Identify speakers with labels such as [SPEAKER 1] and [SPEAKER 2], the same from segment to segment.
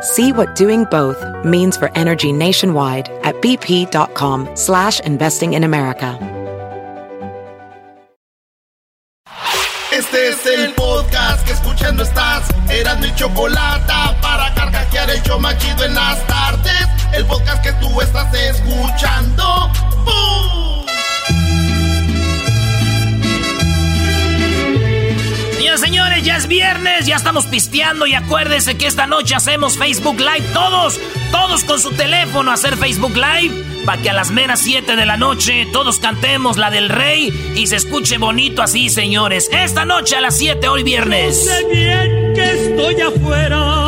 [SPEAKER 1] See what doing both means for energy nationwide at bp.com slash investing in America.
[SPEAKER 2] Este es el podcast que escuchando estás. Eran mi chocolate para carcajear el en las tardes. El podcast que tú estás escuchando. ¡Bum!
[SPEAKER 3] Ya es viernes, ya estamos pisteando y acuérdense que esta noche hacemos Facebook Live todos, todos con su teléfono hacer Facebook Live para que a las meras 7 de la noche todos cantemos la del rey y se escuche bonito así, señores. Esta noche a las 7, hoy viernes.
[SPEAKER 4] Sé bien que estoy afuera,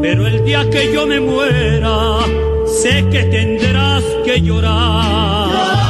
[SPEAKER 4] pero el día que yo me muera, sé que tendrás que llorar.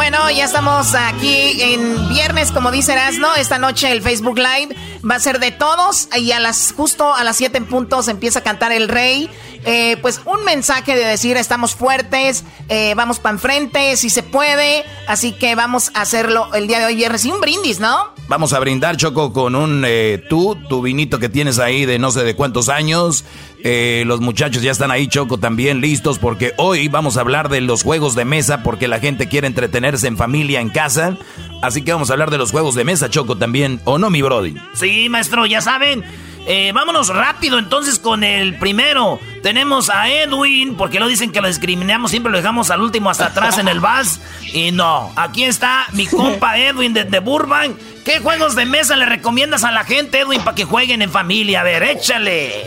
[SPEAKER 5] Bueno, ya estamos aquí en viernes, como dice Erasno. Esta noche el Facebook Live va a ser de todos y a las justo a las 7 en punto empieza a cantar el rey. Eh, pues un mensaje de decir estamos fuertes, eh, vamos para enfrente, si se puede. Así que vamos a hacerlo el día de hoy viernes y un brindis, ¿no?
[SPEAKER 6] Vamos a brindar, Choco, con un eh, tú, tu vinito que tienes ahí de no sé de cuántos años. Eh, los muchachos ya están ahí, Choco, también listos porque hoy vamos a hablar de los juegos de mesa porque la gente quiere entretenerse en familia, en casa. Así que vamos a hablar de los juegos de mesa, Choco, también. ¿O no, mi Brody?
[SPEAKER 3] Sí, maestro, ya saben. Eh, vámonos rápido entonces con el primero. Tenemos a Edwin, porque lo dicen que lo discriminamos, siempre lo dejamos al último hasta atrás en el bus. Y no, aquí está mi compa Edwin de, de Burbank. ¿Qué juegos de mesa le recomiendas a la gente, Edwin, para que jueguen en familia? A ver, échale.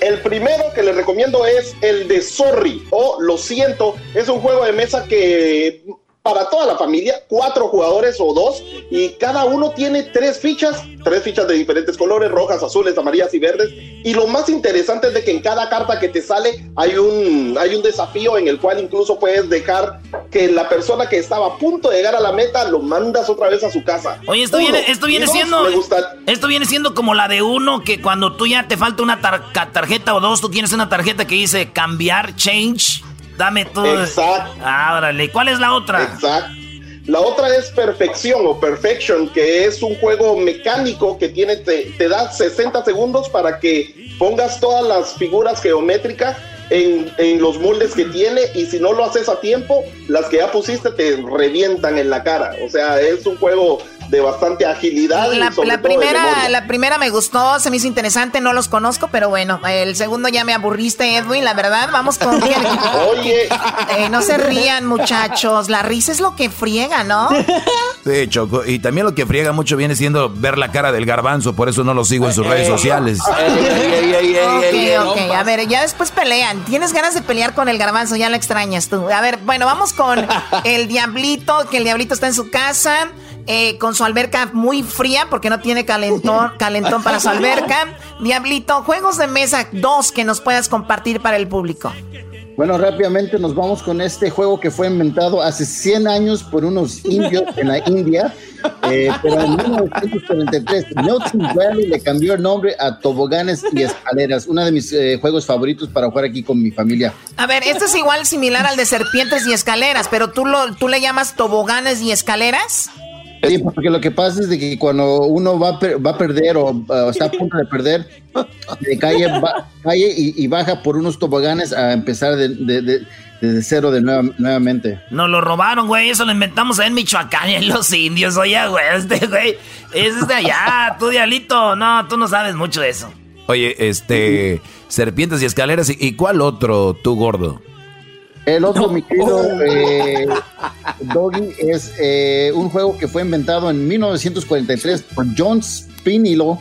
[SPEAKER 7] El primero que les recomiendo es el de Sorry o Lo siento. Es un juego de mesa que para toda la familia, cuatro jugadores o dos, y cada uno tiene tres fichas, tres fichas de diferentes colores, rojas, azules, amarillas y verdes. Y lo más interesante es de que en cada carta que te sale hay un, hay un desafío en el cual incluso puedes dejar que la persona que estaba a punto de llegar a la meta lo mandas otra vez a su casa.
[SPEAKER 3] Oye, esto
[SPEAKER 7] Uno.
[SPEAKER 3] viene, esto viene
[SPEAKER 7] dos,
[SPEAKER 3] siendo. Esto viene siendo como la de uno que cuando tú ya te falta una tar- tarjeta o dos, tú tienes una tarjeta que dice cambiar, change. Dame todo.
[SPEAKER 7] Exacto.
[SPEAKER 3] Ah, órale. ¿Cuál es la otra?
[SPEAKER 7] Exacto. La otra es Perfección o Perfection, que es un juego mecánico que tiene, te, te da 60 segundos para que pongas todas las figuras geométricas en, en los moldes que tiene y si no lo haces a tiempo, las que ya pusiste te revientan en la cara. O sea, es un juego de bastante agilidad.
[SPEAKER 5] La, primera, la primera me gustó, se me hizo interesante, no los conozco, pero bueno, el segundo ya me aburriste, Edwin, la verdad, vamos con...
[SPEAKER 7] Oye.
[SPEAKER 5] Eh, no se rían, muchachos, la risa es lo que friega, ¿no?
[SPEAKER 6] Sí, Choco. Y también lo que friega mucho viene siendo ver la cara del garbanzo, por eso no lo sigo en sus redes sociales.
[SPEAKER 5] Ok, ok, a ver, ya después pelean. Tienes ganas de pelear con el garbanzo, ya lo extrañas tú. A ver, bueno, vamos con el diablito, que el diablito está en su casa, eh, con su alberca muy fría, porque no tiene calentón, calentón para su alberca. Diablito, juegos de mesa, dos que nos puedas compartir para el público.
[SPEAKER 8] Bueno, rápidamente nos vamos con este juego que fue inventado hace 100 años por unos indios en la India, eh, pero en 1943 Milton Bradley le cambió el nombre a Toboganes y Escaleras, uno de mis eh, juegos favoritos para jugar aquí con mi familia.
[SPEAKER 5] A ver, esto es igual similar al de serpientes y escaleras, pero tú, lo, tú le llamas toboganes y escaleras.
[SPEAKER 8] Sí, porque lo que pasa es de que cuando uno va a, per- va a perder o uh, está a punto de perder, de calle, ba- calle y, y baja por unos toboganes a empezar de, de- de- desde cero de nueva- nuevamente.
[SPEAKER 3] Nos lo robaron, güey. Eso lo inventamos en Michoacán y en los indios. Oye, güey, este güey es de allá. Tú, diablito. No, tú no sabes mucho de eso.
[SPEAKER 6] Oye, este, serpientes y escaleras. ¿Y, y cuál otro, tú gordo?
[SPEAKER 8] El otro, mi querido eh, Doggy, es eh, un juego que fue inventado en 1943 por John Spinilo,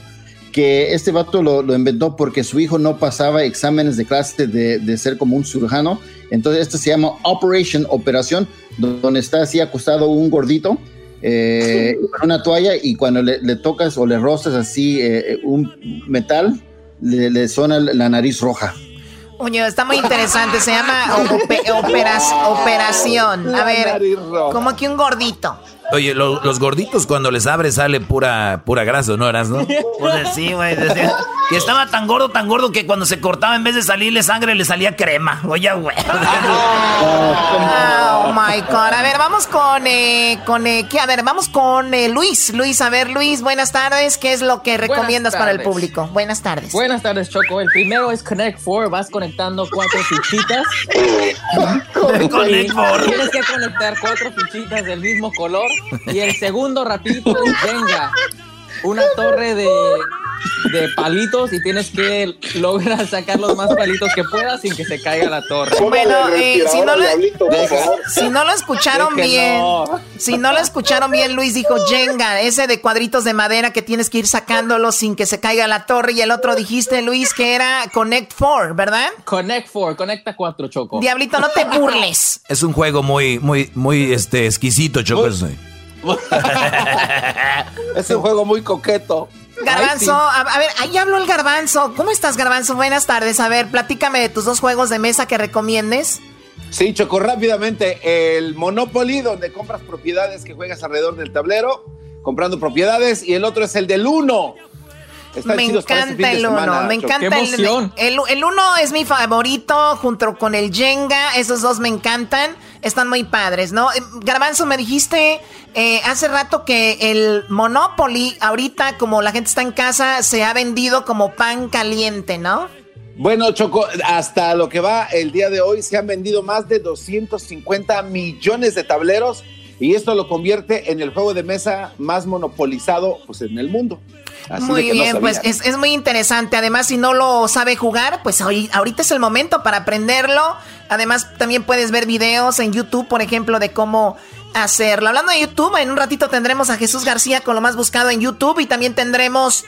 [SPEAKER 8] que este vato lo, inventó porque su hijo no pasaba exámenes de clase de, ser como un cirujano. Entonces, esto se llama Operation, Operación, donde está así acostado un gordito eh, con una toalla y cuando le, tocas o le rozas así eh, un metal, le, le suena la nariz roja.
[SPEAKER 5] Oye, está muy interesante. Se llama operación. A ver, como aquí un gordito.
[SPEAKER 6] Oye, los gorditos cuando les abre sale pura, pura grasa, ¿no eras, no?
[SPEAKER 3] Pues sí, güey. Que estaba tan gordo, tan gordo que cuando se cortaba en vez de salirle sangre le salía crema. Oye, güey.
[SPEAKER 5] Oh, my God. A ver, vamos con, eh, con eh, ¿qué? A ver, vamos con eh, Luis. Luis, a ver, Luis, buenas tardes. ¿Qué es lo que recomiendas para el público? Buenas tardes.
[SPEAKER 9] Buenas tardes, Choco. El primero es Connect Four. Vas conectando cuatro fichitas. Connect Four. Tienes que conectar cuatro fichitas del mismo color y el segundo ratito, venga, una torre de, de palitos y tienes que lograr sacar los más palitos que puedas sin que se caiga la torre.
[SPEAKER 5] Bueno, eh, si, no lo, si, no lo, escucharon bien, si no lo escucharon bien, Luis dijo Jenga, ese de cuadritos de madera que tienes que ir sacándolo sin que se caiga la torre. Y el otro dijiste, Luis, que era Connect Four, ¿verdad?
[SPEAKER 9] Connect Four, conecta cuatro, Choco.
[SPEAKER 5] Diablito, no te burles.
[SPEAKER 6] Es un juego muy, muy, muy este, exquisito, Choco.
[SPEAKER 10] es un juego muy coqueto.
[SPEAKER 5] Garbanzo, a, ver, ahí habló el garbanzo. ¿Cómo estás, garbanzo? Buenas tardes. A ver, platícame de tus dos juegos de mesa que recomiendes.
[SPEAKER 10] Sí, Choco, rápidamente. El Monopoly, donde compras propiedades que juegas alrededor del tablero, comprando propiedades. Y el otro es el del Uno
[SPEAKER 5] me encanta el uno, me encanta el, el, el uno es mi favorito junto con el Jenga, esos dos me encantan, están muy padres, ¿no? Eh, Garbanzo, me dijiste eh, hace rato que el Monopoly, ahorita como la gente está en casa, se ha vendido como pan caliente, ¿no?
[SPEAKER 10] Bueno, Choco, hasta lo que va el día de hoy se han vendido más de 250 millones de tableros y esto lo convierte en el juego de mesa más monopolizado pues, en el mundo
[SPEAKER 5] muy bien, pues es, muy interesante. Además, si no lo sabe jugar, pues hoy, ahorita es el momento para aprenderlo. Además, también puedes ver videos en YouTube, por ejemplo, de cómo hacerlo. Hablando de YouTube, en un ratito tendremos a Jesús García con lo más buscado en YouTube y también tendremos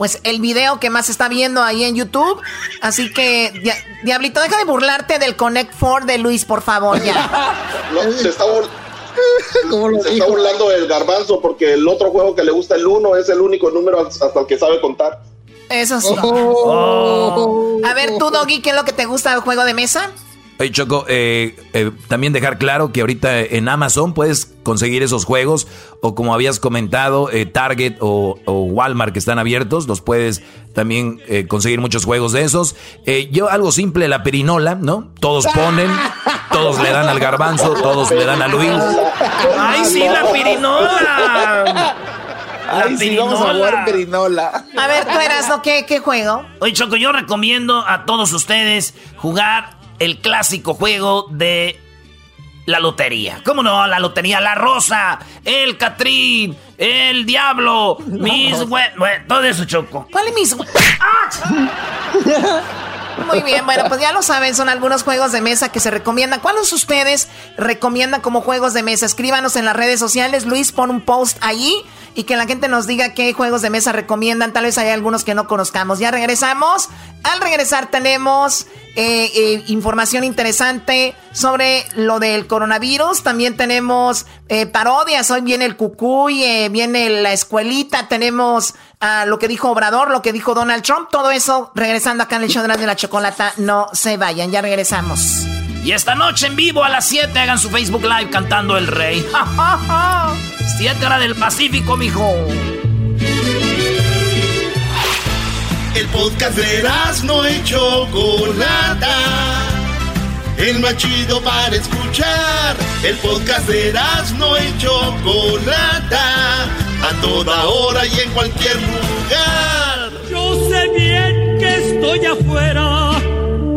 [SPEAKER 5] pues el video que más está viendo ahí en YouTube. Así que, Diablito, deja de burlarte del Connect Four de Luis, por favor, ya.
[SPEAKER 7] se está se está burlando del garbanzo porque el otro juego que le gusta el uno es el único número hasta el que sabe contar.
[SPEAKER 5] Eso sí. Oh. A ver, tú, Doggy, ¿qué es lo que te gusta del juego de mesa?
[SPEAKER 6] Oye, Choco, eh, eh, también dejar claro que ahorita en Amazon puedes conseguir esos juegos o como habías comentado, eh, Target o, Walmart que están abiertos, los puedes también conseguir muchos juegos de esos. yo algo simple, la perinola, ¿no? Todos ponen, todos le dan al garbanzo, todos le dan a Luis.
[SPEAKER 3] ¡Ay, sí, la perinola!
[SPEAKER 10] Ay, sí, vamos a jugar perinola.
[SPEAKER 5] A ver, tú eras. ¿Qué, ¿Qué juego?
[SPEAKER 3] Oye, Choco, yo recomiendo a todos ustedes jugar el clásico juego de la lotería. ¿Cómo no? La lotería, la rosa, el Catrín, el diablo, mis todo eso choco.
[SPEAKER 5] ¿Cuál es mis Muy bien, bueno, pues ya lo saben, son algunos juegos de mesa que se recomiendan. ¿Cuáles ustedes recomiendan como juegos de mesa? Escríbanos en las redes sociales. Luis, pon un post allí y que la gente nos diga qué juegos de mesa recomiendan. Tal vez hay algunos que no conozcamos. Ya regresamos. Al regresar tenemos eh, eh, información interesante sobre lo del coronavirus. También tenemos eh, parodias. Hoy viene el cucuy, viene la escuelita. Tenemos ah, lo que dijo Obrador, lo que dijo Donald Trump. Todo eso regresando acá en el show de la chocolata. No se vayan, ya regresamos.
[SPEAKER 3] Y esta noche en vivo a las 7 hagan su Facebook Live cantando El Rey. 7 horas del Pacífico, mijo.
[SPEAKER 2] El podcast de no hecho Chocolata. El más chido para escuchar. El podcast de no hecho Chocolata. A toda hora y en cualquier lugar.
[SPEAKER 4] Yo sé bien que estoy afuera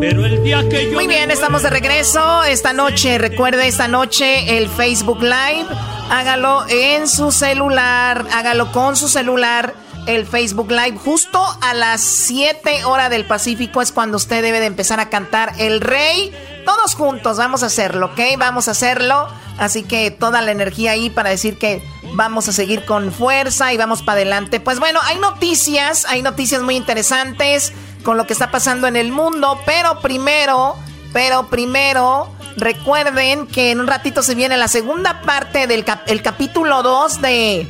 [SPEAKER 4] pero el día que yo
[SPEAKER 5] Muy bien, estamos de regreso esta noche. Recuerde esta noche el Facebook Live. Hágalo en su celular, hágalo con su celular. El Facebook Live justo a las 7 horas del Pacífico es cuando usted debe de empezar a cantar El Rey Todos juntos vamos a hacerlo, ¿ok? Vamos a hacerlo. Así que toda la energía ahí para decir que vamos a seguir con fuerza y vamos para adelante. Pues bueno, hay noticias, hay noticias muy interesantes con lo que está pasando en el mundo, pero primero, pero primero, recuerden que en un ratito se viene la segunda parte del el capítulo 2 de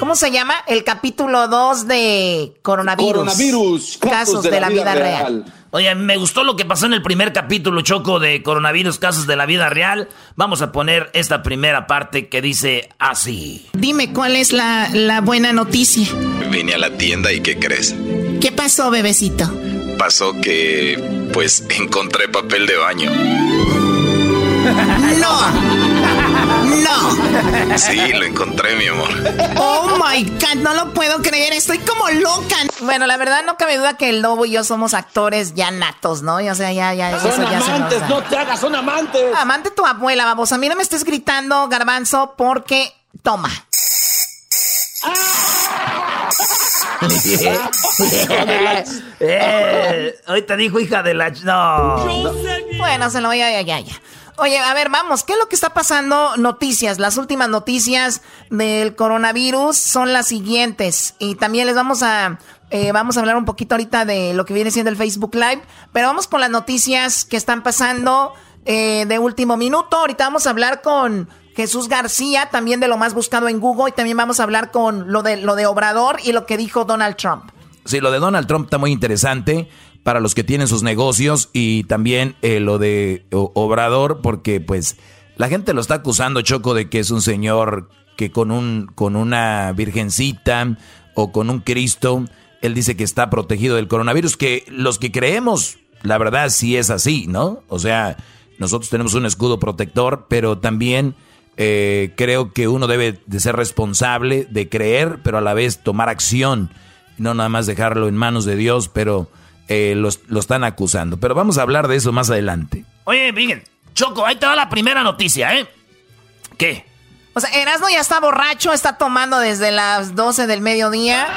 [SPEAKER 5] ¿Cómo se llama? El capítulo 2 de coronavirus.
[SPEAKER 10] Coronavirus.
[SPEAKER 5] Casos, de, la, vida, real.
[SPEAKER 3] Oye, me gustó lo que pasó en el primer capítulo, Choco, de coronavirus, casos de la vida real. Vamos a poner esta primera parte que dice así.
[SPEAKER 5] Dime, ¿cuál es la, la buena noticia?
[SPEAKER 11] Vine a la tienda y ¿qué crees?
[SPEAKER 5] ¿Qué pasó, bebecito?
[SPEAKER 11] Pasó que, pues, encontré papel de baño.
[SPEAKER 5] ¡No! No.
[SPEAKER 11] Sí, lo encontré, mi amor.
[SPEAKER 5] Oh my God, no lo puedo creer. Estoy como loca. Bueno, la verdad no cabe duda que el lobo y yo somos actores ya natos, ¿no? O sea, ya, ya.
[SPEAKER 10] Son amantes, no te hagas, son amantes.
[SPEAKER 5] Amante tu abuela, vamos. A mí no me estés gritando, garbanzo, porque toma.
[SPEAKER 3] eh, hoy te dijo hija de la... No.
[SPEAKER 5] Bueno, se lo voy a... Ya, ya, ya. Oye, a ver, vamos, ¿qué es lo que está pasando? Noticias, las últimas noticias del coronavirus son las siguientes. Y también les vamos a, eh, vamos a hablar un poquito ahorita de lo que viene siendo el Facebook Live. Pero vamos con las noticias que están pasando eh, de último minuto. Ahorita vamos a hablar con Jesús García, también de lo más buscado en Google. Y también vamos a hablar con lo de, lo de Obrador y lo que dijo Donald Trump.
[SPEAKER 6] Sí, lo de Donald Trump está muy interesante para los que tienen sus negocios y también eh, lo de Obrador, porque pues la gente lo está acusando, Choco, de que es un señor que con, un, con una virgencita o con un Cristo, él dice que está protegido del coronavirus, que los que creemos, la verdad sí es así, ¿no? O sea, nosotros tenemos un escudo protector, pero también... Eh, creo que uno debe de ser responsable de creer, pero a la vez tomar acción, no nada más dejarlo en manos de Dios, pero eh, lo están acusando. Pero vamos a hablar de eso más adelante.
[SPEAKER 3] Oye, miren, Choco, ahí te va la primera noticia, ¿eh? ¿Qué?
[SPEAKER 5] O sea, Erasmo ya está borracho, está tomando desde las 12 del mediodía.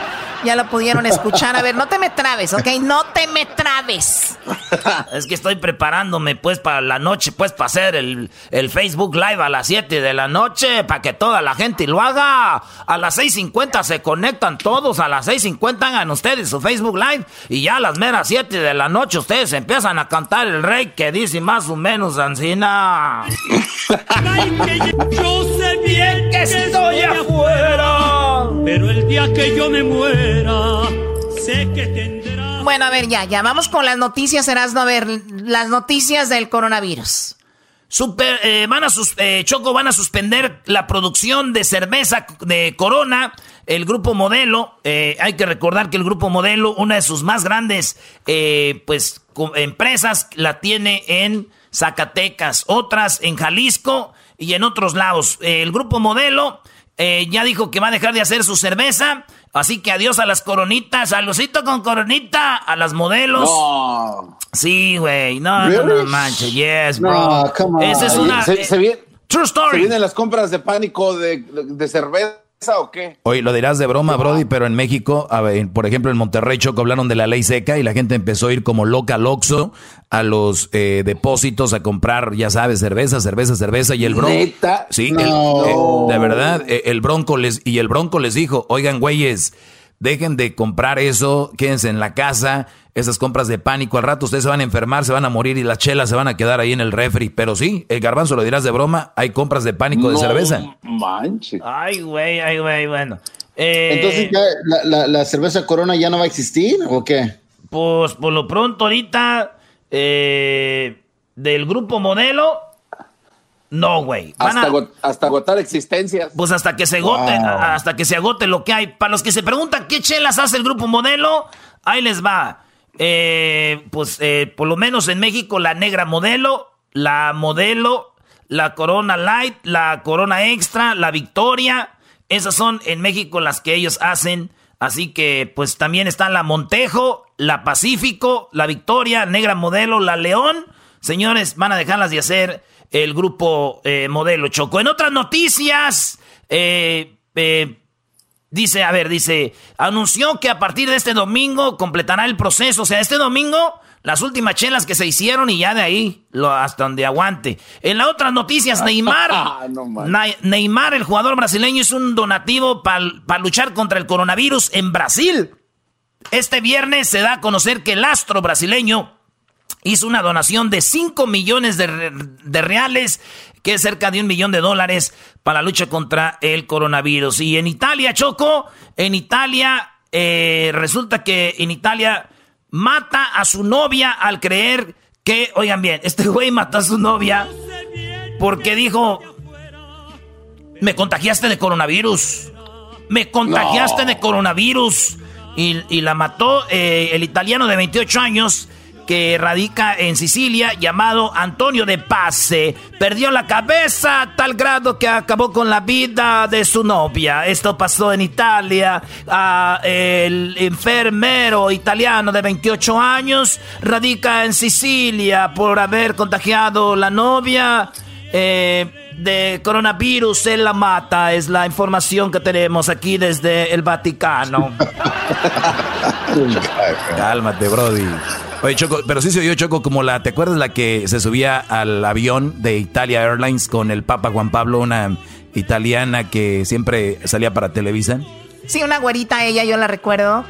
[SPEAKER 5] Ya lo pudieron escuchar. A ver, no te me trabes, ¿ok? No te me trabes.
[SPEAKER 3] Es que estoy preparándome, pues, para la noche, pues, para hacer el, Facebook Live a las 7 de la noche, para que toda la gente lo haga. A las 6.50 se conectan todos, a las 6.50 hagan ustedes su Facebook Live. Y ya a las meras 7 de la noche ustedes empiezan a cantar el rey que dice más o menos Ancina.
[SPEAKER 4] Yo sé bien que estoy afuera, pero el día que yo me muera, sé que tendrá.
[SPEAKER 5] Bueno, a ver, ya, ya vamos con las noticias, Erasmo. A ver, las noticias del coronavirus.
[SPEAKER 3] Super, eh, van a sus, eh, Choco van a suspender la producción de cerveza de Corona. El grupo Modelo, eh, hay que recordar que el grupo Modelo, una de sus más grandes pues, empresas, la tiene en Zacatecas, otras en Jalisco y en otros lados. el grupo Modelo eh, ya dijo que va a dejar de hacer su cerveza. Así que adiós a las coronitas, saludcito con coronita, a las modelos. Sí, güey, no, no, manches, yes, bro. Esa es una...
[SPEAKER 10] Se, eh, True story. ¿Se vienen las compras de pánico de, de cerveza? O qué?
[SPEAKER 6] Oye, lo dirás de broma, Brody, pero en México, a ver, por ejemplo, en Monterrey Choco hablaron de la ley seca y la gente empezó a ir como loca al Oxxo a los eh, depósitos a comprar, ya sabes, cerveza, cerveza, cerveza y el Bronco. Sí, eh, de verdad, eh, el Bronco les y el Bronco les dijo, "Oigan, güeyes, dejen de comprar eso, quédense en la casa." Esas compras de pánico. Al rato ustedes se van a enfermar, se van a morir y las chelas se van a quedar ahí en el refri. Pero sí, el garbanzo lo dirás de broma, hay compras de pánico de cerveza.
[SPEAKER 10] Manche.
[SPEAKER 3] Ay, güey, ay, güey, bueno.
[SPEAKER 8] Eh, Entonces, ya la, cerveza Corona ya no va a existir o qué?
[SPEAKER 3] Pues por lo pronto ahorita eh, del grupo modelo no, güey.
[SPEAKER 10] Hasta, agotar existencias.
[SPEAKER 3] Pues hasta que se agote, hasta que se agote lo que hay. Para los que se preguntan qué chelas hace el grupo modelo, ahí les va. Eh, pues eh, por lo menos en México la negra modelo, la modelo, la corona light, la corona extra, la victoria. Esas son en México las que ellos hacen. Así que pues también están la Montejo, la Pacífico, la Victoria, negra modelo, la León. Señores, van a dejarlas de hacer el grupo eh, modelo Choco. En otras noticias, eh, Dice, a ver, dice, anunció que a partir de este domingo completará el proceso. O sea, este domingo las últimas chelas que se hicieron y ya de ahí, lo, hasta donde aguante. En las otras noticias, Neymar, Neymar, el jugador brasileño, es un donativo para luchar contra el coronavirus en Brasil. Este viernes se da a conocer que el astro brasileño hizo una donación de 5 millones de, reales, que es cerca de un millón de dólares, para la lucha contra el coronavirus. Y en Italia, Choco, en Italia, eh, resulta que en Italia mata a su novia al creer que, oigan bien, este güey mató a su novia porque dijo, me contagiaste de coronavirus, me contagiaste de coronavirus. Y, la mató eh, el italiano de 28 años que radica en Sicilia, llamado Antonio de Pase. Perdió la cabeza a tal grado que acabó con la vida de su novia. Esto pasó en Italia. el enfermero italiano de 28 años radica en Sicilia por haber contagiado la novia. Eh, de coronavirus él la mata, es la información que tenemos aquí desde el Vaticano.
[SPEAKER 6] Cálmate, Brody. Oye, Choco, pero sí se oyó Choco como la, ¿te acuerdas la que se subía al avión de Italia Airlines con el Papa Juan Pablo, una italiana que siempre salía para Televisa?
[SPEAKER 5] Sí, una güerita ella, yo la recuerdo.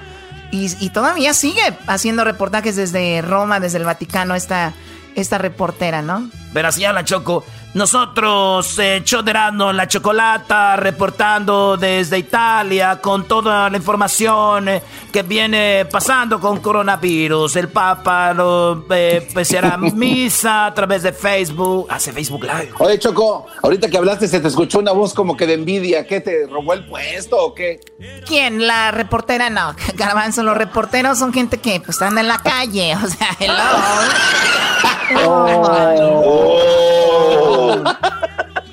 [SPEAKER 5] Y, todavía sigue haciendo reportajes desde Roma, desde el Vaticano, esta, esta reportera, ¿no?
[SPEAKER 3] Pero así la Choco. Nosotros, eh, Choderando la Chocolata, reportando desde Italia con toda la información eh, que viene pasando con coronavirus. El Papa lo eh, pues, misa a través de Facebook. Hace Facebook Live.
[SPEAKER 10] Oye, Choco, ahorita que hablaste se te escuchó una voz como que de envidia. ¿Qué te robó el puesto o qué?
[SPEAKER 5] ¿Quién? La reportera, no. Garbanzo, los reporteros son gente que pues, están en la calle. O sea, hello. oh.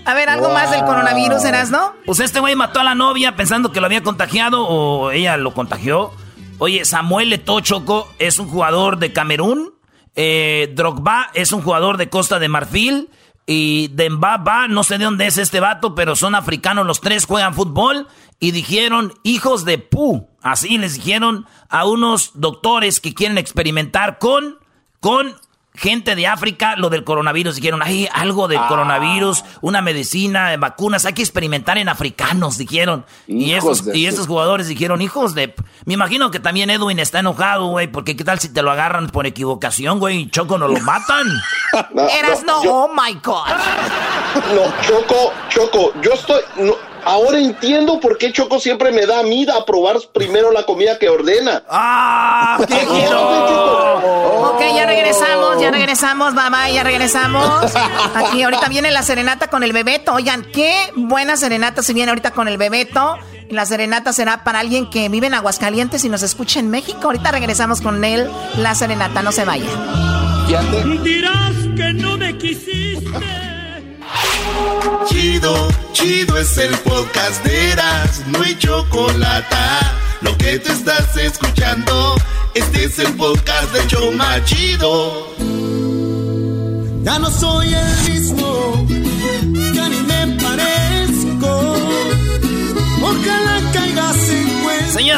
[SPEAKER 5] A ver, algo más del coronavirus, ¿eras, no?
[SPEAKER 3] Pues este güey mató a la novia pensando que lo había contagiado o ella lo contagió. Oye, Samuel Eto'o Choco es un jugador de Camerún. Eh, Drogba es un jugador de Costa de Marfil. Y Dembaba, no sé de dónde es este vato, pero son africanos los tres, juegan fútbol. Y dijeron, hijos de pu. Así les dijeron a unos doctores que quieren experimentar con, con gente de África lo del coronavirus. Dijeron, hay algo del ah. coronavirus, una medicina, vacunas, hay que experimentar en africanos, dijeron. y esos, y esos jugadores dijeron, hijos de... Me imagino que también Edwin está enojado, güey, porque qué tal si te lo agarran por equivocación, güey, y Choco no lo matan.
[SPEAKER 5] Eras no, oh my God.
[SPEAKER 7] No, Choco, Choco, yo estoy... Ahora entiendo por qué Choco siempre me da a mí a probar primero la comida que ordena.
[SPEAKER 3] ¡Ah! ¡Qué
[SPEAKER 5] Ok, ya regresamos, ya regresamos, mamá, ya regresamos. Aquí ahorita viene la serenata con el bebeto. Oigan, qué buena serenata se viene ahorita con el bebeto. La serenata será para alguien que vive en Aguascalientes y nos escucha en México. Ahorita regresamos con él. La serenata, no se vaya.
[SPEAKER 4] Dirás que no me quisiste.
[SPEAKER 2] Chido, chido es el podcast de Eras, no hay chocolate. Lo que te estás escuchando, este es el podcast de Choma Chido.
[SPEAKER 12] Ya no soy el mismo,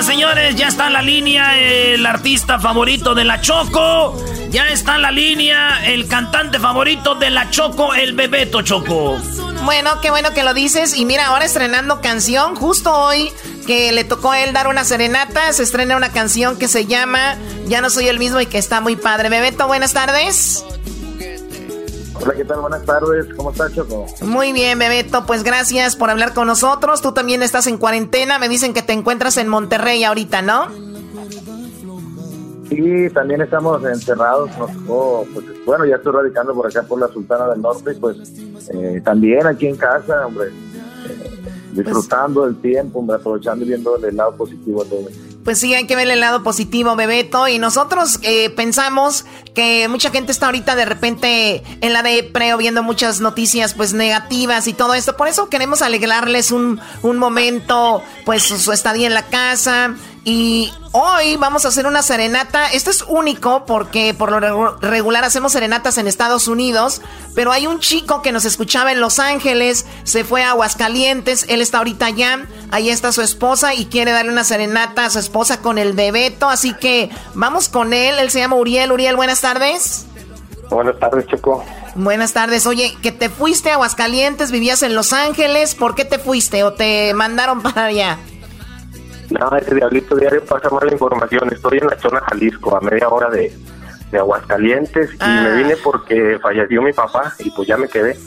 [SPEAKER 3] Señores, ya está en la línea el artista favorito de la Choco. Ya está en la línea el cantante favorito de la Choco, el Bebeto Choco.
[SPEAKER 5] Bueno, qué bueno que lo dices. Y mira, ahora estrenando canción, justo hoy que le tocó a él dar una serenata, se estrena una canción que se llama Ya no soy el mismo y que está muy padre. Bebeto, buenas tardes.
[SPEAKER 13] Hola, ¿qué tal? Buenas tardes. ¿Cómo estás, Choco?
[SPEAKER 5] Muy bien, Bebeto. Pues gracias por hablar con nosotros. Tú también estás en cuarentena. Me dicen que te encuentras en Monterrey ahorita, ¿no?
[SPEAKER 13] Sí, también estamos encerrados. Nos pues, bueno, ya estoy radicando por acá por la Sultana del Norte, pues eh, también aquí en casa, hombre, eh, disfrutando del tiempo, hombre, aprovechando y viendo el lado positivo de todo.
[SPEAKER 5] Pues sí, hay que ver el lado positivo, Bebeto. Y nosotros eh, pensamos que mucha gente está ahorita de repente en la depre o viendo muchas noticias pues negativas y todo esto. Por eso queremos alegrarles un, un momento, pues su estadía en la casa Y hoy vamos a hacer una serenata. Esto es único porque por lo regular hacemos serenatas en Estados Unidos. Pero hay un chico que nos escuchaba en Los Ángeles, se fue a Aguascalientes, él está ahorita allá. Ahí está su esposa y quiere darle una serenata a su esposa con el bebeto. Así que vamos con él. Él se llama Uriel. Uriel, buenas tardes.
[SPEAKER 14] Buenas tardes, Choco.
[SPEAKER 5] Buenas tardes. Oye, que te fuiste a Aguascalientes, vivías en Los Ángeles. ¿Por qué te fuiste o te mandaron para allá?
[SPEAKER 14] No, ese diablito diario pasa mala información. Estoy en la zona Jalisco, a media hora de, Aguascalientes, y me ah. vine porque falleció mi papá y pues ya me quedé.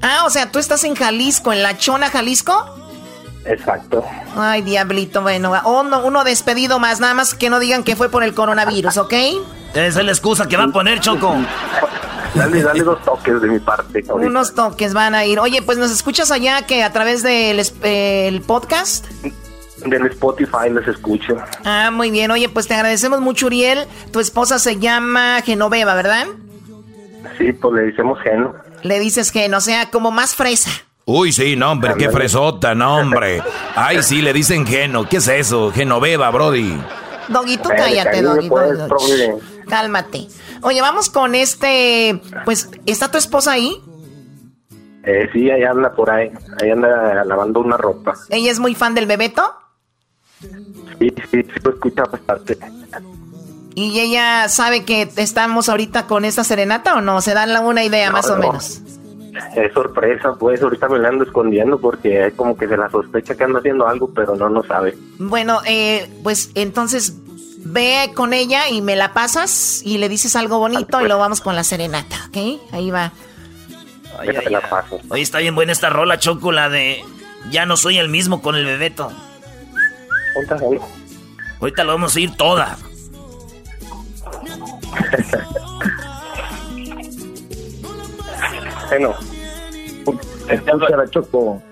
[SPEAKER 5] Ah, o sea, tú estás en Jalisco, en la Chona, Jalisco.
[SPEAKER 14] Exacto.
[SPEAKER 5] Ay, diablito, bueno, uno, uno despedido más, nada más que no digan que fue por el coronavirus, ¿ok?
[SPEAKER 3] Esa es la excusa que va a poner, Choco.
[SPEAKER 14] dale, dale dos toques de mi parte.
[SPEAKER 5] Unos toques van a ir. Oye, pues nos escuchas allá que a través del el podcast.
[SPEAKER 14] Del Spotify les escucho.
[SPEAKER 5] Ah, muy bien. Oye, pues te agradecemos mucho, Uriel. Tu esposa se llama Genoveva, ¿verdad?
[SPEAKER 14] Sí, pues le decimos Geno.
[SPEAKER 5] Le dices Geno, o sea, como más fresa.
[SPEAKER 6] Uy, sí, no, hombre, qué fresota, no, hombre. Ay, sí, le dicen Geno. ¿Qué es eso? Genoveva, Brody.
[SPEAKER 5] Doguito, cállate, Doggy. Cálmate. Oye, vamos con este. Pues, ¿está tu esposa ahí?
[SPEAKER 14] Eh, sí, ahí anda por ahí. Ahí anda lavando una ropa.
[SPEAKER 5] ¿Ella es muy fan del Bebeto?
[SPEAKER 14] Sí, sí, sí, lo escucha bastante.
[SPEAKER 5] ¿Y ella sabe que estamos ahorita con esta serenata o no? ¿Se dan una idea más o menos?
[SPEAKER 14] Es sorpresa, pues ahorita me la ando escondiendo porque es como que se la sospecha que anda haciendo algo, pero no lo sabe.
[SPEAKER 5] Bueno, eh, pues entonces ve con ella y me la pasas y le dices algo bonito y lo vamos con la serenata, ¿ok? Ahí va.
[SPEAKER 3] Ay, Oye, está bien buena esta rola, Choco, la de Ya no soy el mismo con el bebeto. Ahorita lo vamos a ir toda.
[SPEAKER 14] bueno, Choco.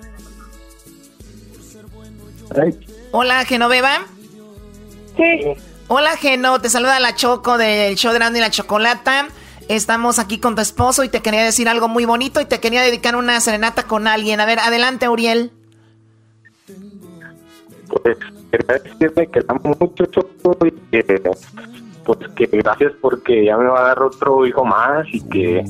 [SPEAKER 5] Hola, Genoveva.
[SPEAKER 15] Sí.
[SPEAKER 5] Hola, Geno. Te saluda la Choco del show de Grande y la Chocolata. Estamos aquí con tu esposo y te quería decir algo muy bonito y te quería dedicar una serenata con alguien. A ver, adelante, Uriel.
[SPEAKER 14] Pues quería decirme que amo mucho Choco y que pues que gracias porque ya me va a dar otro hijo más y que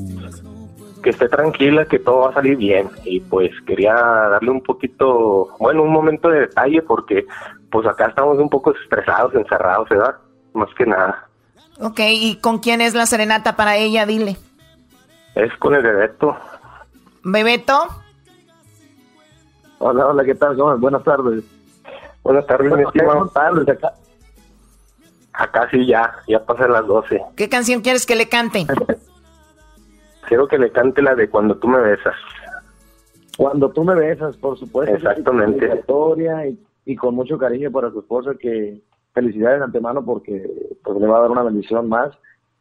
[SPEAKER 14] que esté tranquila, que todo va a salir bien. Y pues quería darle un poquito, bueno, un momento de detalle porque pues acá estamos un poco estresados, encerrados, ¿verdad? Más que nada.
[SPEAKER 5] Ok, ¿y con quién es la serenata para ella? Dile.
[SPEAKER 14] Es con el Bebeto.
[SPEAKER 5] ¿Bebeto?
[SPEAKER 14] Hola, hola, ¿qué tal? Buenas tardes. Buenas tardes, mi estimado. acá. Acá sí ya, ya pasan las 12.
[SPEAKER 5] ¿Qué canción quieres que le cante?
[SPEAKER 14] Quiero que le cante la de Cuando tú me besas.
[SPEAKER 16] Cuando tú me besas, por supuesto.
[SPEAKER 14] Exactamente.
[SPEAKER 16] Y, y con mucho cariño para su esposa, que felicidades de antemano porque pues, le va a dar una bendición más.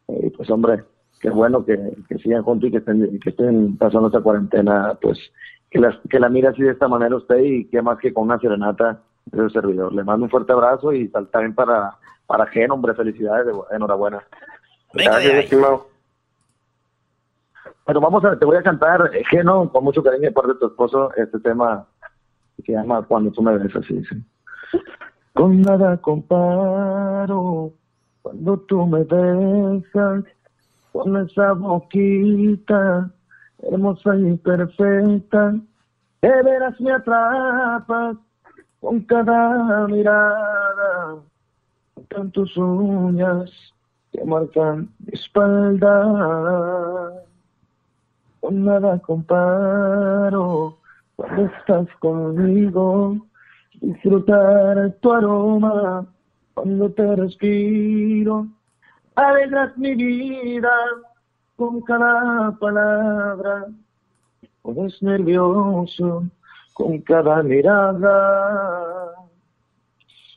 [SPEAKER 16] Y pues hombre, qué bueno que, sigan juntos y que estén, que estén pasando esta cuarentena, pues que, las, que la mire así de esta manera usted y que más que con una serenata de su servidor. Le mando un fuerte abrazo y también para, para Gen, hombre, felicidades, enhorabuena.
[SPEAKER 14] Gracias, estimado.
[SPEAKER 16] Bueno, vamos a, te voy a cantar, eh, Geno, con mucho cariño de parte de tu esposo, este tema que se llama Cuando tú me besas, sí, sí. Con nada comparo cuando tú me besas, con esa boquita hermosa y perfecta, de veras me atrapas con cada mirada, con tus uñas que marcan mi espalda con nada comparo cuando estás conmigo. Disfrutar tu aroma cuando te respiro. Alegras mi vida con cada palabra. Pones nervioso con cada mirada.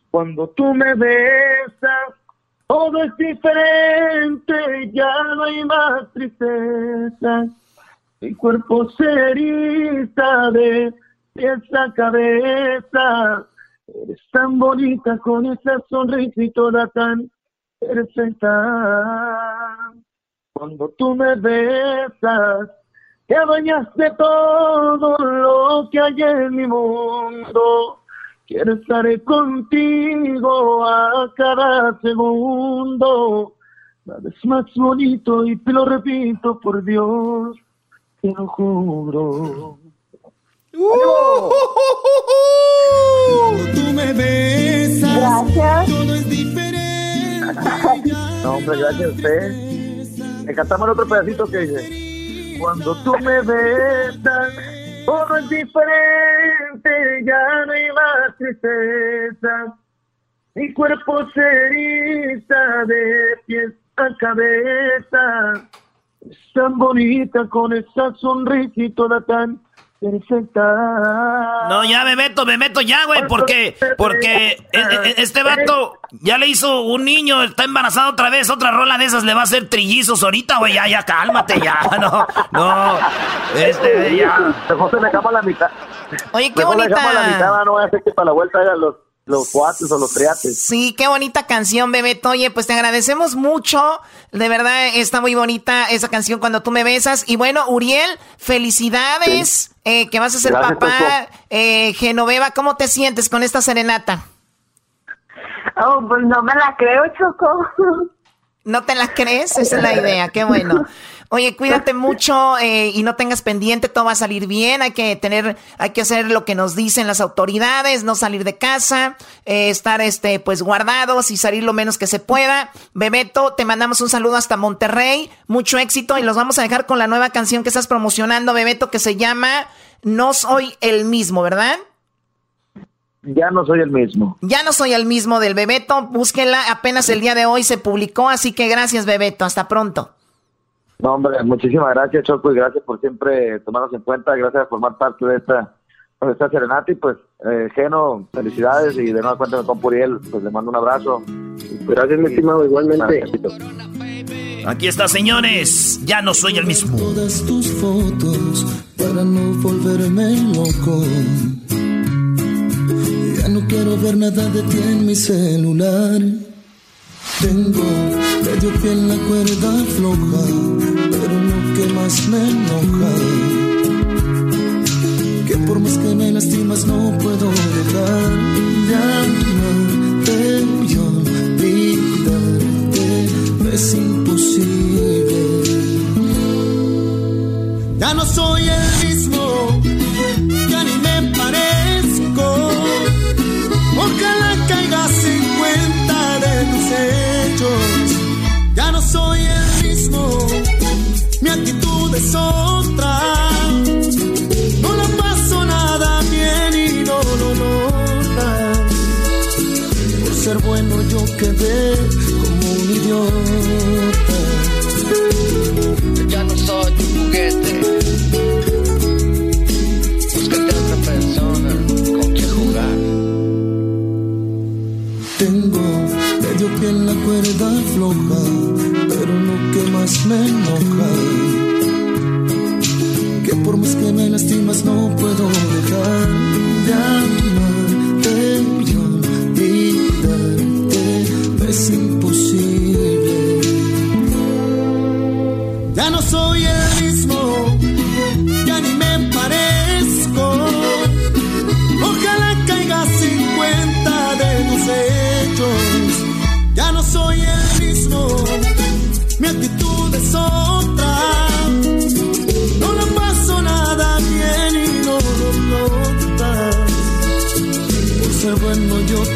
[SPEAKER 16] Cuando tú me besas, todo es diferente, ya no hay más tristeza mi cuerpo se eriza de esa cabeza. Eres tan bonita con esa sonrisa y toda tan perfecta. Cuando tú me besas, te de todo lo que hay en mi mundo. Quiero estar contigo a cada segundo. Nada es más bonito y te lo repito por Dios, te lo juro.
[SPEAKER 17] Cuando tú me besas, todo es diferente.
[SPEAKER 16] No, hombre, gracias a usted. Le cantamos el otro pedacito que dice: Cuando tú me besas, todo es diferente, ya no hay más tristeza. Mi cuerpo se eriza de pies a cabeza. Es tan bonita con esa sonrisa y toda tan.
[SPEAKER 3] No, ya me meto, me meto ya, güey, porque, porque e- e- este vato ya le hizo un niño, está embarazado otra vez, otra rola de esas le va a hacer trillizos ahorita, güey, ya, ya, cálmate, ya, no, no, este, ya.
[SPEAKER 16] Mejor se me acaba la mitad.
[SPEAKER 5] Oye, qué
[SPEAKER 16] Mejor
[SPEAKER 5] bonita.
[SPEAKER 16] dejamos la mitad, no voy a hacer que para la vuelta hagan los, los cuates o los triates.
[SPEAKER 5] Sí, qué bonita canción, Bebeto. Oye, pues te agradecemos mucho. De verdad, está muy bonita esa canción cuando tú me besas. Y bueno, Uriel, felicidades, eh, que vas a ser
[SPEAKER 16] Gracias,
[SPEAKER 5] papá. Eh, Genoveva, ¿cómo te sientes con esta serenata?
[SPEAKER 15] Oh, pues no me la creo, Choco.
[SPEAKER 5] ¿No te la crees? Esa es la idea, qué bueno. Oye, cuídate mucho eh, y no tengas pendiente, todo va a salir bien. Hay que tener, hay que hacer lo que nos dicen las autoridades, no salir de casa, eh, estar, este, pues guardados y salir lo menos que se pueda. Bebeto, te mandamos un saludo hasta Monterrey, mucho éxito y los vamos a dejar con la nueva canción que estás promocionando, Bebeto, que se llama No soy el mismo, ¿verdad?
[SPEAKER 16] Ya no soy el mismo.
[SPEAKER 5] Ya no soy el mismo del Bebeto, búsquenla, apenas el día de hoy se publicó, así que gracias, Bebeto, hasta pronto.
[SPEAKER 16] No, hombre, muchísimas gracias, Choco, y gracias por siempre tomarnos en cuenta, gracias por formar parte de esta, de esta serenata, y pues, eh, Geno, felicidades, y de nuevo cuenta con Puriel, pues le mando un abrazo. Gracias, mi estimado, igualmente.
[SPEAKER 3] Aquí está, señores, ya no soy el mismo.
[SPEAKER 17] Todas tus fotos para no volverme loco. Ya no quiero ver nada de ti en mi celular. Tengo medio pie en la cuerda floja, pero lo que más me enoja, que por más que me lastimas no puedo dejar de amarte y olvidarte, es imposible. Ya no soy el mismo, es otra. No la paso nada bien y no lo notas. Por ser bueno yo quedé como un idiota.
[SPEAKER 18] Ya no soy tu juguete. Búscate otra persona con quien jugar.
[SPEAKER 17] Tengo medio pie en la cuerda floja, pero lo que más me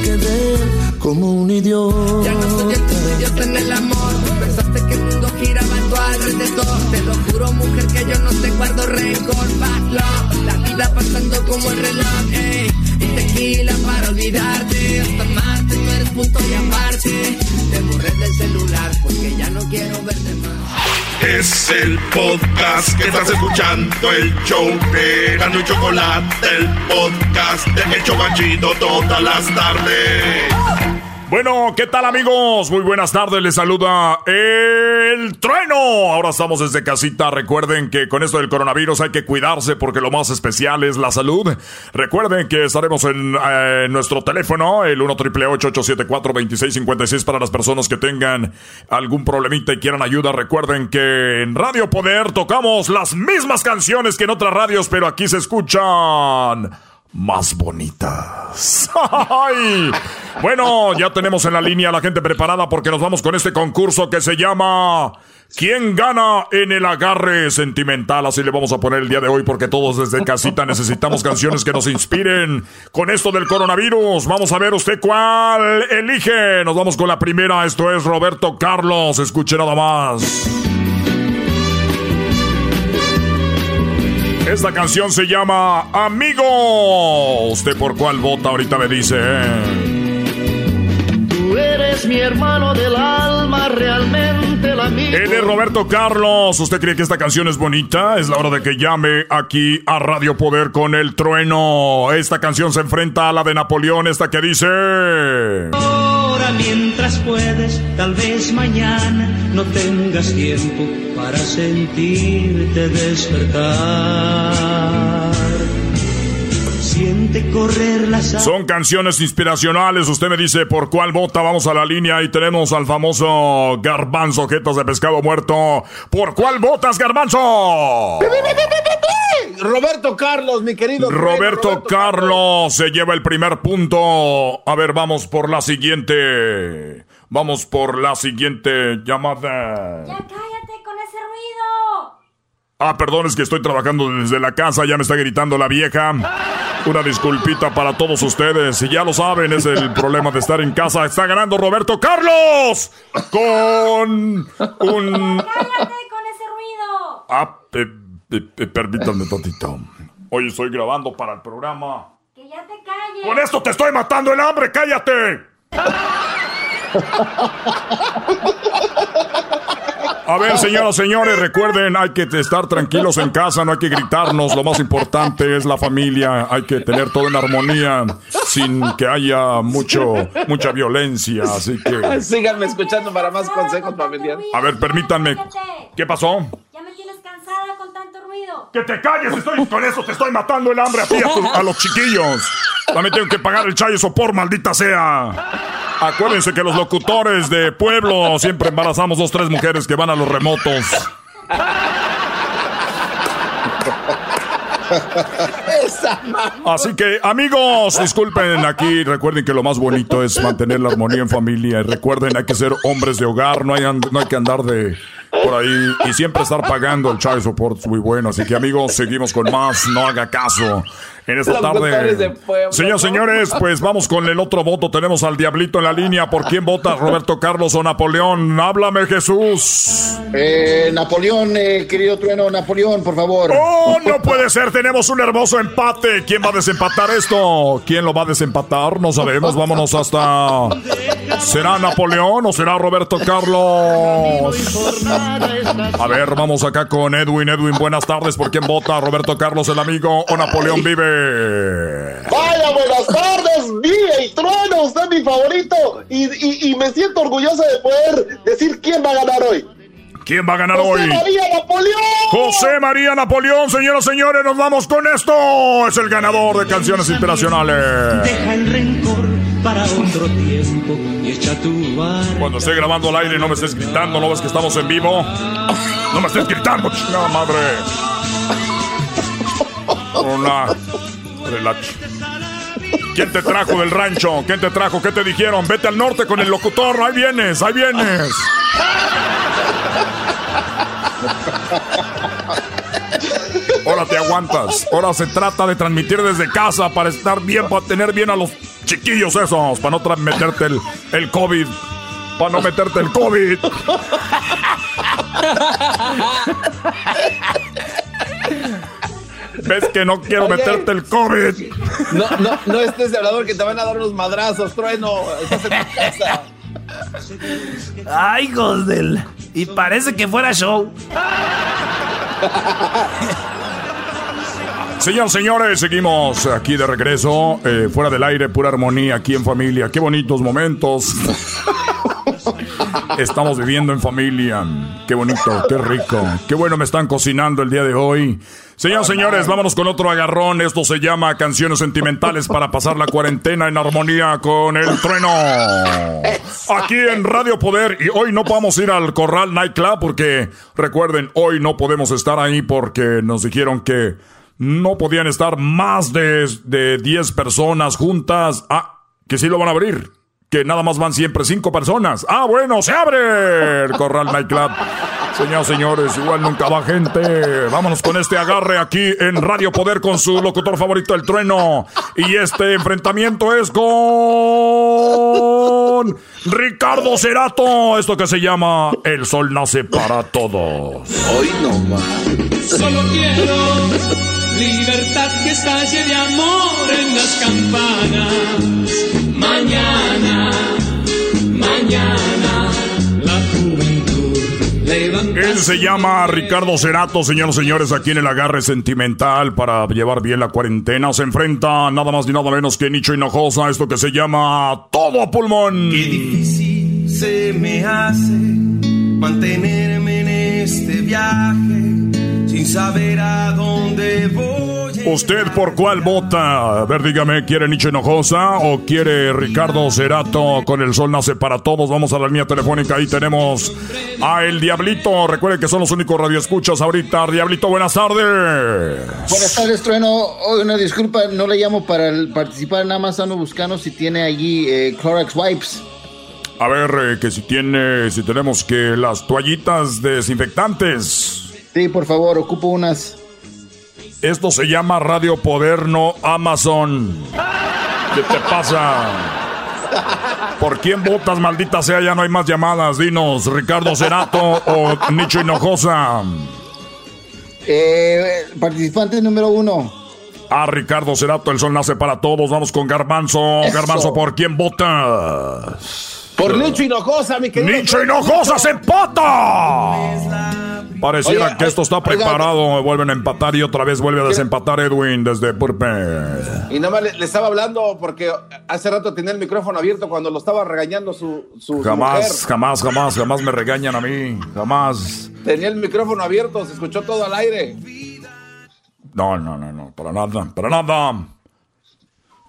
[SPEAKER 17] quedé como un idiota.
[SPEAKER 18] Ya no soy el tipo idiota en el amor. Pensaste que el mundo giraba a tu alrededor. Te lo juro, mujer, que yo no te guardo rencor. La vida pasando como el reloj. Ey, y tequila para olvidarte. Hasta Marte, tú eres punto y aparte. Te borré del celular porque ya no quiero verte más.
[SPEAKER 2] Es el podcast que estás escuchando, el show de Gano y Chocolate, el podcast de El Chobachito todas las tardes.
[SPEAKER 19] Bueno, ¿qué tal amigos? Muy buenas tardes, les saluda el trueno. Ahora estamos desde casita. Recuerden que con esto del coronavirus hay que cuidarse porque lo más especial es la salud. Recuerden que estaremos en eh, nuestro teléfono, el 1 triple 874 2656 para las personas que tengan algún problemita y quieran ayuda. Recuerden que en Radio Poder tocamos las mismas canciones que en otras radios, pero aquí se escuchan más bonitas. ¡Ay! Bueno, ya tenemos en la línea a la gente preparada porque nos vamos con este concurso que se llama ¿Quién gana en el agarre sentimental? Así le vamos a poner el día de hoy porque todos desde casita necesitamos canciones que nos inspiren con esto del coronavirus. Vamos a ver usted cuál elige. Nos vamos con la primera. Esto es Roberto Carlos. Escuche nada más. Esta canción se llama Amigo. ¿Usted por cuál vota? Ahorita me dice.
[SPEAKER 12] Tú eres mi hermano del alma, realmente.
[SPEAKER 19] Él es Roberto Carlos. ¿Usted cree que esta canción es bonita? Es la hora de que llame aquí a Radio Poder con el trueno. Esta canción se enfrenta a la de Napoleón, esta que dice...
[SPEAKER 4] Ahora mientras puedes, tal vez mañana no tengas tiempo para sentirte despertar. Siente correr la sangre.
[SPEAKER 19] Son canciones inspiracionales. Usted me dice por cuál vota. Vamos a la línea y tenemos al famoso Garbanzo, jetas de pescado muerto. ¿Por cuál votas, Garbanzo?
[SPEAKER 10] Roberto Carlos, mi querido.
[SPEAKER 19] Roberto, Carlos se lleva el primer punto. A ver, vamos por la siguiente. Vamos por la siguiente llamada.
[SPEAKER 20] ¡Ya cállate con ese ruido!
[SPEAKER 19] Ah, perdón, es que estoy trabajando desde la casa, ya me está gritando la vieja. Una disculpita para todos ustedes. Y ya lo saben, es el problema de estar en casa. Está ganando Roberto Carlos con un...
[SPEAKER 20] ¡Cállate con ese ruido!
[SPEAKER 19] Ah, pe- pe- permítanme tantito. Hoy estoy grabando para el programa.
[SPEAKER 20] ¡Que ya te calles!
[SPEAKER 19] Con esto te estoy matando el hambre, cállate. A ver, señoras, señores, recuerden, hay que estar tranquilos en casa, no hay que gritarnos, lo más importante es la familia, hay que tener todo en armonía, sin que haya mucho, mucha violencia, así que...
[SPEAKER 10] Síganme escuchando para más consejos familiares.
[SPEAKER 19] A ver, permítanme, ¿qué pasó?
[SPEAKER 20] Ya me tienes cansada con tanto ruido.
[SPEAKER 19] ¡Que te calles! Estoy con eso, te estoy matando el hambre a ti, a, tu- a los chiquillos. También tengo que pagar el chayo sopor, maldita sea. Acuérdense que los locutores de pueblo siempre embarazamos dos, tres mujeres que van a los remotos. Así que, amigos, disculpen aquí. Recuerden que lo más bonito es mantener la armonía en familia. Y recuerden, hay que ser hombres de hogar. No hay, no hay que andar de por ahí y siempre estar pagando el child support. es Muy bueno. Así que, amigos, seguimos con más. No haga caso. En esta tarde. Señores, señores, pues vamos con el otro voto. Tenemos al Diablito en la línea. ¿Por quién vota Roberto Carlos o Napoleón? Háblame, Jesús.
[SPEAKER 8] Eh, Napoleón, eh, querido trueno, Napoleón, por favor.
[SPEAKER 19] ¡Oh, no puede ser! Tenemos un hermoso empate. ¿Quién va a desempatar esto? ¿Quién lo va a desempatar? No sabemos. Vámonos hasta. ¿Será Napoleón o será Roberto Carlos? A ver, vamos acá con Edwin. Edwin, buenas tardes. ¿Por quién vota? ¿Roberto Carlos, el amigo o Napoleón vive?
[SPEAKER 7] Vaya, buenas tardes, Vive y Trueno, usted es mi favorito y, y- y me siento orgulloso de poder decir quién va a ganar hoy.
[SPEAKER 19] ¿Quién va a ganar
[SPEAKER 7] José
[SPEAKER 19] hoy?
[SPEAKER 7] María Napoleón.
[SPEAKER 19] José María Napoleón, señoras y señores, nos vamos con esto. Es el ganador de canciones inspiracionales.
[SPEAKER 4] Deja el rencor para otro tiempo
[SPEAKER 19] Cuando esté grabando al aire, no me estés gritando, no ves que estamos en vivo. No me estés gritando, chingada madre. Una. Relax. ¿Quién te trajo del rancho? ¿Quién te trajo? ¿Qué te dijeron? Vete al norte con el locutor. Ahí vienes, ahí vienes. Ahora te aguantas. Ahora se trata de transmitir desde casa para estar bien, para tener bien a los chiquillos esos, para no meterte el, el COVID. Para no meterte el COVID. ¿Ves que no quiero
[SPEAKER 10] Oye.
[SPEAKER 19] meterte el COVID?
[SPEAKER 10] No, no, no estés de hablador que te van a dar unos madrazos, trueno. Estás en tu casa.
[SPEAKER 3] Ay, hijos del. Y parece que fuera show.
[SPEAKER 19] Señoras, señores, seguimos aquí de regreso, eh, fuera del aire, pura armonía, aquí en familia. Qué bonitos momentos. Estamos viviendo en familia. Qué bonito, qué rico. Qué bueno me están cocinando el día de hoy. Señoras, señores, vámonos con otro agarrón. Esto se llama Canciones Sentimentales para pasar la cuarentena en armonía con el trueno. Aquí en Radio Poder. Y hoy no podemos ir al Corral Nightclub porque, recuerden, hoy no podemos estar ahí porque nos dijeron que no podían estar más de, de 10 personas juntas. Ah, que sí lo van a abrir. Que nada más van siempre 5 personas. Ah, bueno, se abre el Corral Nightclub. Señoras, señores, igual nunca va gente. Vámonos con este agarre aquí en Radio Poder con su locutor favorito, el trueno. Y este enfrentamiento es con Ricardo Cerato. Esto que se llama El Sol Nace para Todos.
[SPEAKER 10] Hoy no más.
[SPEAKER 4] Solo quiero libertad que estalle de amor en las campanas. Mañana, mañana, la juventud levanta.
[SPEAKER 19] Él se llama Ricardo Cerato, señoras y señores, aquí en el agarre sentimental para llevar bien la cuarentena. Se enfrenta nada más ni nada menos que Nicho Hinojosa, esto que se llama Todo a Pulmón.
[SPEAKER 12] Qué difícil se me hace mantenerme en este viaje sin saber a dónde voy.
[SPEAKER 19] ¿Usted por cuál vota? A ver, dígame, ¿quiere Nicho Hinojosa o quiere Ricardo Cerato con el sol nace para todos? Vamos a la línea telefónica, ahí tenemos a El Diablito. Recuerden que son los únicos radioescuchas ahorita. Diablito, buenas tardes.
[SPEAKER 8] Buenas tardes, Trueno. Oh, una disculpa, no le llamo para participar, nada más ando buscando si tiene allí eh, Clorox Wipes.
[SPEAKER 19] A ver, eh, que si tiene, si tenemos que las toallitas desinfectantes.
[SPEAKER 8] Sí, por favor, ocupo unas.
[SPEAKER 19] Esto se llama Radio Poder, no Amazon. ¿Qué te pasa? ¿Por quién votas, maldita sea? Ya no hay más llamadas. Dinos, Ricardo Cerato o Nicho Hinojosa.
[SPEAKER 8] Eh, participante número uno.
[SPEAKER 19] Ah, Ricardo Cerato, el sol nace para todos. Vamos con Garbanzo.
[SPEAKER 8] Eso.
[SPEAKER 19] Garbanzo, ¿por quién votas?
[SPEAKER 10] Por Nicho Hinojosa, mi querido.
[SPEAKER 19] ¡Nicho Hinojosa se empata! Pareciera
[SPEAKER 10] Oye,
[SPEAKER 19] que esto está
[SPEAKER 10] oiga.
[SPEAKER 19] preparado. Vuelven a empatar y otra vez vuelve a desempatar Edwin desde Purpe.
[SPEAKER 10] Y nada más le, le estaba hablando porque hace rato tenía el micrófono abierto cuando lo estaba regañando su, su, su
[SPEAKER 19] Jamás,
[SPEAKER 10] mujer.
[SPEAKER 19] jamás, jamás, jamás me regañan a mí. Jamás.
[SPEAKER 10] Tenía el micrófono abierto, se escuchó todo al aire.
[SPEAKER 19] No, no, no, no. Para nada, para nada.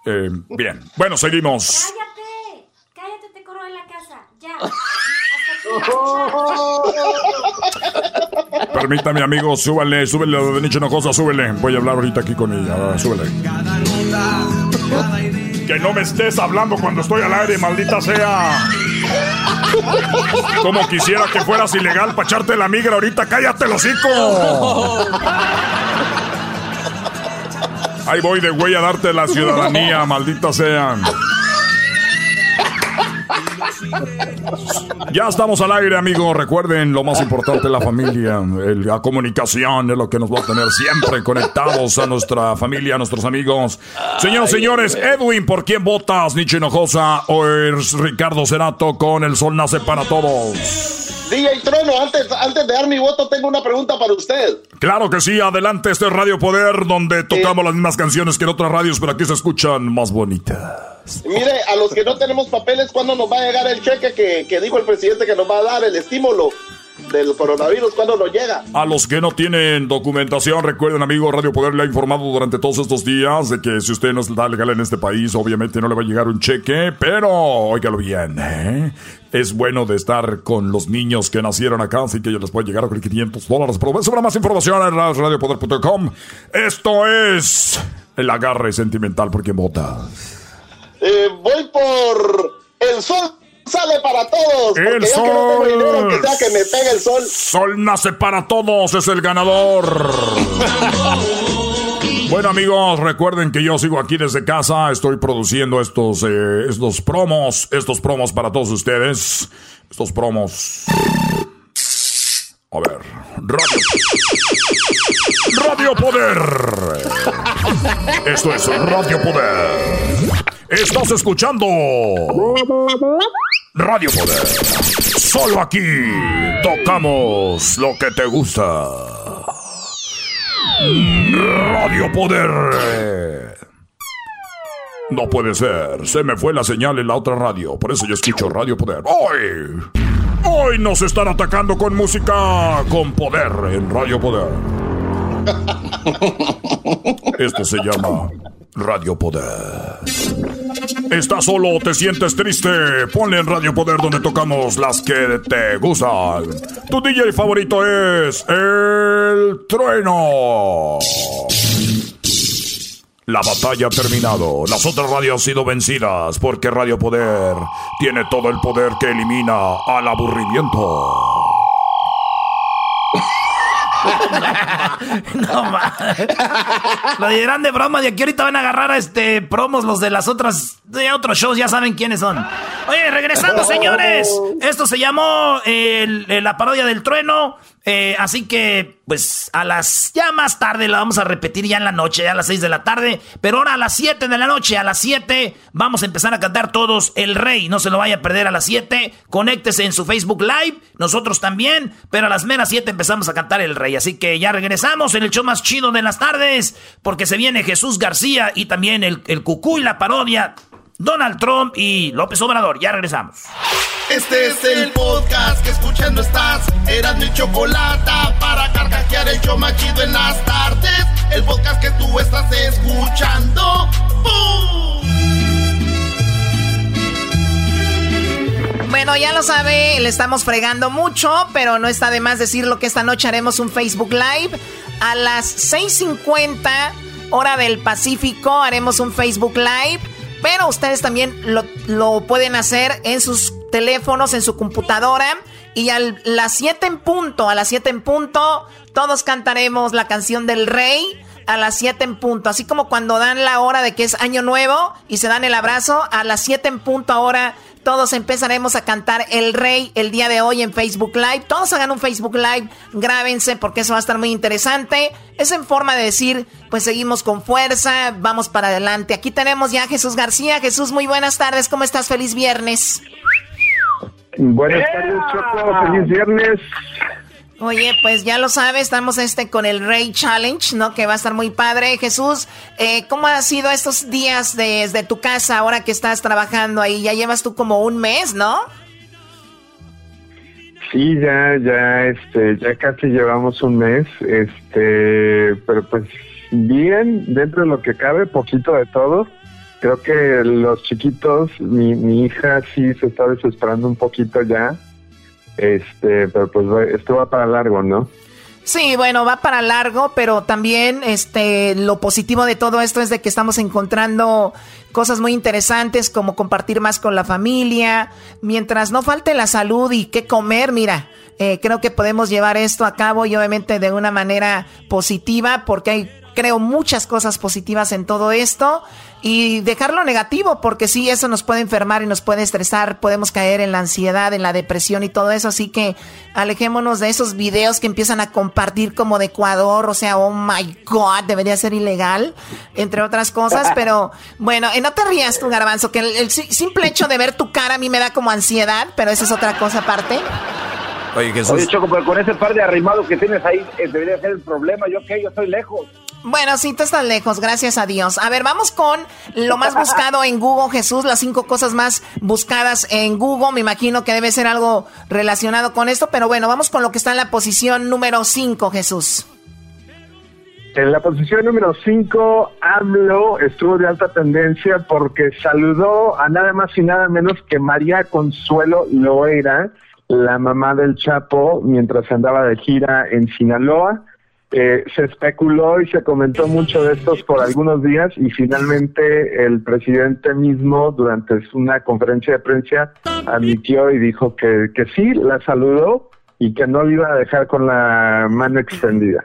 [SPEAKER 19] Eh, bien. Bueno, seguimos.
[SPEAKER 20] Cállate. Cállate, te corro en la casa. Ya.
[SPEAKER 19] Permítame, amigo, súbele, súbele de Nicho Hinojosa, súbele. Voy a hablar ahorita aquí con ella. Que no me estés hablando cuando estoy al aire, maldita sea. Como quisiera que fueras ilegal para echarte la migra ahorita. ¡Cállate, el hocico! Ahí voy de güey a darte la ciudadanía, maldita sea. Ya estamos al aire, amigos. Recuerden, lo más importante, la familia. El- la comunicación es lo que nos va a tener siempre conectados a nuestra familia, a nuestros amigos. Señoras y señores, Edwin, ¿por quién votas? ¿Nietzsche Hinojosa o es Ricardo Cerato con El Sol Nace para Todos?
[SPEAKER 7] DJ Trueno, antes, antes de dar mi voto, tengo una pregunta para usted.
[SPEAKER 19] Claro que sí, adelante, este es Radio Poder, donde tocamos las mismas canciones que en otras radios, pero aquí se escuchan más bonitas.
[SPEAKER 7] Mire, a los que no tenemos papeles, ¿cuándo nos va a llegar el cheque que, que dijo el presidente que nos va a dar el estímulo del coronavirus? ¿Cuándo nos llega?
[SPEAKER 19] A los que no tienen documentación, recuerden, amigo, Radio Poder le ha informado durante todos estos días de que si usted no está legal en este país, obviamente no le va a llegar un cheque, pero óigalo bien, ¿eh? Es bueno de estar con los niños que nacieron acá, así que ellos les puede llegar con 500 dólares. Pero sobre más información en radiopoder.com. Esto es el agarre sentimental por quien vota.
[SPEAKER 7] Eh, voy por el sol sale para todos.
[SPEAKER 19] El
[SPEAKER 7] porque yo que no tengo dinero,
[SPEAKER 19] sol.
[SPEAKER 7] que sea que me pegue el sol.
[SPEAKER 19] Sol nace para todos, es el ganador. Bueno amigos, recuerden que yo sigo aquí desde casa, estoy produciendo estos, eh, estos promos, estos promos para todos ustedes, estos promos. A ver, radio. Radio Poder. Esto es Radio Poder. Estás escuchando Radio Poder. Solo aquí tocamos lo que te gusta. Radio Poder. No puede ser. Se me fue la señal en la otra radio. Por eso yo escucho Radio Poder. Hoy. Hoy nos están atacando con música con poder en Radio Poder. Esto se llama Radio Poder. ¿Estás solo te sientes triste? Ponle en Radio Poder donde tocamos las que te gustan. Tu DJ favorito es El Trueno. La batalla ha terminado. Las otras radios han sido vencidas porque Radio Poder tiene todo el poder que elimina al aburrimiento.
[SPEAKER 3] no Lo dirán de broma de aquí ahorita van a agarrar a este promos los de las otras de otros shows, ya saben quiénes son. Oye, regresando, señores. Esto se llamó la parodia del trueno. Eh, así que, pues, a las. Ya más tarde la vamos a repetir ya en la noche, ya a las 6 de la tarde. Pero ahora a las 7 de la noche, a las 7, vamos a empezar a cantar todos El Rey. No se lo vaya a perder a las 7. Conéctese en su Facebook Live. Nosotros también. Pero a las meras 7 empezamos a cantar El Rey. Así que ya regresamos en el show más chido de las tardes. Porque se viene Jesús García y también el, el Cucú y la parodia. Donald Trump y López Obrador. Ya regresamos.
[SPEAKER 2] Este es el podcast que escuchando estás. Eran mi chocolate para carcajear el show machido en las tardes. El podcast que tú estás escuchando.
[SPEAKER 5] Bueno, ya lo sabe, le estamos fregando mucho, pero no está de más decirlo que esta noche haremos un Facebook Live a las 6.50 hora del Pacífico. Haremos un Facebook Live pero ustedes también lo, pueden hacer en sus teléfonos, en su computadora. Y a las 7 en punto, a las 7 en punto, todos cantaremos la canción del rey a las 7 en punto. Así como cuando dan la hora de que es año nuevo y se dan el abrazo, a las 7 en punto ahora todos empezaremos a cantar El Rey el día de hoy en Facebook Live. Todos hagan un Facebook Live, grábense porque eso va a estar muy interesante. Es en forma de decir, pues seguimos con fuerza, vamos para adelante. Aquí tenemos ya a Jesús García. Jesús, muy buenas tardes, ¿cómo estás? Feliz viernes.
[SPEAKER 21] Buenas tardes, Choco, feliz viernes.
[SPEAKER 5] Oye, pues ya lo sabes, estamos este con el Rey Challenge, ¿no? Que va a estar muy padre. Jesús, eh, ¿cómo ha sido estos días desde tu casa ahora que estás trabajando ahí? Ya llevas tú como un mes, ¿no?
[SPEAKER 21] Sí, ya, ya, este, ya casi llevamos un mes, este, pero pues bien, dentro de lo que cabe, poquito de todo. Creo que los chiquitos, mi, mi hija sí se está desesperando un poquito ya este, pero pues esto va para largo, ¿no?
[SPEAKER 5] Sí, bueno, va para largo, pero también este lo positivo de todo esto es de que estamos encontrando cosas muy interesantes como compartir más con la familia, mientras no falte la salud y qué comer, mira, eh, creo que podemos llevar esto a cabo y obviamente de una manera positiva porque hay creo muchas cosas positivas en todo esto y dejarlo negativo, porque sí, eso nos puede enfermar y nos puede estresar, podemos caer en la ansiedad, en la depresión y todo eso, así que alejémonos de esos videos que empiezan a compartir como de Ecuador, o sea, oh my god, debería ser ilegal, entre otras cosas, pero bueno, no te rías tú, garbanzo, que el, simple hecho de ver tu cara a mí me da como ansiedad, pero esa es otra cosa aparte.
[SPEAKER 13] Oye, Jesús. Oye, Choco, pero con ese par de arrimados que tienes ahí, eh, debería ser el problema. Yo que yo estoy lejos.
[SPEAKER 5] Bueno, sí, tú estás lejos, gracias a Dios. A ver, vamos con lo más buscado en Google, Jesús, las cinco cosas más buscadas en Google. Me imagino que debe ser algo relacionado con esto, pero bueno, vamos con lo que está en la posición número cinco, Jesús.
[SPEAKER 21] En la posición número cinco, AMLO estuvo de alta tendencia porque saludó a nada más y nada menos que María Consuelo Loera, la mamá del Chapo, mientras andaba de gira en Sinaloa eh, se especuló y se comentó mucho de estos por algunos días y finalmente el presidente mismo durante una conferencia de prensa admitió y dijo que, que sí, la saludó y que no le iba a dejar con la mano extendida.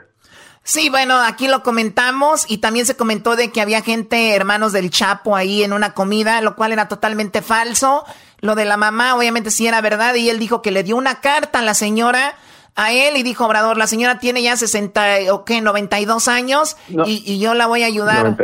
[SPEAKER 5] Sí, bueno, aquí lo comentamos y también se comentó de que había gente, hermanos del Chapo, ahí en una comida, lo cual era totalmente falso. Lo de la mamá, obviamente sí era verdad y él dijo que le dio una carta a la señora a él y dijo Obrador, la señora tiene ya 60 o qué, 92 años y, y, yo la voy a ayudar.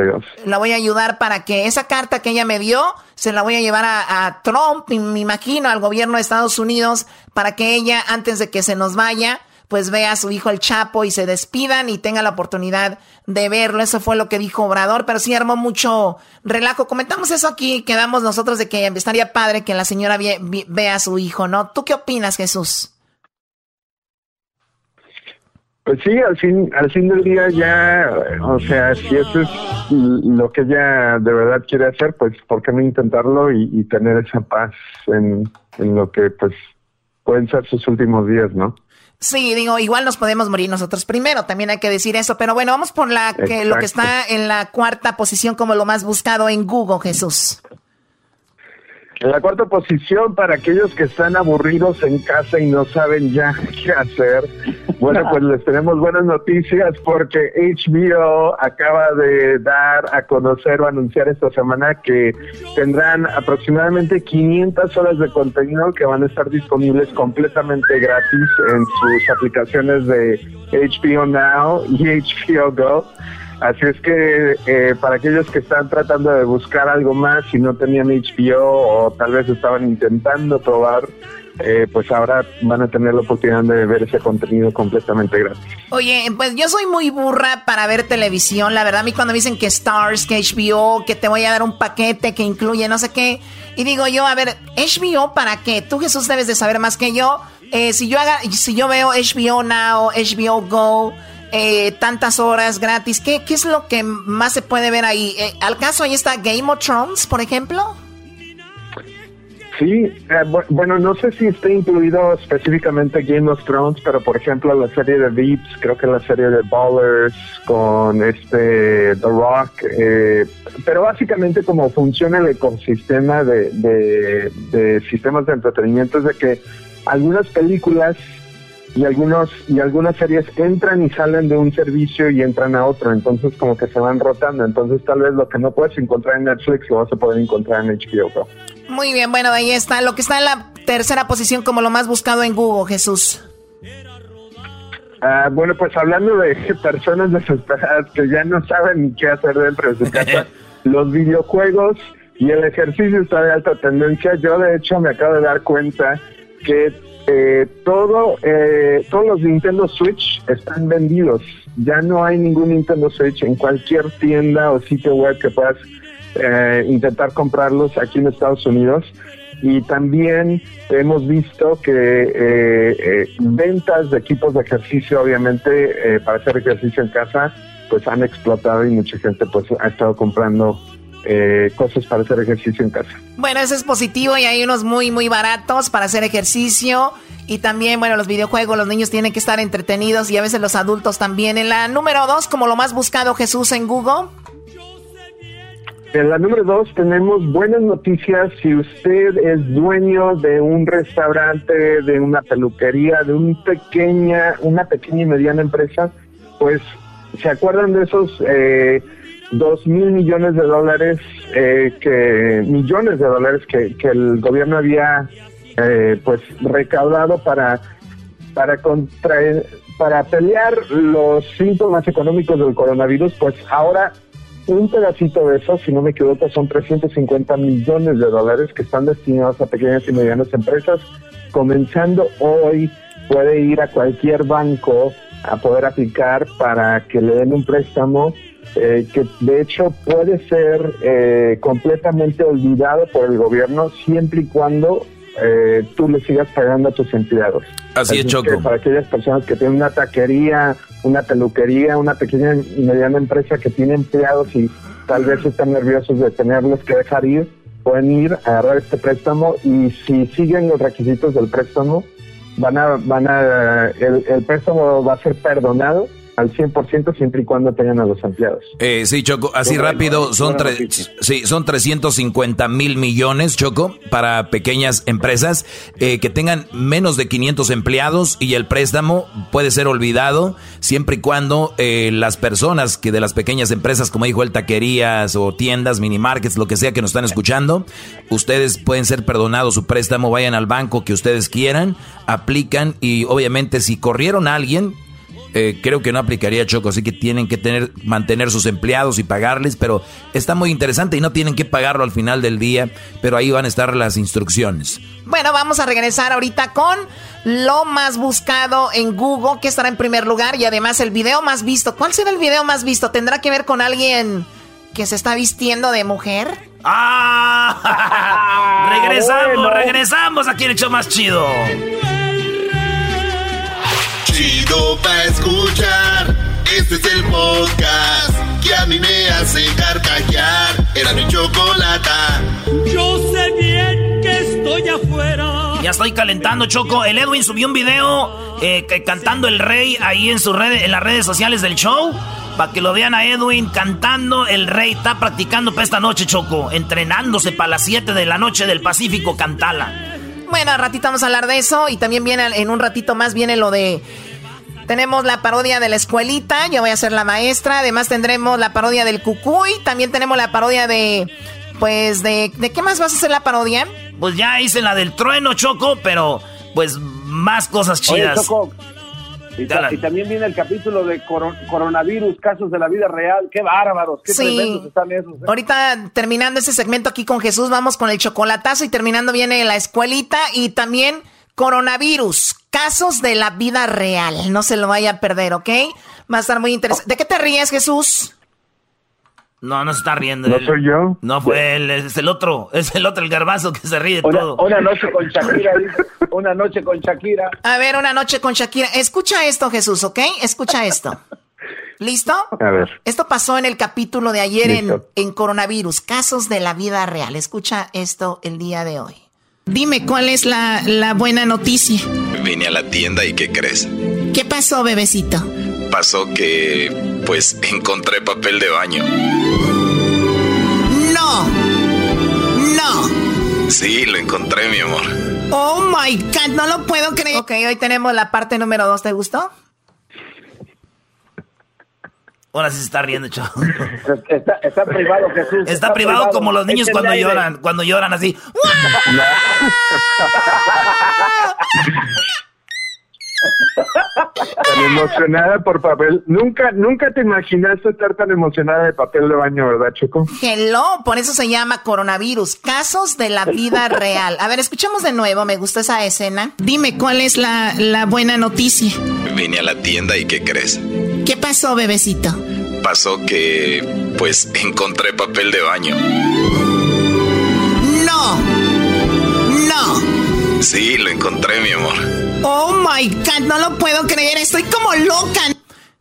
[SPEAKER 5] La voy a ayudar para que esa carta que ella me dio se la voy a llevar a, Trump, me imagino, al gobierno de Estados Unidos, para que ella, antes de que se nos vaya, pues vea a su hijo el Chapo y se despidan y tenga la oportunidad de verlo. Eso fue lo que dijo Obrador, pero sí armó mucho relajo. Comentamos eso aquí, quedamos nosotros de que estaría padre que la señora vea a su hijo, ¿no? ¿Tú qué opinas, Jesús?
[SPEAKER 21] Pues sí, al fin, al fin del día ya, o sea, si eso es lo que ella de verdad quiere hacer, pues ¿por qué no intentarlo y, tener esa paz en, lo que pues pueden ser sus últimos días, ¿no?
[SPEAKER 5] Sí, digo, igual nos podemos morir nosotros primero, también hay que decir eso, pero bueno, vamos por la que, lo que está en la cuarta posición como lo más buscado en Google, Jesús.
[SPEAKER 21] En la cuarta posición, para aquellos que están aburridos en casa y no saben ya qué hacer, bueno, pues les tenemos buenas noticias porque HBO acaba de dar a conocer o anunciar esta semana que tendrán aproximadamente 500 horas de contenido que van a estar disponibles completamente gratis en sus aplicaciones de HBO Now y HBO Go. Así es que eh, para aquellos que están tratando de buscar algo más y no tenían HBO o tal vez estaban intentando probar, eh, pues ahora van a tener la oportunidad de ver ese contenido completamente gratis.
[SPEAKER 5] Oye, pues yo soy muy burra para ver televisión. La verdad, a mí cuando me dicen que Stars, que HBO, que te voy a dar un paquete que incluye no sé qué, y digo yo, a ver, HBO para qué? Tú Jesús debes de saber más que yo. Eh, si yo haga, si yo veo HBO Now, HBO Go eh, tantas horas gratis. ¿Qué, ¿Qué es lo que más se puede ver ahí? Eh, ¿Al caso ahí está Game of Thrones, por ejemplo?
[SPEAKER 21] Sí, eh, bueno, no sé si está incluido específicamente Game of Thrones, pero por ejemplo la serie de Vips, creo que la serie de Ballers con este The Rock, eh, pero básicamente como funciona el ecosistema de, de, de sistemas de entretenimiento es de que algunas películas y algunos y algunas series entran y salen de un servicio y entran a otro, entonces como que se van rotando, entonces tal vez lo que no puedes encontrar en Netflix lo vas a poder encontrar en HBO
[SPEAKER 5] Muy bien, bueno, ahí está lo que está en la tercera posición como lo más buscado en Google, Jesús.
[SPEAKER 21] Ah, bueno, pues hablando de personas desesperadas que ya no saben ni qué hacer dentro de su casa, los videojuegos y el ejercicio está de alta tendencia. Yo de hecho me acabo de dar cuenta que eh, todo, eh, todos los Nintendo Switch están vendidos. Ya no hay ningún Nintendo Switch en cualquier tienda o sitio web que puedas eh, intentar comprarlos aquí en Estados Unidos. Y también hemos visto que ventas de equipos de ejercicio, obviamente, para hacer ejercicio en casa, pues han explotado y mucha gente pues ha estado comprando eh, cosas para hacer ejercicio en casa.
[SPEAKER 5] Bueno, eso es positivo y hay unos muy, muy baratos para hacer ejercicio. Y también, bueno, los videojuegos, los niños tienen que estar entretenidos y a veces los adultos también. En la número dos, como lo más buscado Jesús en Google.
[SPEAKER 21] En la número dos tenemos buenas noticias. Si usted es dueño de un restaurante, de una peluquería, de un pequeña, una pequeña y mediana empresa, pues se acuerdan de esos eh, dos mil millones de dólares, eh, que millones de dólares que, que el gobierno había eh, pues recaudado para para contra, para pelear los síntomas económicos del coronavirus, pues ahora un pedacito de eso, si no me equivoco, son 350 millones de dólares que están destinados a pequeñas y medianas empresas. Comenzando hoy, puede ir a cualquier banco a poder aplicar para que le den un préstamo eh, que de hecho puede ser eh, completamente olvidado por el gobierno siempre y cuando eh, tú le sigas pagando a tus empleados.
[SPEAKER 6] Así, es, Choco.
[SPEAKER 21] para aquellas personas que tienen una taquería, una peluquería, una pequeña y mediana empresa que tiene empleados y tal vez están nerviosos de tenerlos que dejar ir, pueden ir a agarrar este préstamo y si siguen los requisitos del préstamo, van a, van a, el, el préstamo va a ser perdonado al 100% siempre y cuando tengan a los empleados.
[SPEAKER 6] Eh, sí, Choco, así rápido, son, sí, son 350 mil millones, Choco, para pequeñas empresas eh, que tengan menos de 500 empleados y el préstamo puede ser olvidado siempre y cuando eh, las personas que de las pequeñas empresas, como dijo el taquerías o tiendas, mini markets, lo que sea que nos están escuchando, ustedes pueden ser perdonados su préstamo, vayan al banco que ustedes quieran, aplican y obviamente si corrieron a alguien, eh, creo que no aplicaría Choco, así que tienen que tener, mantener sus empleados y pagarles, pero está muy interesante y no tienen que pagarlo al final del día, pero ahí van a estar las instrucciones.
[SPEAKER 5] Bueno, vamos a regresar ahorita con lo más buscado en Google, que estará en primer lugar, y además el video más visto. ¿Cuál será el video más visto? ¿Tendrá que ver con alguien que se está vistiendo de mujer?
[SPEAKER 3] ¡Ah! regresamos, regresamos aquí en el hecho más chido.
[SPEAKER 2] Chido pa' escuchar. Este es el podcast que a mí me hace carcajear. Era mi chocolata.
[SPEAKER 4] Yo sé bien que estoy afuera.
[SPEAKER 3] Ya estoy calentando, Choco. El Edwin subió un video eh, cantando el rey ahí en, su red, en las redes sociales del show. Para que lo vean a Edwin cantando el rey. Está practicando para esta noche, Choco. Entrenándose para las 7 de la noche del Pacífico, cantala.
[SPEAKER 5] Bueno, al ratito vamos a hablar de eso. Y también viene en un ratito más viene lo de tenemos la parodia de la escuelita, yo voy a ser la maestra. Además tendremos la parodia del cucuy. También tenemos la parodia de, pues, de, ¿de qué más vas a hacer la parodia?
[SPEAKER 3] Pues ya hice la del trueno, Choco, pero pues más cosas chidas. Choco,
[SPEAKER 10] y, también viene el capítulo de coronavirus, casos de la vida real. Qué bárbaros, qué tremendos están esos. ¿eh?
[SPEAKER 5] Ahorita terminando ese segmento aquí con Jesús, vamos con el chocolatazo y terminando viene la escuelita y también coronavirus, casos de la vida real. No se lo vaya a perder, ¿ok? Va a estar muy interesante. ¿De qué te ríes, Jesús?
[SPEAKER 3] No, no se está riendo.
[SPEAKER 21] ¿No soy yo?
[SPEAKER 3] No fue él, es el otro, es el otro, el garbazo que se ríe de todo.
[SPEAKER 10] Una noche con Shakira, una noche con Shakira.
[SPEAKER 5] A ver, una noche con Shakira. Escucha esto, Jesús, ¿ok? Escucha esto. ¿Listo?
[SPEAKER 21] A ver.
[SPEAKER 5] Esto pasó en el capítulo de ayer en, en Coronavirus, casos de la vida real. Escucha esto el día de hoy. Dime, ¿cuál es la, la buena noticia?
[SPEAKER 11] Vine a la tienda y ¿qué crees?
[SPEAKER 5] ¿Qué pasó, bebecito?
[SPEAKER 11] Pasó que, pues, encontré papel de baño.
[SPEAKER 5] No. No.
[SPEAKER 11] Sí, lo encontré, mi amor.
[SPEAKER 5] Oh my God, no lo puedo creer. Ok, hoy tenemos la parte número dos. ¿Te gustó?
[SPEAKER 3] Ahora sí se está riendo, chavo.
[SPEAKER 10] Está, privado, Jesús.
[SPEAKER 3] Está, privado, como los niños cuando lloran, cuando lloran así.
[SPEAKER 21] tan emocionada por papel. Nunca, nunca te imaginaste estar tan emocionada de papel de baño, ¿verdad, Choco?
[SPEAKER 5] Hello, por eso se llama coronavirus, casos de la vida real. A ver, escuchemos de nuevo, me gustó esa escena. Dime, ¿cuál es la, la buena noticia?
[SPEAKER 11] Vine a la tienda y ¿qué crees?
[SPEAKER 5] ¿Qué pasó, bebecito?
[SPEAKER 11] Pasó que, pues, encontré papel de baño.
[SPEAKER 5] No. No.
[SPEAKER 11] Sí, lo encontré, mi amor.
[SPEAKER 5] Oh my God, no lo puedo creer, estoy como loca.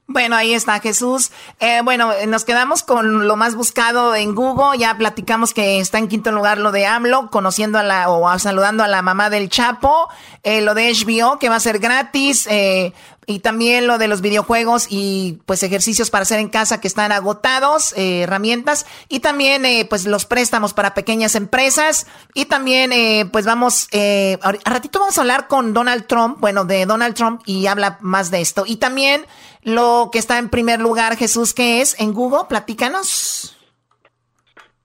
[SPEAKER 5] Bueno, ahí está Jesús. Eh, bueno, nos quedamos con lo más buscado en Google. Ya platicamos que está en quinto lugar lo de AMLO, conociendo a la o saludando a la mamá del Chapo. Eh, lo de HBO, que va a ser gratis. Eh, y también lo de los videojuegos y pues ejercicios para hacer en casa que están agotados, eh, herramientas. Y también eh, pues los préstamos para pequeñas empresas. Y también eh, pues vamos, a ratito vamos a hablar con Donald Trump, bueno, de Donald Trump y habla más de esto. Y también lo que está en primer lugar, Jesús, que es en Google, platícanos.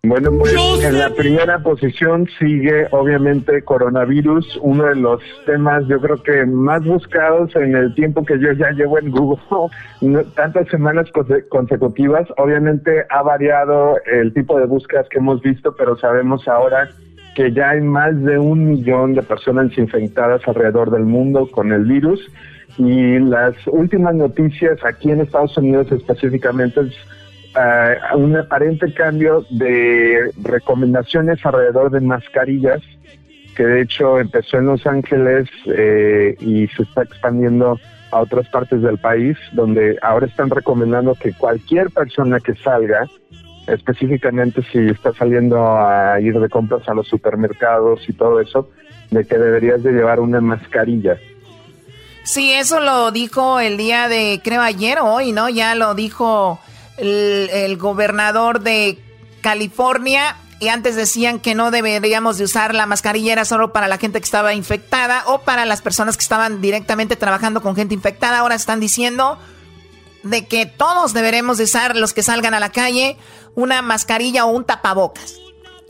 [SPEAKER 21] Bueno, pues en la primera posición sigue obviamente coronavirus, uno de los temas yo creo que más buscados en el tiempo que yo ya llevo en Google, tantas semanas consecutivas. Obviamente ha variado el tipo de búsquedas que hemos visto, pero sabemos ahora que ya hay más de un millón de personas infectadas alrededor del mundo con el virus. Y las últimas noticias aquí en Estados Unidos específicamente es uh, un aparente cambio de recomendaciones alrededor de mascarillas, que de hecho empezó en Los Ángeles eh, y se está expandiendo a otras partes del país, donde ahora están recomendando que cualquier persona que salga, específicamente si está saliendo a ir de compras a los supermercados y todo eso, de que deberías de llevar una mascarilla.
[SPEAKER 5] Sí, eso lo dijo el día de, creo ayer o hoy, ¿no? Ya lo dijo el, gobernador de California y antes decían que no deberíamos de usar la mascarilla era solo para la gente que estaba infectada o para las personas que estaban directamente trabajando con gente infectada. Ahora están diciendo de que todos deberemos de usar los que salgan a la calle una mascarilla o un tapabocas.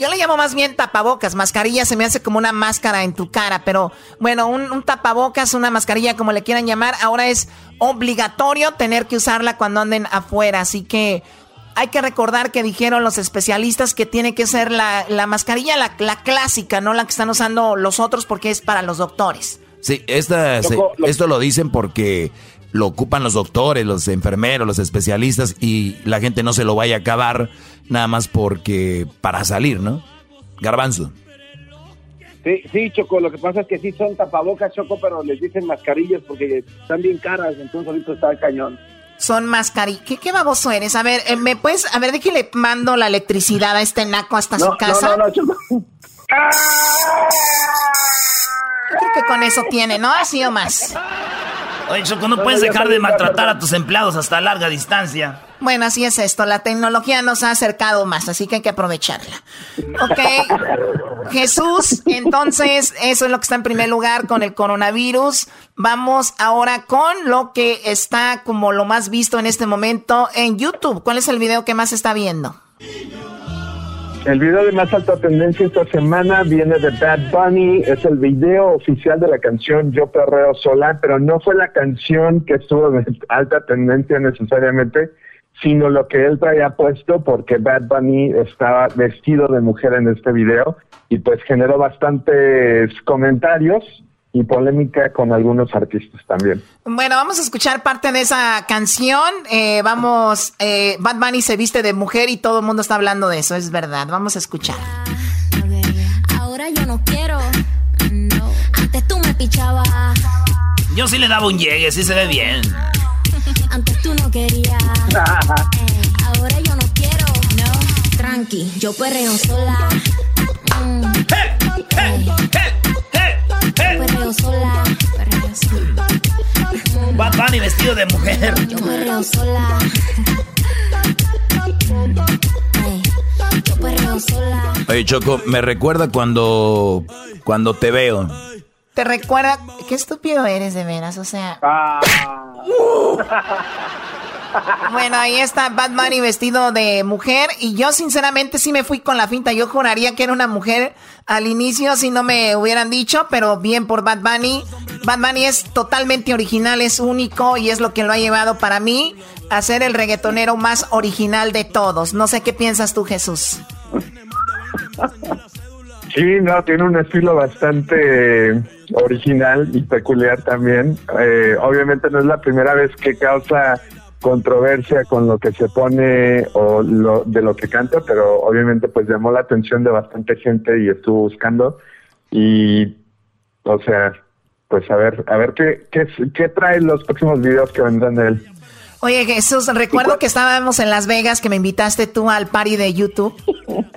[SPEAKER 5] Yo le llamo más bien tapabocas. Mascarilla se me hace como una máscara en tu cara, pero bueno, un, tapabocas, una mascarilla, como le quieran llamar, ahora es obligatorio tener que usarla cuando anden afuera. Así que hay que recordar que dijeron los especialistas que tiene que ser la, mascarilla, la, clásica, no la que están usando los otros porque es para los doctores.
[SPEAKER 6] Sí, esta, esto lo dicen porque lo ocupan los doctores, los enfermeros, los especialistas y la gente no se lo vaya a acabar nada más porque para salir, ¿no? Garbanzo.
[SPEAKER 10] Sí, sí, Choco, lo que pasa es que sí son tapabocas, Choco, pero les dicen mascarillas porque están bien caras, entonces ahorita está el cañón.
[SPEAKER 5] Son mascarillas. ¿Qué, ¿Qué, baboso eres? A ver, eh, ¿me puedes, a ver, de qué le mando la electricidad a este naco hasta su casa?
[SPEAKER 10] No, no, Choco.
[SPEAKER 5] Creo que con eso tiene, ¿no? Así o más.
[SPEAKER 3] Oye, Choco, no puedes dejar de maltratar a tus empleados hasta larga distancia.
[SPEAKER 5] Bueno, así es esto. La tecnología nos ha acercado más, así que hay que aprovecharla. Ok. Jesús, entonces, eso es lo que está en primer lugar con el coronavirus. Vamos ahora con lo que está como lo más visto en este momento en YouTube. ¿Cuál es el video que más está viendo?
[SPEAKER 21] El video de más alta tendencia esta semana viene de Bad Bunny, es el video oficial de la canción Yo Perreo Sola, pero no fue la canción que estuvo de alta tendencia necesariamente, sino lo que él traía puesto porque Bad Bunny estaba vestido de mujer en este video y pues generó bastantes comentarios y polémica con algunos artistas también.
[SPEAKER 5] Bueno, vamos a escuchar parte de esa canción. Eh, vamos, eh, Bad Bunny se viste de mujer y todo el mundo está hablando de eso, es verdad. Vamos a escuchar.
[SPEAKER 20] Ahora yo no quiero. No. Antes tú me pichabas.
[SPEAKER 3] Yo sí le daba un llegue, sí se ve bien.
[SPEAKER 20] Antes tú no querías. Eh, ahora yo no quiero. No. Tranqui, yo perreo sola. Mm. Perreo sola. Perreo sola.
[SPEAKER 3] Bad Bunny vestido de mujer.
[SPEAKER 20] Yo perreo sola. Yo perreo sola.
[SPEAKER 6] Oye, Choco, me recuerda cuando, cuando te veo.
[SPEAKER 5] ¿Te recuerda? Qué estúpido eres de veras, o sea. Bueno, ahí está Bad Bunny vestido de mujer y yo sinceramente sí me fui con la finta. Yo juraría que era una mujer al inicio si no me hubieran dicho, pero bien por Bad Bunny. Bad Bunny es totalmente original, es único y es lo que lo ha llevado para mí a ser el reggaetonero más original de todos. No sé qué piensas tú, Jesús.
[SPEAKER 21] Sí, no, tiene un estilo bastante original y peculiar también. Eh, obviamente no es la primera vez que causa controversia con lo que se pone o lo, de lo que canta, pero obviamente pues llamó la atención de bastante gente y estuvo buscando y, o sea, pues a ver, a ver qué, qué, qué trae los próximos videos que vendrán de él.
[SPEAKER 5] Oye, Jesús, recuerdo que estábamos en Las Vegas, que me invitaste tú al party de YouTube.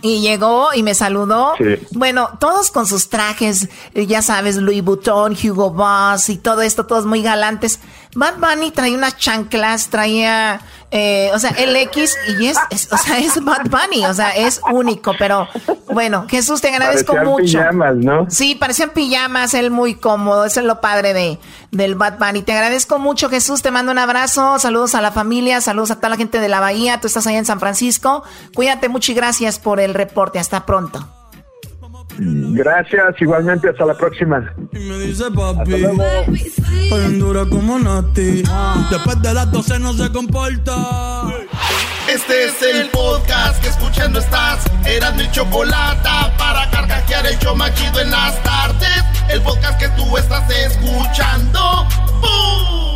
[SPEAKER 5] Y llegó y me saludó.
[SPEAKER 21] Sí.
[SPEAKER 5] Bueno, todos con sus trajes, ya sabes, Louis Vuitton, Hugo Boss y todo esto, todos muy galantes. Bad Bunny traía unas chanclas, traía, eh, o sea, el X y es, es- o sea, es Bad Bunny, o sea, es único. Pero bueno, Jesús, te agradezco
[SPEAKER 21] Parecían
[SPEAKER 5] mucho.
[SPEAKER 21] pijamas, ¿no?
[SPEAKER 5] Sí, parecían pijamas, él muy cómodo, eso es lo padre de, del Bad Bunny. Te agradezco mucho, Jesús, te mando un abrazo, saludos a la familia, saludos a toda la gente de la Bahía, tú estás allá en San Francisco. Cuídate mucho y gracias por el reporte, hasta pronto.
[SPEAKER 21] Gracias, igualmente, hasta la próxima.
[SPEAKER 12] Me dice papi, en dura como Nati. Después de las 12 no se comporta.
[SPEAKER 2] Este es el podcast que escuchando estás. Eran mi chocolate para carcajear el show machido en las tardes. El podcast que tú estás escuchando. ¡Bum!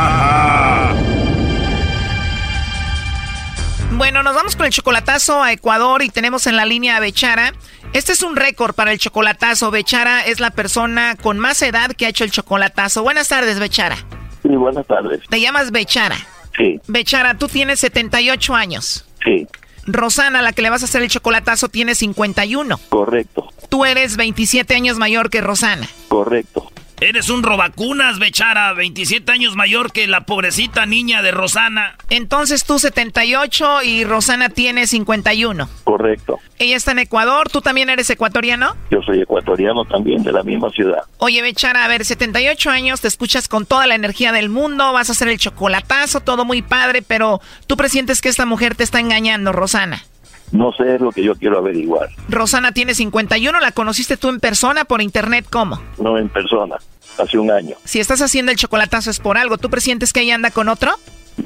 [SPEAKER 5] Bueno, nos vamos con el chocolatazo a Ecuador y tenemos en la línea a Bechara. Este es un récord para el chocolatazo. Bechara es la persona con más edad que ha hecho el chocolatazo. Buenas tardes, Bechara.
[SPEAKER 13] Sí, buenas tardes.
[SPEAKER 5] Te llamas Bechara.
[SPEAKER 13] Sí,
[SPEAKER 5] Bechara, tú tienes 78 años.
[SPEAKER 13] sí,
[SPEAKER 5] Rosana, la que le vas a hacer el chocolatazo, tiene 51.
[SPEAKER 13] correcto,
[SPEAKER 5] Tú eres 27 años mayor que Rosana.
[SPEAKER 13] correcto.
[SPEAKER 3] Eres un robacunas, Bechara, 27 años mayor que la pobrecita niña de Rosana.
[SPEAKER 5] Entonces tú 78 y Rosana tiene 51.
[SPEAKER 13] Correcto.
[SPEAKER 5] Ella está en Ecuador, ¿tú también eres ecuatoriano?
[SPEAKER 13] Yo soy ecuatoriano también, de la misma ciudad.
[SPEAKER 5] Oye, Bechara, a ver, 78 años, te escuchas con toda la energía del mundo, vas a hacer el chocolatazo, todo muy padre, pero tú presientes que esta mujer te está engañando, Rosana.
[SPEAKER 13] No sé es lo que yo quiero averiguar,
[SPEAKER 5] Rosana tiene 51, ¿la conociste tú en persona, por internet, cómo?
[SPEAKER 13] no en persona, hace un año.
[SPEAKER 5] Si estás haciendo el chocolatazo es por algo, ¿tú presientes que ella anda con otro?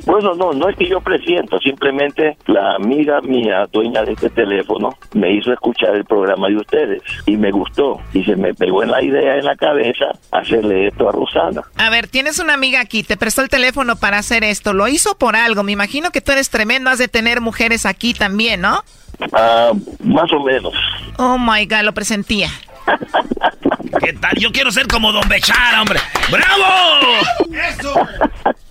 [SPEAKER 13] Bueno, no, no es que yo presiento, simplemente la amiga mía, dueña de este teléfono, me hizo escuchar el programa de ustedes y me gustó y se me pegó en la idea en la cabeza hacerle esto a Rosana.
[SPEAKER 5] A ver, tienes una amiga aquí, te prestó el teléfono para hacer esto, lo hizo por algo, me imagino que tú eres tremendo, has de tener mujeres aquí también, ¿no?
[SPEAKER 13] Ah, más o menos.
[SPEAKER 5] Oh my God, lo presentía.
[SPEAKER 3] ¿Qué tal? Yo quiero ser como Don Bechara, hombre. ¡Bravo! ¡Eso!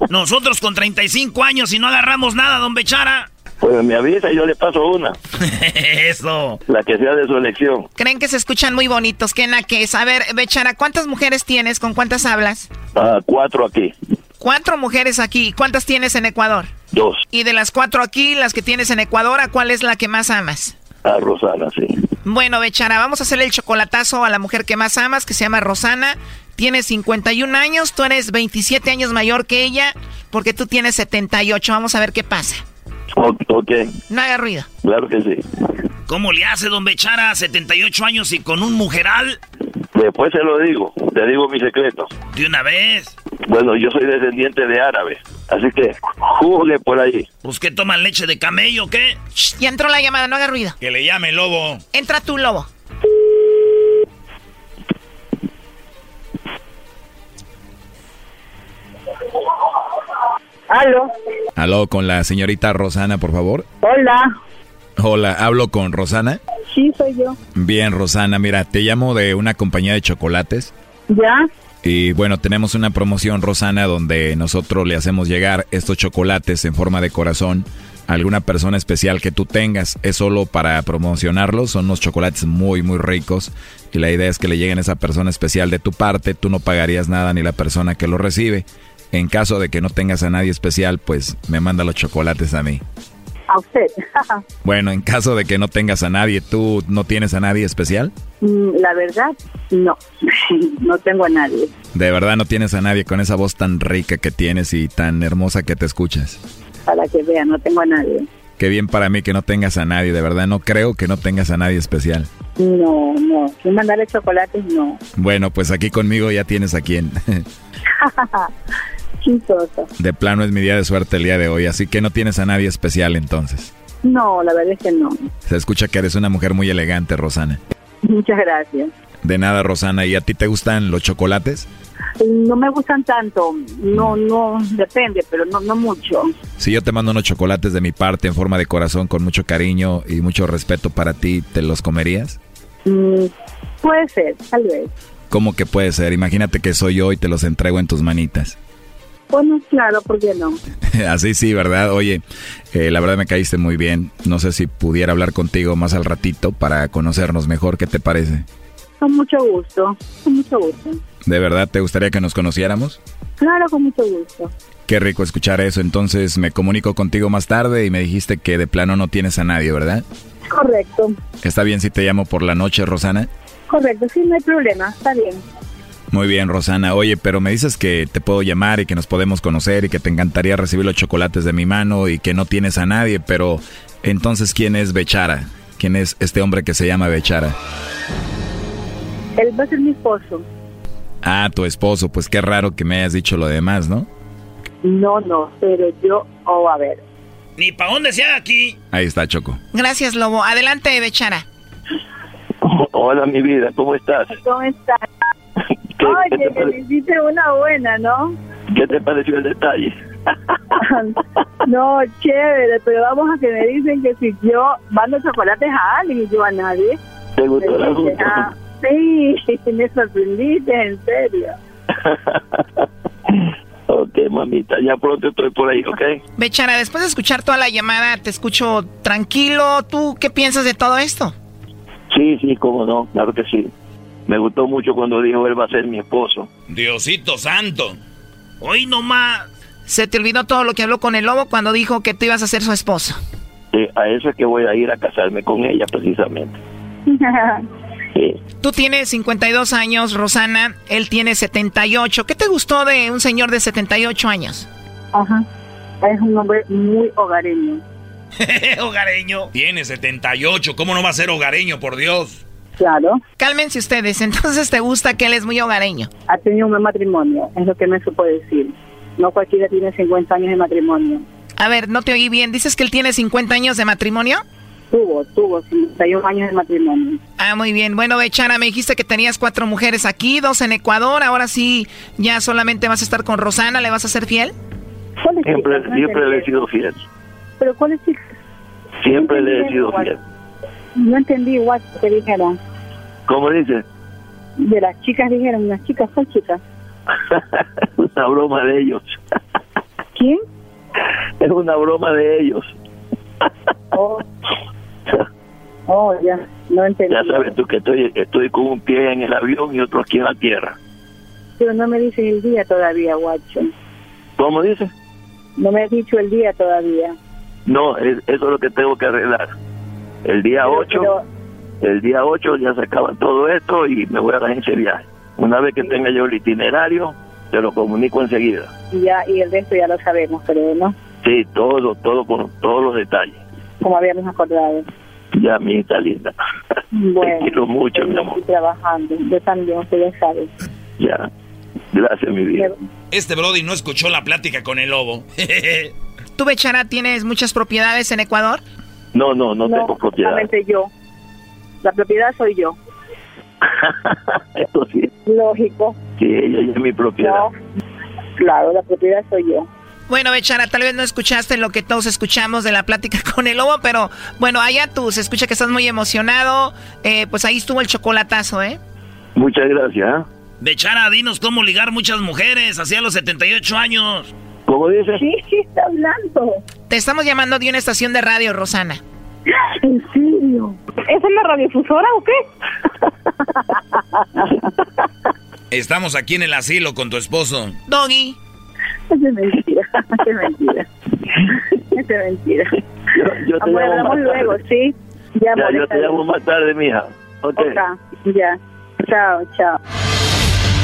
[SPEAKER 3] Nosotros con 35 años y no agarramos nada, Don Bechara.
[SPEAKER 13] Pues me avisa y yo le paso una.
[SPEAKER 3] Eso.
[SPEAKER 13] La que sea de su elección.
[SPEAKER 5] Creen que se escuchan muy bonitos. ¿Qué que es? A ver, Bechara, ¿cuántas mujeres tienes? ¿Con cuántas hablas?
[SPEAKER 13] Ah, cuatro aquí.
[SPEAKER 5] Cuatro mujeres aquí. ¿Cuántas tienes en Ecuador?
[SPEAKER 13] Dos.
[SPEAKER 5] Y de las cuatro aquí, las que tienes en Ecuador, ¿a cuál es la que más amas?
[SPEAKER 13] A Rosana, sí.
[SPEAKER 5] Bueno, Bechara, vamos a hacer el chocolatazo a la mujer que más amas, que se llama Rosana. Tiene 51 años, tú eres 27 años mayor que ella, porque tú tienes 78. Vamos a ver qué pasa.
[SPEAKER 13] Ok.
[SPEAKER 5] No haga ruido.
[SPEAKER 13] Claro que sí.
[SPEAKER 3] ¿Cómo le hace, don Bechara, 78 años y con un mujeral?
[SPEAKER 13] Después se lo digo, te digo mi secreto.
[SPEAKER 3] ¿De una vez?
[SPEAKER 13] Bueno, yo soy descendiente de árabe, así que juzgue por ahí.
[SPEAKER 3] ¿Pues qué toman leche de camello o qué?
[SPEAKER 5] ya entró la llamada, no haga ruido.
[SPEAKER 3] Que le llame lobo.
[SPEAKER 5] Entra tú, lobo.
[SPEAKER 22] Aló.
[SPEAKER 6] Aló, con la señorita Rosana, por favor.
[SPEAKER 22] Hola.
[SPEAKER 6] Hola, ¿hablo con Rosana?
[SPEAKER 22] Sí, soy yo.
[SPEAKER 6] Bien, Rosana, mira, te llamo de una compañía de chocolates.
[SPEAKER 22] ¿Ya?
[SPEAKER 6] Y bueno, tenemos una promoción, Rosana, donde nosotros le hacemos llegar estos chocolates en forma de corazón a alguna persona especial que tú tengas. Es solo para promocionarlos, son unos chocolates muy, muy ricos. Y la idea es que le lleguen a esa persona especial de tu parte, tú no pagarías nada ni la persona que lo recibe. En caso de que no tengas a nadie especial, pues me manda los chocolates a mí.
[SPEAKER 22] A usted.
[SPEAKER 6] bueno, en caso de que no tengas a nadie, ¿tú no tienes a nadie especial?
[SPEAKER 22] Mm, la verdad, no. no tengo a nadie.
[SPEAKER 6] De verdad no tienes a nadie con esa voz tan rica que tienes y tan hermosa que te escuchas.
[SPEAKER 22] Para que vean, no tengo a nadie.
[SPEAKER 6] Qué bien para mí que no tengas a nadie, de verdad no creo que no tengas a nadie especial.
[SPEAKER 22] No, no, sin mandarle chocolates, no.
[SPEAKER 6] Bueno, pues aquí conmigo ya tienes a quién. De plano es mi día de suerte el día de hoy, así que no tienes a nadie especial entonces.
[SPEAKER 22] No, la verdad es que no.
[SPEAKER 6] Se escucha que eres una mujer muy elegante, Rosana.
[SPEAKER 22] Muchas gracias.
[SPEAKER 6] De nada, Rosana. ¿Y a ti te gustan los chocolates?
[SPEAKER 22] No me gustan tanto, no, no, depende, pero no, no mucho.
[SPEAKER 6] Si yo te mando unos chocolates de mi parte en forma de corazón con mucho cariño y mucho respeto para ti, ¿te los comerías?
[SPEAKER 22] Mm, puede ser, tal vez.
[SPEAKER 6] ¿Cómo que puede ser? Imagínate que soy yo y te los entrego en tus manitas.
[SPEAKER 22] Bueno, claro, ¿por qué no?
[SPEAKER 6] Así sí, ¿verdad? Oye, eh, la verdad me caíste muy bien. No sé si pudiera hablar contigo más al ratito para conocernos mejor. ¿Qué te parece?
[SPEAKER 22] Con mucho gusto, con mucho gusto.
[SPEAKER 6] ¿De verdad te gustaría que nos conociéramos?
[SPEAKER 22] Claro, con mucho gusto.
[SPEAKER 6] Qué rico escuchar eso. Entonces me comunico contigo más tarde y me dijiste que de plano no tienes a nadie, ¿verdad?
[SPEAKER 22] Correcto.
[SPEAKER 6] ¿Está bien si te llamo por la noche, Rosana?
[SPEAKER 22] Correcto, sí, no hay problema, está bien.
[SPEAKER 6] Muy bien, Rosana. Oye, pero me dices que te puedo llamar y que nos podemos conocer y que te encantaría recibir los chocolates de mi mano y que no tienes a nadie, pero entonces, ¿quién es Bechara? ¿Quién es este hombre que se llama Bechara?
[SPEAKER 22] Él va a ser mi esposo.
[SPEAKER 6] Ah, tu esposo. Pues qué raro que me hayas dicho lo demás, ¿no?
[SPEAKER 22] No, no, pero yo, oh, a ver.
[SPEAKER 3] Ni para dónde sea aquí.
[SPEAKER 6] Ahí está, Choco.
[SPEAKER 5] Gracias, Lobo. Adelante, Bechara.
[SPEAKER 13] Hola, mi vida, ¿cómo estás?
[SPEAKER 22] ¿Cómo estás? Oye, que me hiciste una buena, ¿no?
[SPEAKER 13] ¿Qué te pareció el detalle?
[SPEAKER 22] no, chévere, pero vamos a que me dicen que si yo mando chocolates a alguien y yo a nadie.
[SPEAKER 13] ¿Te gustó la
[SPEAKER 22] ah, Sí, me sorprendiste, en serio.
[SPEAKER 13] ok, mamita, ya pronto estoy por ahí, ¿ok?
[SPEAKER 5] Bechara, después de escuchar toda la llamada, te escucho tranquilo. ¿Tú qué piensas de todo esto?
[SPEAKER 13] Sí, sí, cómo no, claro que sí. Me gustó mucho cuando dijo él va a ser mi esposo.
[SPEAKER 3] Diosito santo. Hoy nomás.
[SPEAKER 5] Se te olvidó todo lo que habló con el lobo cuando dijo que tú ibas a ser su esposo.
[SPEAKER 13] Sí, a eso es que voy a ir a casarme con ella precisamente.
[SPEAKER 5] Sí. Tú tienes 52 años, Rosana. Él tiene 78. ¿Qué te gustó de un señor de 78 años?
[SPEAKER 22] Ajá. Es un hombre muy hogareño.
[SPEAKER 3] hogareño. Tiene 78. ¿Cómo no va a ser hogareño, por Dios?
[SPEAKER 22] Claro.
[SPEAKER 5] Cálmense ustedes. Entonces, ¿te gusta que él es muy hogareño?
[SPEAKER 22] Ha tenido un buen matrimonio. Es lo que me supo decir. No cualquiera tiene 50 años de matrimonio.
[SPEAKER 5] A ver, no te oí bien. ¿Dices que él tiene 50 años de matrimonio?
[SPEAKER 22] Tuvo, tuvo 51 años de matrimonio.
[SPEAKER 5] Ah, muy bien. Bueno, Bechara, me dijiste que tenías cuatro mujeres aquí, dos en Ecuador. Ahora sí, ya solamente vas a estar con Rosana. ¿Le vas a ser fiel?
[SPEAKER 13] Siempre, siempre le he sido fiel.
[SPEAKER 22] ¿Pero cuál es el...
[SPEAKER 13] Siempre le he sido fiel.
[SPEAKER 22] No entendí igual que dijeron.
[SPEAKER 13] ¿Cómo dice?
[SPEAKER 22] De las chicas dijeron, las chicas son chicas.
[SPEAKER 13] una broma de ellos.
[SPEAKER 22] ¿Quién?
[SPEAKER 13] Es una broma de ellos.
[SPEAKER 22] Oh, oh ya, no entendí.
[SPEAKER 13] Ya sabes tú que estoy, estoy con un pie en el avión y otro aquí en la tierra.
[SPEAKER 22] Pero no me dicen el día todavía, guacho.
[SPEAKER 13] ¿Cómo dice?
[SPEAKER 22] No me has dicho el día todavía.
[SPEAKER 13] No, es- eso es lo que tengo que arreglar. El día
[SPEAKER 22] Pero-
[SPEAKER 13] 8,
[SPEAKER 22] pero-
[SPEAKER 13] el día 8 ya se acaba todo esto y me voy a dar ese viaje. Una vez que tenga yo el itinerario, te lo comunico enseguida.
[SPEAKER 22] Y ya, y el resto ya lo sabemos, pero no,
[SPEAKER 13] Sí, todo, todo con todos los detalles.
[SPEAKER 22] como habíamos acordado.
[SPEAKER 13] Ya, mi hija linda.
[SPEAKER 22] Bueno,
[SPEAKER 13] Te quiero mucho, mi amor.
[SPEAKER 22] estoy trabajando. Yo también, usted ya sabe.
[SPEAKER 13] Ya. Gracias, mi vida.
[SPEAKER 6] Este Brody no escuchó la plática con el lobo.
[SPEAKER 5] ¿Tú, Bechara, tienes muchas propiedades en Ecuador?
[SPEAKER 13] No, no, no, tengo propiedad.
[SPEAKER 22] solamente yo. La propiedad soy yo.
[SPEAKER 13] Eso sí.
[SPEAKER 22] Lógico.
[SPEAKER 13] Sí, ella es mi propiedad.
[SPEAKER 22] No, claro, la propiedad soy yo.
[SPEAKER 5] Bueno, Bechara, tal vez no escuchaste lo que todos escuchamos de la plática con el lobo, pero bueno, allá tú, se escucha que estás muy emocionado. Eh, pues ahí estuvo el chocolatazo, ¿eh?
[SPEAKER 13] Muchas gracias.
[SPEAKER 3] Bechara, dinos cómo ligar muchas mujeres hacia los 78 años.
[SPEAKER 13] ¿Cómo dices?
[SPEAKER 22] Sí, sí, está hablando.
[SPEAKER 5] Te estamos llamando de una estación de radio, Rosana.
[SPEAKER 22] ¿En serio? ¿Es en la radiofusora o qué?
[SPEAKER 6] Estamos aquí en el asilo con tu esposo.
[SPEAKER 5] Doggy.
[SPEAKER 22] Es de mentira, es de mentira. Es de mentira.
[SPEAKER 13] Yo, yo te
[SPEAKER 22] Amor,
[SPEAKER 13] llamo
[SPEAKER 22] hablamos
[SPEAKER 13] más
[SPEAKER 22] luego,
[SPEAKER 13] tarde.
[SPEAKER 22] ¿sí? Ya,
[SPEAKER 13] Ya, yo te llamo más tarde, mija. Ok.
[SPEAKER 22] Ok, ya. Chao, chao.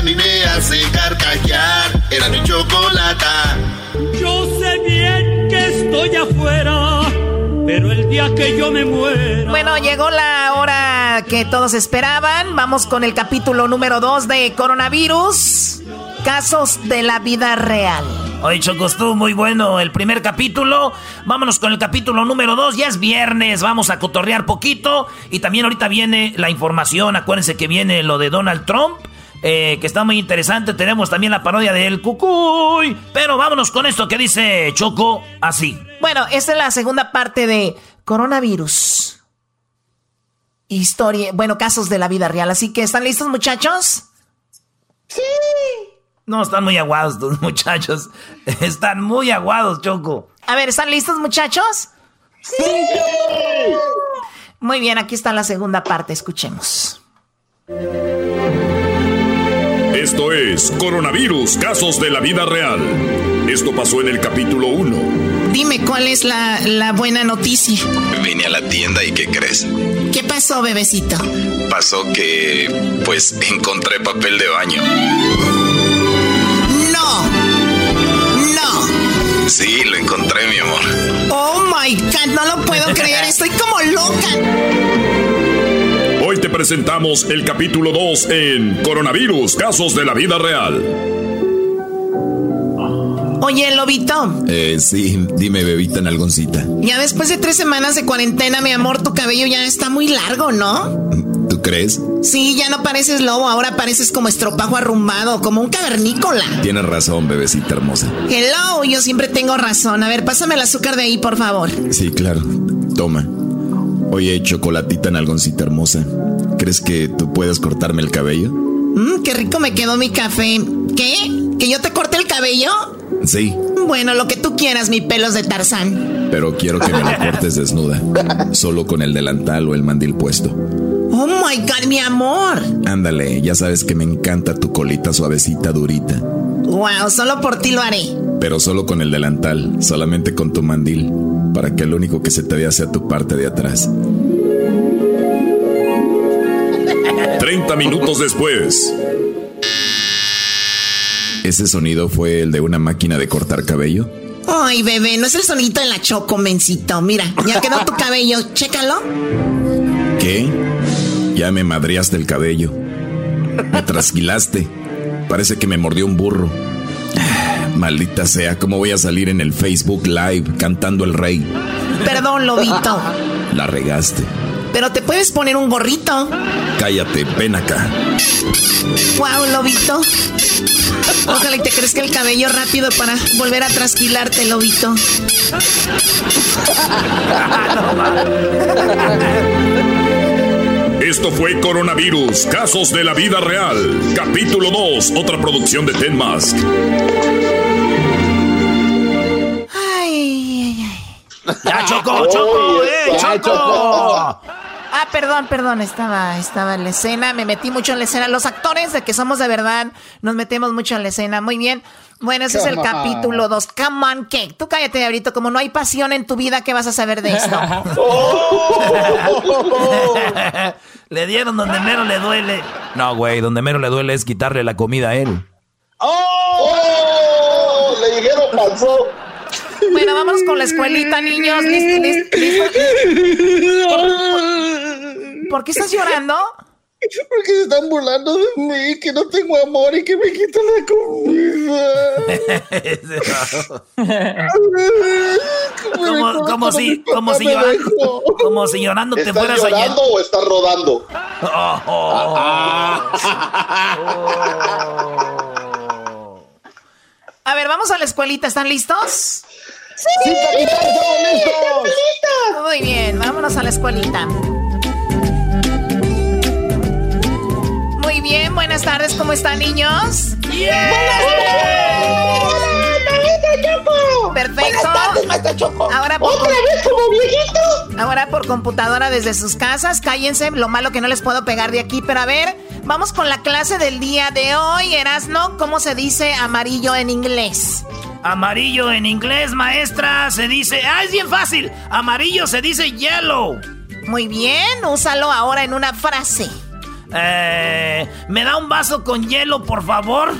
[SPEAKER 2] a mí me hace carcajear. Era mi chocolata.
[SPEAKER 4] Yo sé bien que estoy afuera, pero el día que yo me muera.
[SPEAKER 5] Bueno, llegó la hora que todos esperaban. Vamos con el capítulo número 2 de coronavirus. Casos de la vida real.
[SPEAKER 3] Oye, Choco, estuvo muy bueno el primer capítulo. Vámonos con el capítulo número 2. Ya es viernes, vamos a cotorrear poquito. Y también ahorita viene la información. Acuérdense que viene lo de Donald Trump. Eh, que está muy interesante. Tenemos también la parodia de El Cucuy. Pero vámonos con esto que dice Choco así.
[SPEAKER 5] Bueno, esta es la segunda parte de coronavirus. Historia, bueno, casos de la vida real. Así que, ¿están listos, muchachos?
[SPEAKER 3] Sí. No, están muy aguados muchachos. Están muy aguados, Choco.
[SPEAKER 5] A ver, ¿están listos, muchachos? Sí. Muy bien, aquí está la segunda parte. Escuchemos.
[SPEAKER 19] Esto es Coronavirus, casos de la vida real. Esto pasó en el capítulo 1.
[SPEAKER 5] Dime cuál es la, la buena noticia.
[SPEAKER 11] Vine a la tienda y ¿qué crees?
[SPEAKER 5] ¿Qué pasó, bebecito?
[SPEAKER 11] Pasó que, pues, encontré papel de baño.
[SPEAKER 5] No. No.
[SPEAKER 11] Sí, lo encontré, mi amor.
[SPEAKER 5] Oh my God, no lo puedo creer. Estoy como loca.
[SPEAKER 19] Te presentamos el capítulo 2 en Coronavirus, casos de la vida real.
[SPEAKER 5] Oye, Lobito,
[SPEAKER 6] Eh, sí, dime, bebita nalgoncita.
[SPEAKER 5] ya después de tres semanas de cuarentena, mi amor, tu cabello ya está muy largo, ¿no?
[SPEAKER 6] ¿Tú crees?
[SPEAKER 5] Sí, ya no pareces lobo, ahora pareces como estropajo arrumbado, como un cavernícola.
[SPEAKER 6] Tienes razón, bebecita hermosa.
[SPEAKER 5] Hello, yo siempre tengo razón. A ver, pásame el azúcar de ahí, por favor.
[SPEAKER 6] Sí, claro. Toma. Oye, chocolatita nalgoncita hermosa. ¿Crees que tú puedas cortarme el cabello?
[SPEAKER 5] Mmm, qué rico me quedó mi café. ¿Qué? ¿Que yo te corte el cabello?
[SPEAKER 6] Sí,
[SPEAKER 5] Bueno, lo que tú quieras, mi pelos de Tarzán.
[SPEAKER 6] pero quiero que me lo cortes desnuda. Solo con el delantal o el mandil puesto.
[SPEAKER 5] Oh my God, mi amor.
[SPEAKER 6] Ándale, ya sabes que me encanta tu colita suavecita, durita.
[SPEAKER 5] Wow, solo por ti lo haré.
[SPEAKER 11] pero solo con el delantal, solamente con tu mandil, para que lo único que se te vea sea tu parte de atrás.
[SPEAKER 19] 30 minutos después.
[SPEAKER 11] ¿Ese sonido fue el de una máquina de cortar cabello?
[SPEAKER 18] Ay, bebé, no es el sonito de la choco, mencito. Mira, ya quedó tu cabello, chécalo.
[SPEAKER 11] ¿Qué? Ya me madreaste el cabello. Me trasquilaste. Parece que me mordió un burro. Maldita sea, ¿cómo voy a salir en el Facebook Live cantando el rey?
[SPEAKER 18] Perdón, lobito.
[SPEAKER 11] La regaste.
[SPEAKER 18] Pero te puedes poner un gorrito.
[SPEAKER 11] Cállate, ven acá.
[SPEAKER 18] Wow, lobito. Ojalá y te crezca el cabello rápido para volver a trasquilarte, lobito.
[SPEAKER 19] Esto fue Coronavirus, Casos de la Vida Real, capítulo 2, otra producción de Ten Mask.
[SPEAKER 18] Ay, ay, ay.
[SPEAKER 3] ¡Ya, Choco, Choco! ¡Eh, Choco!
[SPEAKER 5] Ah, perdón, perdón, estaba, estaba en la escena, me metí mucho en la escena. Los actores de que somos de verdad, nos metemos mucho en la escena. Muy bien. Bueno, ese es el
[SPEAKER 18] on.
[SPEAKER 5] capítulo 2. Come on, cake. Tú cállate, ahorita. Como no hay pasión en tu vida, ¿qué vas a saber de esto?
[SPEAKER 3] le dieron donde mero le duele.
[SPEAKER 6] No, güey, donde mero le duele es quitarle la comida a él.
[SPEAKER 7] ¡Oh! Le dijeron pasó.
[SPEAKER 5] Bueno, vamos con la escuelita, niños. ¿Listo, listo, listo? ¿Por qué estás llorando?
[SPEAKER 8] Porque se están burlando de mí, que no tengo amor y que me quitan la comida.
[SPEAKER 3] como, como si, como si llorando, como si llorando te
[SPEAKER 7] ¿Estás
[SPEAKER 3] fueras a Oh,
[SPEAKER 7] llorando o estás rodando?
[SPEAKER 5] A ver, vamos a la escuelita. ¿Están listos?
[SPEAKER 8] ¡Sí, estamos listos!
[SPEAKER 5] Muy bien, vámonos a la escuelita. Muy bien, buenas tardes, ¿cómo están, niños? Perfecto.
[SPEAKER 18] Buenas tardes, maestra Choco.
[SPEAKER 5] Ahora por
[SPEAKER 18] ¿Otra vez como viejito?
[SPEAKER 5] Ahora por computadora desde sus casas. Cállense, lo malo que no les puedo pegar de aquí. Pero a ver, vamos con la clase del día de hoy. Erasno, ¿cómo se dice amarillo en inglés?
[SPEAKER 3] Amarillo en inglés, maestra, se dice... ¡Ah, es bien fácil! Amarillo se dice yellow.
[SPEAKER 5] Muy bien, úsalo ahora en una frase.
[SPEAKER 3] Eh, ¿Me da un vaso con hielo, por favor?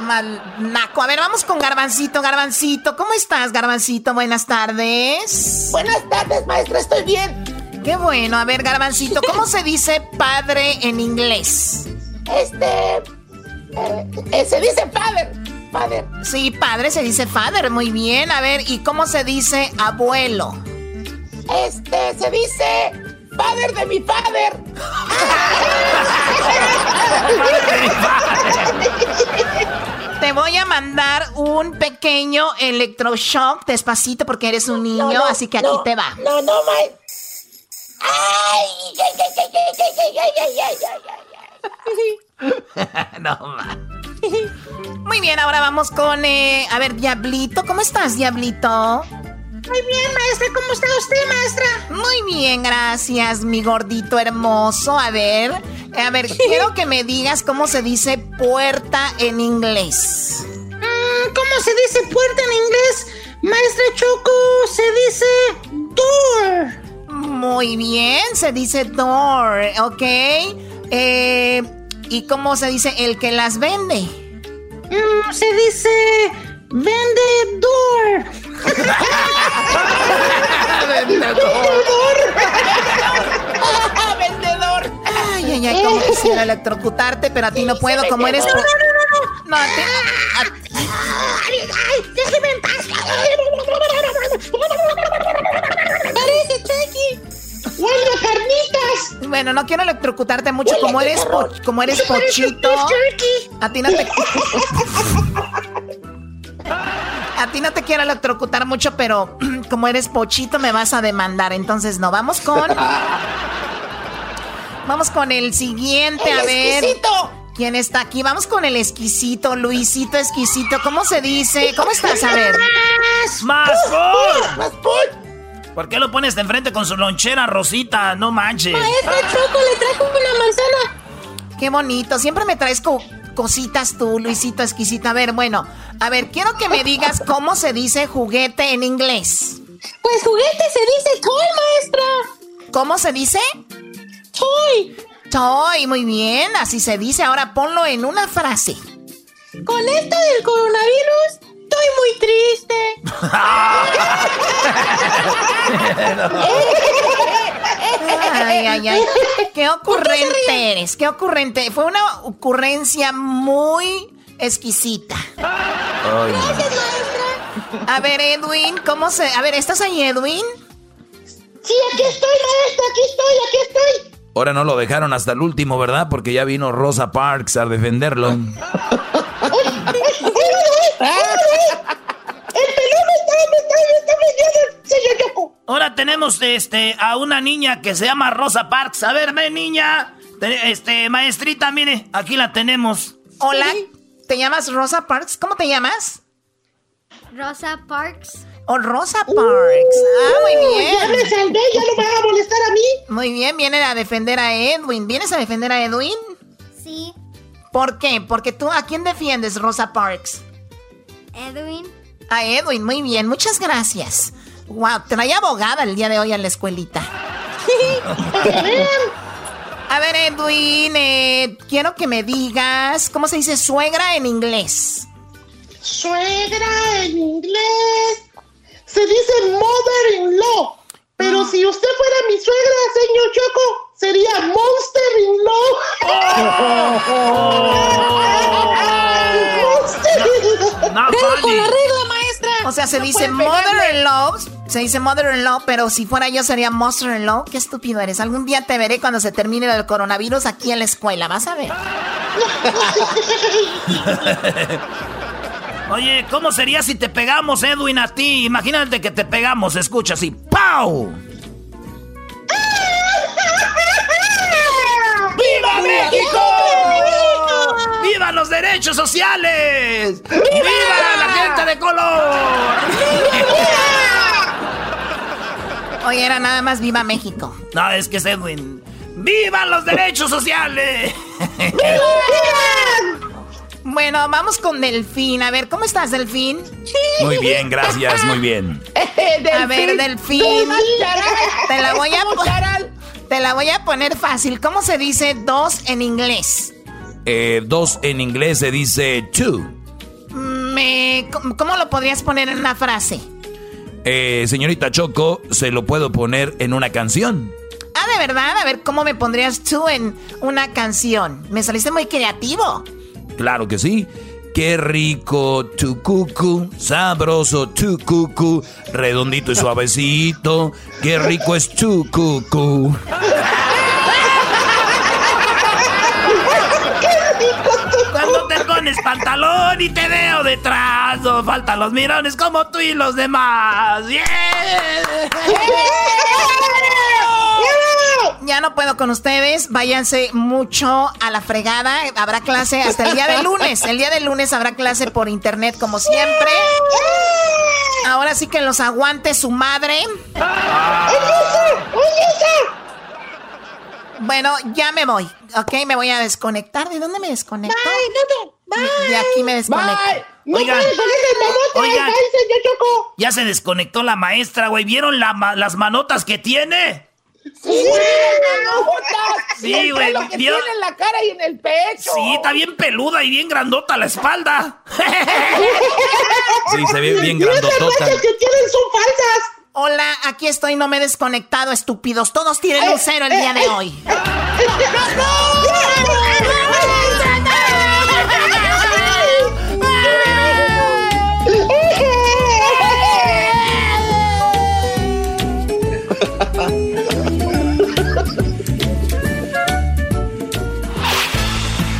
[SPEAKER 5] Mal naco. A ver, vamos con Garbancito, Garbancito. ¿Cómo estás, Garbancito? Buenas tardes.
[SPEAKER 18] Buenas tardes, maestra, estoy bien.
[SPEAKER 5] Qué bueno. A ver, Garbancito, ¿cómo se dice padre en inglés?
[SPEAKER 18] Este. eh, eh, se dice father. Father.
[SPEAKER 5] Sí, padre se dice father. Muy bien. A ver, ¿y cómo se dice abuelo?
[SPEAKER 18] Este, se dice father de mi father.
[SPEAKER 5] Te voy a mandar un pequeño electroshock despacito porque eres un niño,
[SPEAKER 18] no,
[SPEAKER 5] así que aquí
[SPEAKER 18] no,
[SPEAKER 5] te va.
[SPEAKER 18] No, no, maestra. Ay, ay, ay, ay, ay, ay, ay, ay, ay, ay, ay.
[SPEAKER 3] no, ma.
[SPEAKER 5] Muy bien, ahora vamos con, eh, a ver, Diablito. ¿Cómo estás, Diablito?
[SPEAKER 18] Muy bien, maestra, ¿cómo está usted, maestra?
[SPEAKER 5] Muy bien, gracias, mi gordito hermoso. A ver, a ver, quiero que me digas cómo se dice puerta en inglés.
[SPEAKER 18] Mm, ¿Cómo se dice puerta en inglés? Maestra Choco, se dice door.
[SPEAKER 5] Muy bien, se dice door, ¿ok? Eh, ¿Y cómo se dice el que las vende?
[SPEAKER 18] Mm, se dice vendedor.
[SPEAKER 5] ¡Vendedor! Ay, ay, ay, como quisiera electrocutarte, pero a ti no puedo, como eres...
[SPEAKER 18] No, no, no, no, no.
[SPEAKER 5] No, a ti-
[SPEAKER 18] Ay, ay, déjeme en paz. Parece Chucky. Huele carnitas.
[SPEAKER 5] Bueno, no quiero electrocutarte mucho, como
[SPEAKER 18] Huele
[SPEAKER 5] eres, po- como eres pochito.
[SPEAKER 18] a Turkey.
[SPEAKER 5] A ti no te... A ti no te quiero electrocutar mucho, pero como eres pochito me vas a demandar. Entonces no, vamos con... Vamos con el siguiente,
[SPEAKER 18] El
[SPEAKER 5] a ver.
[SPEAKER 18] exquisito.
[SPEAKER 5] ¿Quién está aquí? Vamos con el exquisito, Luisito exquisito. ¿Cómo se dice? ¿Cómo estás? A ver.
[SPEAKER 18] Más.
[SPEAKER 3] ¡Más
[SPEAKER 18] Más por.
[SPEAKER 3] ¿Por qué lo pones de enfrente con su lonchera, Rosita? No manches.
[SPEAKER 23] Maestra Choco, le trajo una manzana.
[SPEAKER 5] Qué bonito. Siempre me traes cositas tú, Luisito exquisito. A ver, bueno, a ver, quiero que me digas cómo se dice juguete en inglés.
[SPEAKER 23] Pues juguete se dice toy, maestra.
[SPEAKER 5] ¿Cómo se dice?
[SPEAKER 23] Toy.
[SPEAKER 5] Toy, muy bien, así se dice. Ahora ponlo en una frase.
[SPEAKER 23] Con esto del coronavirus, muy triste.
[SPEAKER 5] ay, ay, ay. Qué ocurrente eres, qué ocurrente. Fue una ocurrencia muy exquisita.
[SPEAKER 23] Gracias, maestra.
[SPEAKER 5] A ver, Edwin, ¿cómo se...? A ver, ¿estás ahí, Edwin?
[SPEAKER 23] Sí, aquí estoy, maestra, aquí estoy, aquí estoy.
[SPEAKER 6] Ahora no lo dejaron hasta el último, ¿verdad? Porque ya vino Rosa Parks a defenderlo.
[SPEAKER 3] Ahora tenemos este a una niña que se llama Rosa Parks. A ver, ven niña. Este, maestrita, mire, aquí la tenemos.
[SPEAKER 5] Hola, ¿te llamas Rosa Parks? ¿Cómo te llamas?
[SPEAKER 24] Rosa Parks.
[SPEAKER 5] Oh, Rosa Parks. ah, muy bien.
[SPEAKER 23] Ya me salvé, ya no me van a molestar a mí.
[SPEAKER 5] Muy bien, viene a defender a Edwin. ¿Vienes a defender a Edwin?
[SPEAKER 24] Sí.
[SPEAKER 5] ¿Por qué? Porque tú, ¿a quién defiendes, Rosa Parks?
[SPEAKER 24] Edwin.
[SPEAKER 5] A Edwin, muy bien, muchas gracias. Wow, trae abogada el día de hoy a la escuelita. a ver, Edwin, eh, quiero que me digas, ¿cómo se dice suegra en inglés?
[SPEAKER 23] Suegra en inglés. Se dice mother-in-law. Pero si usted fuera mi suegra, señor Choco, sería monster-in-law.
[SPEAKER 3] No,
[SPEAKER 23] con la regla, maestra.
[SPEAKER 5] O sea, se dice mother-in-law, se dice mother-in-law, pero si fuera yo sería monster-in-law. Qué estúpido eres. Algún día te veré cuando se termine el coronavirus aquí en la escuela, vas a ver.
[SPEAKER 3] Oye, ¿cómo sería si te pegamos, Edwin, a ti? Imagínate que te pegamos, escucha así. ¡Pau! ¡Viva México! ¡Viva los derechos sociales! ¡Viva la gente de color!
[SPEAKER 5] Oye, era nada más viva México.
[SPEAKER 3] No, es que es Edwin. ¡Viva los derechos sociales!
[SPEAKER 5] Bueno, vamos con Delfín. A ver, ¿cómo estás, Delfín?
[SPEAKER 6] Muy bien, gracias, muy bien.
[SPEAKER 5] A ver, Delfín. Te la voy a poner. Te la voy a poner fácil. ¿Cómo se dice dos en inglés?
[SPEAKER 6] Eh, dos en inglés se dice two.
[SPEAKER 5] Me, ¿Cómo lo podrías poner en una frase?
[SPEAKER 6] Eh, señorita Choco, se lo puedo poner en una canción.
[SPEAKER 5] Ah, de verdad, a ver cómo me pondrías tú en una canción. Me saliste muy creativo.
[SPEAKER 6] Claro que sí. Qué rico tu cucu, sabroso tu cucu, redondito y suavecito. Qué rico es tu cucu.
[SPEAKER 3] Cuando te pones pantalón y te veo detrás, no faltan los mirones como tú y los demás. ¡Yeah!
[SPEAKER 5] Ya no puedo con ustedes. Váyanse mucho a la fregada. Habrá clase hasta el día de lunes. El día de lunes habrá clase por internet como siempre. Ahora sí que los aguante su madre. Bueno, ya me voy. Ok, me voy a desconectar. ¿De dónde me desconecto?
[SPEAKER 23] Bye, no, no.
[SPEAKER 5] De aquí me desconecto.
[SPEAKER 23] Bye. No
[SPEAKER 3] Oigan.
[SPEAKER 23] puedes mamota,
[SPEAKER 3] Oigan.
[SPEAKER 23] bye, señor Choco.
[SPEAKER 3] Ya se desconectó la maestra, güey. ¿Vieron la ma- las manotas que tiene?
[SPEAKER 23] Sí,
[SPEAKER 3] Sí, güey.
[SPEAKER 25] Lo que
[SPEAKER 3] ¿vio?
[SPEAKER 25] tiene en la cara y en el pecho.
[SPEAKER 3] Sí, está bien peluda y bien grandota la espalda.
[SPEAKER 6] Sí, se ve bien grandotota.
[SPEAKER 23] manchas que tienen son falsas.
[SPEAKER 5] Hola, aquí estoy, no me he desconectado, estúpidos. Todos tienen un cero el día de hoy.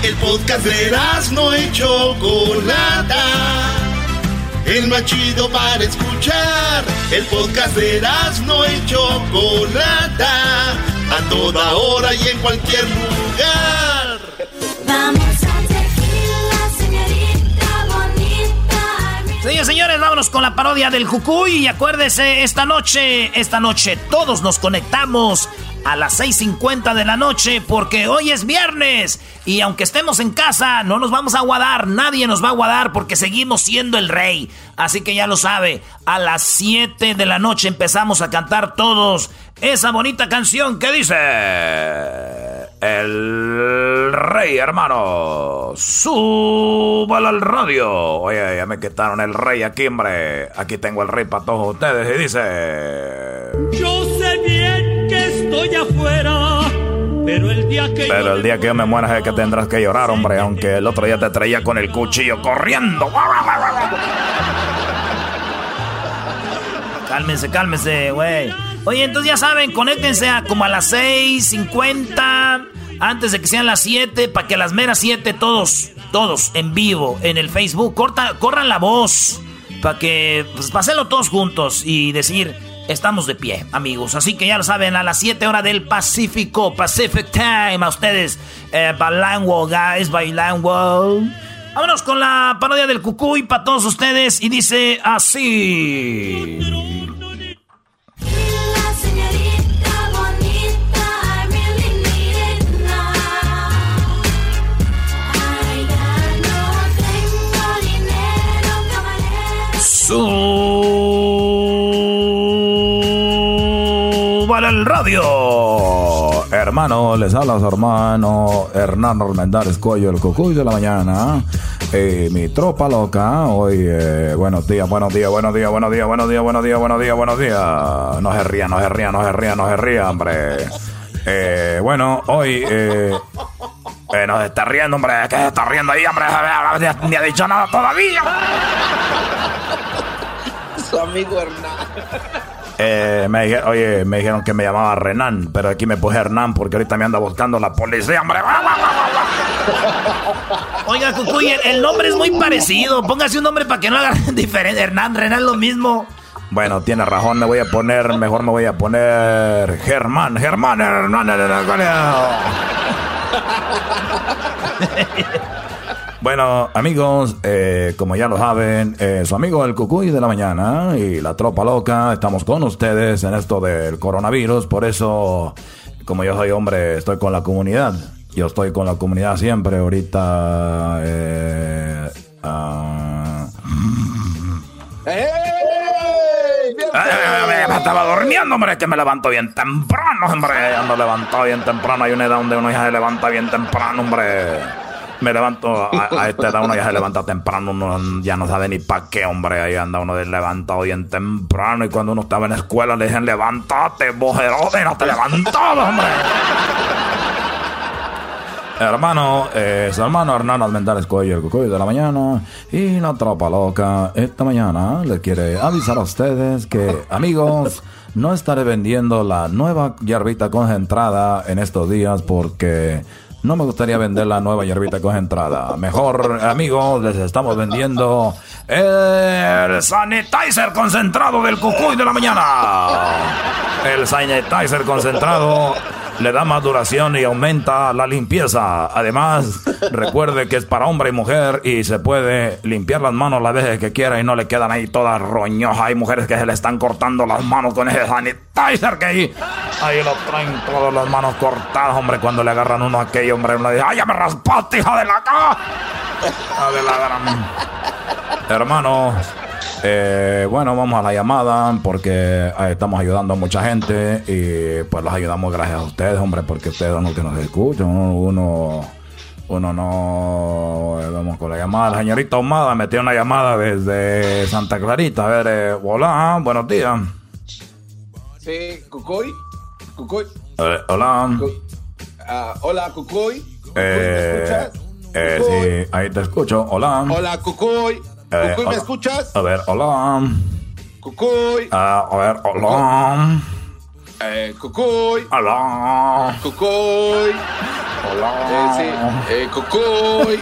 [SPEAKER 2] El podcast de no y Chocolata. El más chido para escuchar. El podcast de no y Chocolata. A toda hora y en cualquier lugar.
[SPEAKER 20] Vamos a tequila, señorita bonita.
[SPEAKER 3] Señores, señores, vámonos vámonos con la parodia del Cucuy. Y acuérdese, esta noche, esta noche todos nos conectamos a las 6.50 de la noche porque hoy es viernes. Y aunque estemos en casa, no nos vamos a aguadar. Nadie nos va a aguadar porque seguimos siendo el rey. Así que ya lo sabe, a las 7 de la noche empezamos a cantar todos esa bonita canción que dice... El rey, hermano. Súbalo al radio. Oye, ya me quitaron el rey aquí, hombre. Aquí tengo el rey para todos ustedes. Y dice...
[SPEAKER 4] Yo sé bien estoy afuera, pero el día que
[SPEAKER 6] Pero el día que yo me muera es que tendrás que llorar, hombre. Aunque el otro día te traía con el cuchillo corriendo.
[SPEAKER 3] Cálmense, cálmense, güey. Oye, entonces ya saben, conéctense a como a las 6.50, antes de que sean las 7, para que a las meras 7 todos, todos en vivo, en el Facebook, corta, corran la voz, para que, pues, pasenlo todos juntos y decir, estamos de pie, amigos. Así que ya lo saben, a las 7 horas del Pacífico, Pacific Time, a ustedes, eh, guys, bilingual. Vámonos con la parodia del cucuy para todos ustedes y dice así.
[SPEAKER 20] La señorita bonita, I really need it now. Ay, ya no tengo dinero, caballero.
[SPEAKER 6] Súbale radio. Hermano, les habla su hermano Hernán Armendáriz Cuello, el cucuy de la mañana. Eh, mi tropa loca, hoy, eh, buenos días, buenos días, buenos días, buenos días, buenos días, buenos días, buenos días, buenos días. No se ría, no se ría, no se ría, no se ría, hombre. Eh, bueno, hoy, eh, eh, no se está riendo, hombre. ¿Qué se está riendo ahí, hombre? Ni ha dicho nada todavía.
[SPEAKER 10] Su amigo Hernán.
[SPEAKER 6] Eh, me dije- oye, me dijeron que me llamaba Renan, pero aquí me puse Hernán porque ahorita me anda buscando la policía, hombre.
[SPEAKER 3] Oiga, Cucuy, el, el nombre es muy parecido. Póngase un nombre para que no haga diferente. Hernán, Renan, lo mismo.
[SPEAKER 6] Bueno, tiene razón, me voy a poner, mejor me voy a poner Germán, Germán, Hernán, Hernán, Bueno, amigos, eh, como ya lo saben, eh, su amigo el Cucuy de la mañana y la tropa loca, estamos con ustedes en esto del coronavirus, por eso, como yo soy hombre, estoy con la comunidad. Yo estoy con la comunidad siempre, ahorita... Eh, ah, Eh, me estaba durmiendo, hombre, que me levanto bien temprano, hombre. Ando levantado bien temprano. Hay una edad donde uno ya se levanta bien temprano, hombre. Me levanto, a, a esta edad uno ya se levanta temprano, uno ya no sabe ni para qué, hombre. Ahí anda uno levantado bien temprano. Y cuando uno estaba en la escuela le dicen, levántate, bojerote, no te levantabas, hombre. Hermano, eh, su hermano Hernán Almendares Cuello, el cucuy de la mañana y la tropa loca. Esta mañana les quiere avisar a ustedes que, amigos, no estaré vendiendo la nueva hierbita concentrada en estos días porque no me gustaría vender la nueva hierbita concentrada. Mejor, amigos, les estamos vendiendo el sanitizer concentrado del cucuy de la mañana. El sanitizer concentrado le da más duración y aumenta la limpieza. Además, recuerde que es para hombre y mujer y se puede limpiar las manos las veces que quiera y no le quedan ahí todas roñojas. Hay mujeres que se le están cortando las manos con ese sanitizer que ahí, ahí lo traen todas las manos cortadas, hombre. Cuando le agarran uno a aquello, hombre, uno dice, ¡ay, ya me raspaste, hija de la ca! Hija eh, bueno, vamos a la llamada porque eh, estamos ayudando a mucha gente y pues los ayudamos gracias a ustedes, hombre, porque ustedes son los que nos escuchan. Uno, uno, no... eh, vamos con la llamada. La señorita Ahumada metió una llamada desde Santa Clarita. A ver, eh, hola, buenos días.
[SPEAKER 10] Sí, Cucuy. Cucuy.
[SPEAKER 6] Eh, hola.
[SPEAKER 10] Ah, hola, Cucuy.
[SPEAKER 6] Eh,
[SPEAKER 10] escuchas?
[SPEAKER 6] eh, sí, ahí te escucho. Hola.
[SPEAKER 10] Hola, Cucuy.
[SPEAKER 6] Eh,
[SPEAKER 10] Cucuy, ¿me escuchas?
[SPEAKER 6] A ver, hola.
[SPEAKER 10] Cucuy.
[SPEAKER 6] Ah, a ver, hola.
[SPEAKER 10] Eh, Cucuy.
[SPEAKER 6] Hola.
[SPEAKER 10] Cucuy.
[SPEAKER 6] Hola.
[SPEAKER 10] Eh, sí. Eh, Cucuy.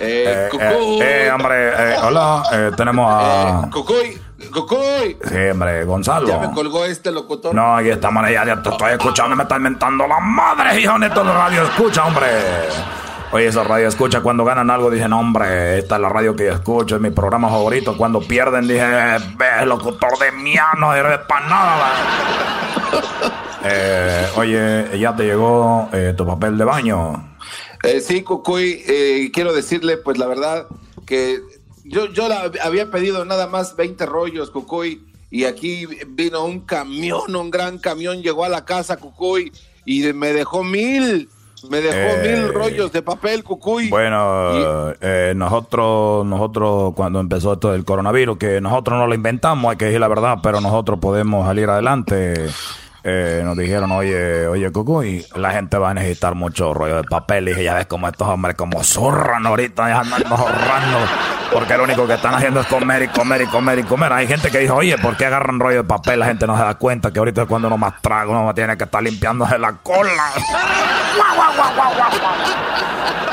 [SPEAKER 10] Eh,
[SPEAKER 6] Eh,
[SPEAKER 10] Cucuy.
[SPEAKER 6] eh, eh, hombre, eh, hola, eh, tenemos a...
[SPEAKER 10] Cucuy. Cucuy.
[SPEAKER 6] Sí, hombre, Gonzalo.
[SPEAKER 10] Ya me colgó este locutor.
[SPEAKER 6] No, aquí estamos, ya, ya te estoy escuchando, me están mentando la madre, hijo de todo radio, escucha, hombre. Oye, esa radio escucha cuando ganan algo, dije, no, hombre, esta es la radio que yo escucho, es mi programa favorito. Cuando pierden, dije, ve, locutor de mía, no eres para nada. eh, oye, ya te llegó eh, tu papel de baño.
[SPEAKER 10] Eh, sí, Cucuy, eh, quiero decirle, pues la verdad, que yo, yo la había pedido nada más 20 rollos, Cucuy, y aquí vino un camión, un gran camión, llegó a la casa, Cucuy, y me dejó mil. Me dejó
[SPEAKER 6] Eh,
[SPEAKER 10] mil rollos de papel, Cucuy.
[SPEAKER 6] Bueno, eh, nosotros, nosotros cuando empezó esto del coronavirus, que nosotros no lo inventamos, hay que decir la verdad, pero nosotros podemos salir adelante. Eh, nos dijeron, oye, oye, Cucuy, la gente va a necesitar mucho rollo de papel. Y dije, ya ves como estos hombres como zurran ahorita, ya andan ahorrando. Porque lo único que están haciendo es comer y comer y comer y comer. Hay gente que dijo, oye, ¿por qué agarran rollo de papel? La gente no se da cuenta que ahorita es cuando uno más traga, uno tiene que estar limpiándose la cola.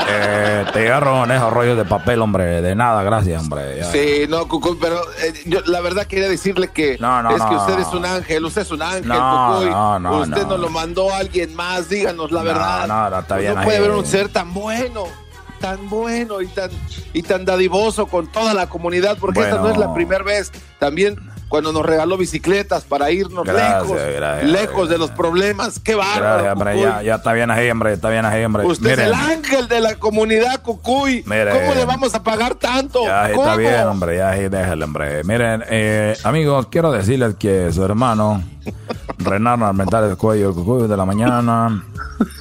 [SPEAKER 6] Eh, te llegaron esos rollos de papel, hombre. De nada, gracias, hombre. Ya.
[SPEAKER 10] Sí, no, Cucuy, pero eh, yo la verdad quería decirle que
[SPEAKER 6] no,
[SPEAKER 10] es que usted es un ángel, usted es un ángel,
[SPEAKER 6] No, No, no,
[SPEAKER 10] usted
[SPEAKER 6] no.
[SPEAKER 10] nos lo mandó a alguien más, díganos la verdad.
[SPEAKER 6] no, no, está bien
[SPEAKER 10] No
[SPEAKER 6] ahí.
[SPEAKER 10] puede haber un ser tan bueno, tan bueno y tan, y tan dadivoso con toda la comunidad, porque esta no es la primera vez. También cuando nos regaló bicicletas para irnos
[SPEAKER 6] Gracias,
[SPEAKER 10] lejos,
[SPEAKER 6] gracias,
[SPEAKER 10] lejos de los problemas. Qué
[SPEAKER 6] Gracias,
[SPEAKER 10] bárbaro,
[SPEAKER 6] hombre. Ya, ya está bien ahí, hombre. Está bien ahí, hombre.
[SPEAKER 10] Usted
[SPEAKER 6] Miren,
[SPEAKER 10] es el ángel de la comunidad, Cucuy.
[SPEAKER 6] Mire.
[SPEAKER 10] ¿Cómo le vamos a pagar tanto?
[SPEAKER 6] Ya
[SPEAKER 10] ¿Cómo?
[SPEAKER 6] está bien, hombre. Ya ahí déjale, hombre. Miren, eh, amigos, quiero decirles que su hermano, Renan Armentar el cuello, el cucuy de la mañana,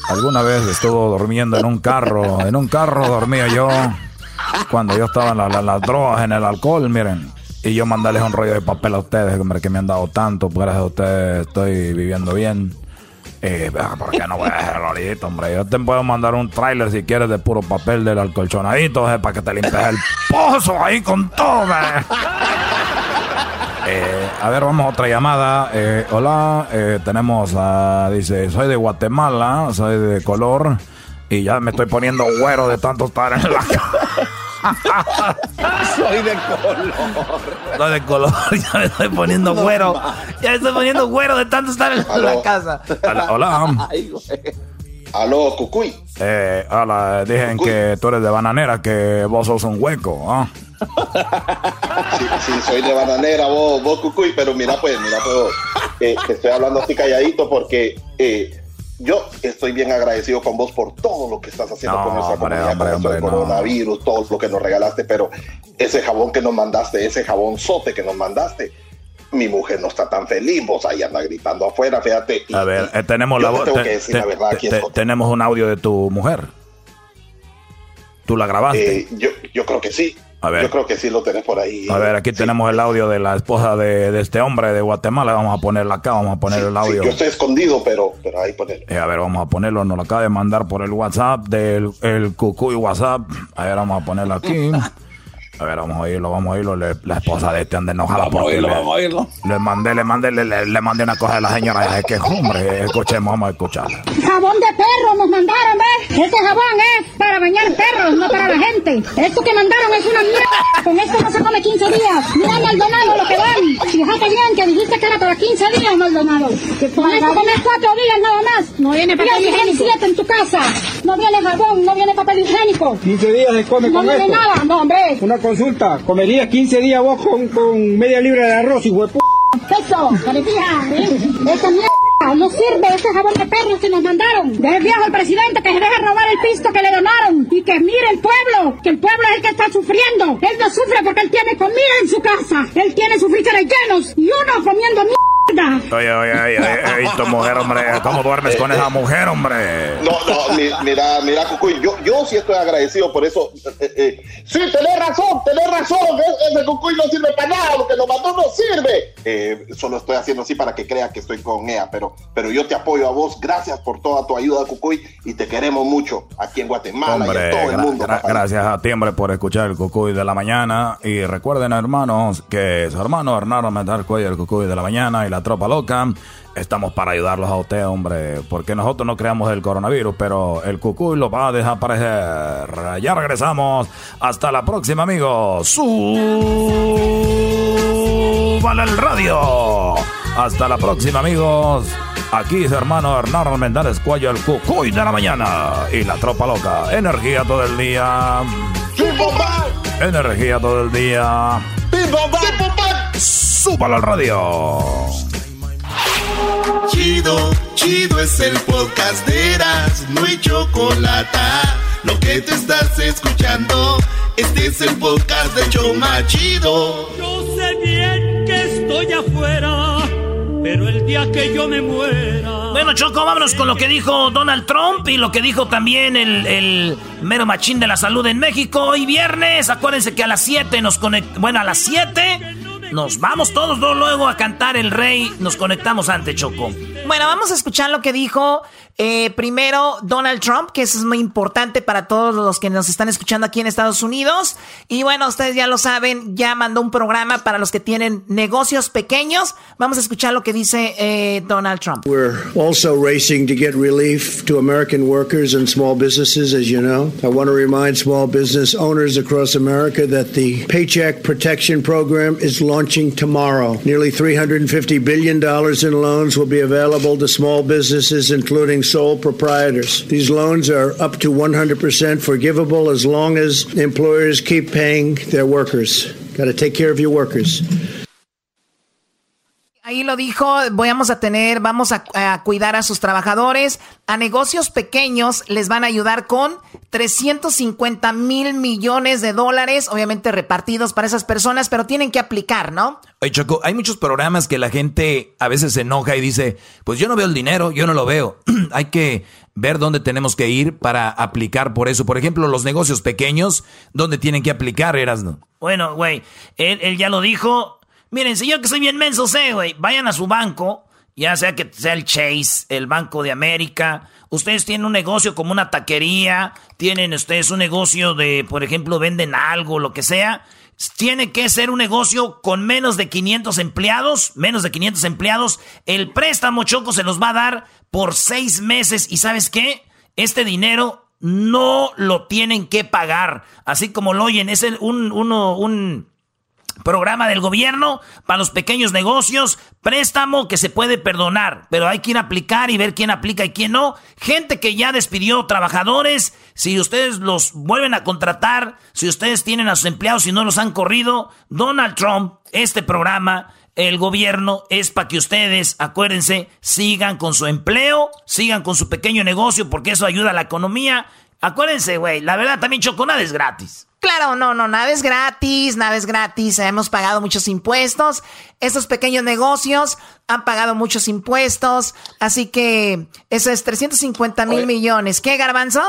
[SPEAKER 6] alguna vez estuvo durmiendo en un carro. En un carro dormía yo cuando yo estaba en la- la- las drogas, en el alcohol, miren. Y yo mandarles un rollo de papel a ustedes, hombre, que me han dado tanto. Gracias a ustedes estoy viviendo bien. Eh, ¿Por qué no voy a dejar ahorita, hombre? Yo te puedo mandar un tráiler si quieres de puro papel del alcolchonadito, eh, para que te limpies el pozo ahí con todo. Eh, a ver, vamos a otra llamada. Eh, hola, eh, tenemos a, dice, soy de Guatemala, soy de color y ya me estoy poniendo güero de tanto estar en la
[SPEAKER 10] Soy de color.
[SPEAKER 3] Soy de color, ya me estoy poniendo güero. Ya me estoy poniendo güero de tanto estar en la casa.
[SPEAKER 6] Hola. hola.
[SPEAKER 7] Aló, Cucuy.
[SPEAKER 6] Eh, hola, dicen que tú eres de bananera, que vos sos un hueco, ¿ah?
[SPEAKER 7] Sí, sí, soy de bananera, vos, vos Cucuy, pero mira pues, mira pues, eh, te estoy hablando así calladito porque eh, yo estoy bien agradecido con vos por todo lo que estás haciendo
[SPEAKER 6] No,
[SPEAKER 7] con nuestra
[SPEAKER 6] hombre,
[SPEAKER 7] comunidad,
[SPEAKER 6] hombre,
[SPEAKER 7] con
[SPEAKER 6] hombre, no.
[SPEAKER 7] coronavirus, todo lo que nos regalaste, pero ese jabón que nos mandaste, ese jabón sote que nos mandaste, mi mujer no está tan feliz, vos ahí anda gritando afuera, fíjate. y-
[SPEAKER 6] A ver, eh, tenemos la
[SPEAKER 7] te
[SPEAKER 6] voz. te- te- te-
[SPEAKER 7] es-
[SPEAKER 6] tenemos un audio de tu mujer. ¿Tú la grabaste?
[SPEAKER 7] eh, yo, yo creo que sí.
[SPEAKER 6] A ver.
[SPEAKER 7] Yo creo que sí lo tenés por ahí.
[SPEAKER 6] A ver, aquí tenemos el audio de la esposa de, de este hombre de Guatemala. Vamos a ponerla acá, vamos a poner el
[SPEAKER 7] Sí,
[SPEAKER 6] audio.
[SPEAKER 7] yo estoy escondido, pero, pero ahí ponelo.
[SPEAKER 6] Eh, a ver, vamos a ponerlo. Nos lo acaba de mandar por el WhatsApp del el Cucuy WhatsApp. A ver, vamos a ponerlo aquí. A ver, vamos a oírlo, vamos a oírlo. Le- la esposa de este anda enojada
[SPEAKER 10] Vamos a oírlo,
[SPEAKER 6] le,
[SPEAKER 10] vamos a oírlo.
[SPEAKER 6] le mandé, le mandé, le, le- le mandé una cosa de la señora. Es que, hombre, escuchemos, vamos a escuchar.
[SPEAKER 23] Jabón de perro nos mandaron, ¿ves? Este jabón es para bañar perros, no para la gente. Esto que mandaron es una mierda. Con esto no se come 15 días. Mira, Maldonado, lo que van. Fíjate bien que dijiste que era para 15 días, Maldonado. Con esto comes 4 días nada más. No viene papel higiénico. 7 en tu casa. No viene jabón, no viene papel higiénico.
[SPEAKER 26] 15 días se come
[SPEAKER 23] No
[SPEAKER 26] con
[SPEAKER 23] viene
[SPEAKER 26] esto.
[SPEAKER 23] nada, no, hombre.
[SPEAKER 26] Una consulta, ¿comerías 15 días vos con, media libra de arroz y huepo?
[SPEAKER 23] Eso, parecía, ¿eh? Mierda no sirve, ese jabón de perros que nos mandaron. Deje viejo al presidente que se deje robar el pisto que le donaron. Y que mire el pueblo, que el pueblo es el que está sufriendo. Él no sufre porque él tiene comida en su casa. Él tiene sus frijoles llenos y uno comiendo mierda.
[SPEAKER 6] Oye, oye, oye, oye, oye, tu mujer, hombre. ¿Cómo duermes con esa mujer, hombre?
[SPEAKER 7] No, no, mi- mira, mira, Cucuy, yo, yo sí estoy agradecido por eso. Eh, eh, sí, tenés razón, tenés razón. e- Ese Cucuy no sirve para nada, lo que nos mandó no sirve. Eh, solo estoy haciendo así para que crea que estoy con ella, pero, pero yo te apoyo a vos. Gracias por toda tu ayuda, Cucuy, y te queremos mucho aquí en Guatemala y
[SPEAKER 6] Hombre,
[SPEAKER 7] en todo el mundo.
[SPEAKER 6] gra-
[SPEAKER 7] papá.
[SPEAKER 6] gracias a ti, hombre, por escuchar el Cucuy de la mañana. Y recuerden, hermanos, que su hermano Hernando Metal Cuello, el Cucuy de la mañana y la tropa loca, estamos para ayudarlos a usted, hombre. Porque nosotros no creamos el coronavirus, pero el Cucuy lo va a desaparecer. Ya regresamos. Hasta la próxima, amigos. Súbale el radio. Hasta la próxima, amigos. Aquí es hermano Hernán Almendares Cuello, el cucuy de la mañana. Y la tropa loca. Energía todo el día. Energía todo el día. Súbalo al radio.
[SPEAKER 2] Chido, chido es el podcast de Eras, no hay chocolate. Lo que te estás escuchando, este es el podcast de Choma Chido.
[SPEAKER 4] Yo sé bien que estoy afuera, pero el día que yo me muera.
[SPEAKER 3] Bueno, Choco, vámonos con lo que dijo Donald Trump y lo que dijo también el, el mero machín de la salud en México. Hoy viernes, acuérdense que a las 7 nos conectamos. Bueno, a las 7 nos vamos todos luego a cantar el rey. Nos conectamos ante Choco.
[SPEAKER 5] Bueno, vamos a escuchar lo que dijo eh, primero Donald Trump, que eso es muy importante para todos los que nos están escuchando aquí en Estados Unidos. Y bueno, ustedes ya lo saben, ya mandó un programa para los que tienen negocios pequeños. Vamos a escuchar lo que dice eh, Donald Trump.
[SPEAKER 27] We're also racing to get relief to American workers and small businesses, as you know. I want to remind small business owners across America that the Paycheck Protection Program is launching tomorrow. Nearly $350 billion in loans will be available to small businesses, including sole proprietors. These loans are up to 100% forgivable as long as employers keep paying their workers. Got to take care of your workers.
[SPEAKER 5] Ahí lo dijo, vamos a tener, vamos a, a, cuidar a sus trabajadores. A negocios pequeños les van a ayudar con 350 mil millones de dólares, obviamente repartidos para esas personas, pero tienen que aplicar, ¿no?
[SPEAKER 6] Oye, Choco, hay muchos programas que la gente a veces se enoja y dice, pues yo no veo el dinero, yo no lo veo. hay que ver dónde tenemos que ir para aplicar por eso. Por ejemplo, los negocios pequeños, ¿dónde tienen que aplicar, Erasno?
[SPEAKER 3] Bueno, güey, él, él ya lo dijo. Miren, si yo que soy bien menso sé, güey, vayan a su banco, ya sea que sea el Chase, el Banco de América. Ustedes tienen un negocio como una taquería, tienen ustedes un negocio de, por ejemplo, venden algo, lo que sea. Tiene que ser un negocio con menos de 500 empleados, menos de 500 empleados. El préstamo Choco se los va a dar por seis meses y ¿sabes qué? Este dinero no lo tienen que pagar. Así como lo oyen, es el, un, uno, un programa del gobierno para los pequeños negocios, préstamo que se puede perdonar, pero hay que ir a aplicar y ver quién aplica y quién no. Gente que ya despidió trabajadores, si ustedes los vuelven a contratar, si ustedes tienen a sus empleados y no los han corrido, Donald Trump, este programa, el gobierno es para que ustedes, acuérdense, sigan con su empleo, sigan con su pequeño negocio, porque eso ayuda a la economía. Acuérdense, güey, la verdad también Choconada es gratis.
[SPEAKER 5] Claro, no, no, nada es gratis, nada es gratis. Hemos pagado muchos impuestos. Estos pequeños negocios han pagado muchos impuestos. Así que eso es 350 mil millones. ¿Qué, Garbanzo?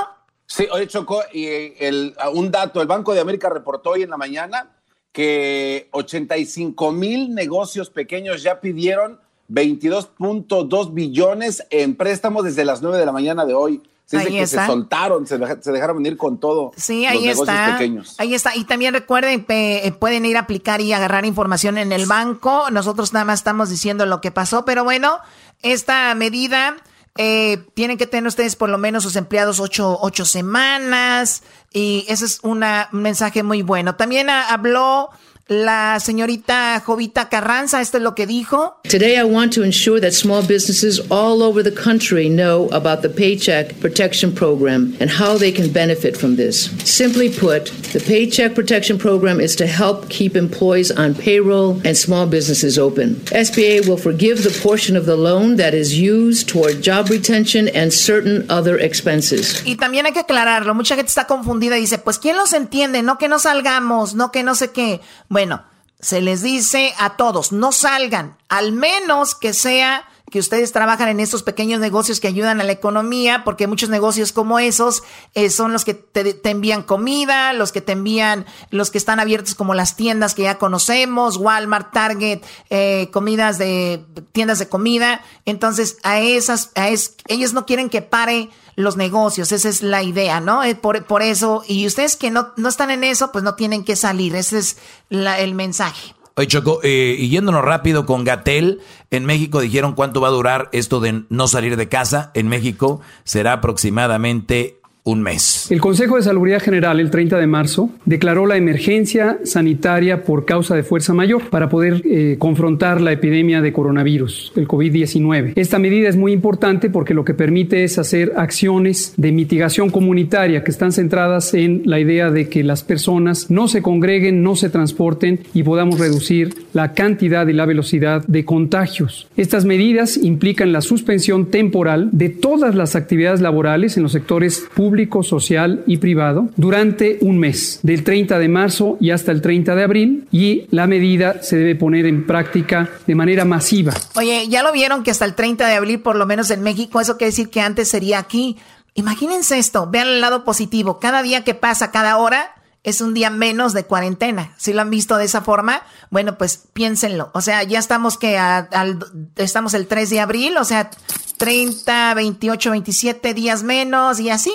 [SPEAKER 10] Sí, oye, Choco, y el, un dato, el Banco de América reportó hoy en la mañana que 85 mil negocios pequeños ya pidieron 22.2 billones en préstamos desde las 9 de la mañana de hoy. Dice
[SPEAKER 5] Ahí
[SPEAKER 10] que
[SPEAKER 5] está.
[SPEAKER 10] se soltaron, se, deja- se dejaron venir con todo.
[SPEAKER 5] Sí, ahí está.
[SPEAKER 10] pequeños.
[SPEAKER 5] Ahí está. Y también recuerden, eh, pueden ir a aplicar y agarrar información en el banco. Nosotros nada más estamos diciendo lo que pasó, pero bueno, esta medida eh, tienen que tener ustedes por lo menos sus empleados ocho, ocho semanas y ese es una- un mensaje muy bueno. También habló la señorita Jovita Carranza, esto es lo que dijo.
[SPEAKER 28] Today, I want to ensure that small businesses all over the country know about the Paycheck Protection Program and how they can benefit from this. Simply put, the Paycheck Protection Program is to help keep employees on payroll and small businesses open. SBA will forgive the portion of the loan that is used toward job retention and certain other expenses.
[SPEAKER 5] Y también hay que aclararlo, mucha gente está confundida y dice, pues ¿quién los entiende? No que no salgamos, no que no sé qué. Bueno, se les dice a todos, no salgan, al menos que sea que ustedes trabajan en estos pequeños negocios que ayudan a la economía, porque muchos negocios como esos eh, son los que te, envían comida, los que te envían, los que están abiertos como las tiendas que ya conocemos, Walmart, Target, eh, comidas de tiendas de comida. Entonces, a esas, a es, ellos no quieren que pare los negocios, esa es la idea, ¿no? Eh, Por, por eso, y ustedes que no, no están en eso, pues no tienen que salir, ese es la- el mensaje.
[SPEAKER 6] Oye, Choco, eh, yéndonos rápido con Gatel, en México dijeron cuánto va a durar esto de no salir de casa. En México será aproximadamente un mes.
[SPEAKER 29] El Consejo de Salubridad General el 30 de marzo declaró la emergencia sanitaria por causa de fuerza mayor para poder eh, confrontar la epidemia de coronavirus, el COVID-19. Esta medida es muy importante porque lo que permite es hacer acciones de mitigación comunitaria que están centradas en la idea de que las personas no se congreguen, no se transporten y podamos reducir la cantidad y la velocidad de contagios. Estas medidas implican la suspensión temporal de todas las actividades laborales en los sectores públicos social y privado durante un mes, del 30 de marzo y hasta el 30 de abril, y la medida se debe poner en práctica de manera masiva.
[SPEAKER 5] Oye, ya lo vieron que hasta el 30 de abril, por lo menos en México, eso quiere decir que antes sería aquí. Imagínense esto, vean el lado positivo, cada día que pasa, cada hora, es un día menos de cuarentena. Si lo han visto de esa forma, bueno, pues piénsenlo. O sea, ya estamos que al, estamos el 3 de abril, o sea, 30, 28, 27 días menos y así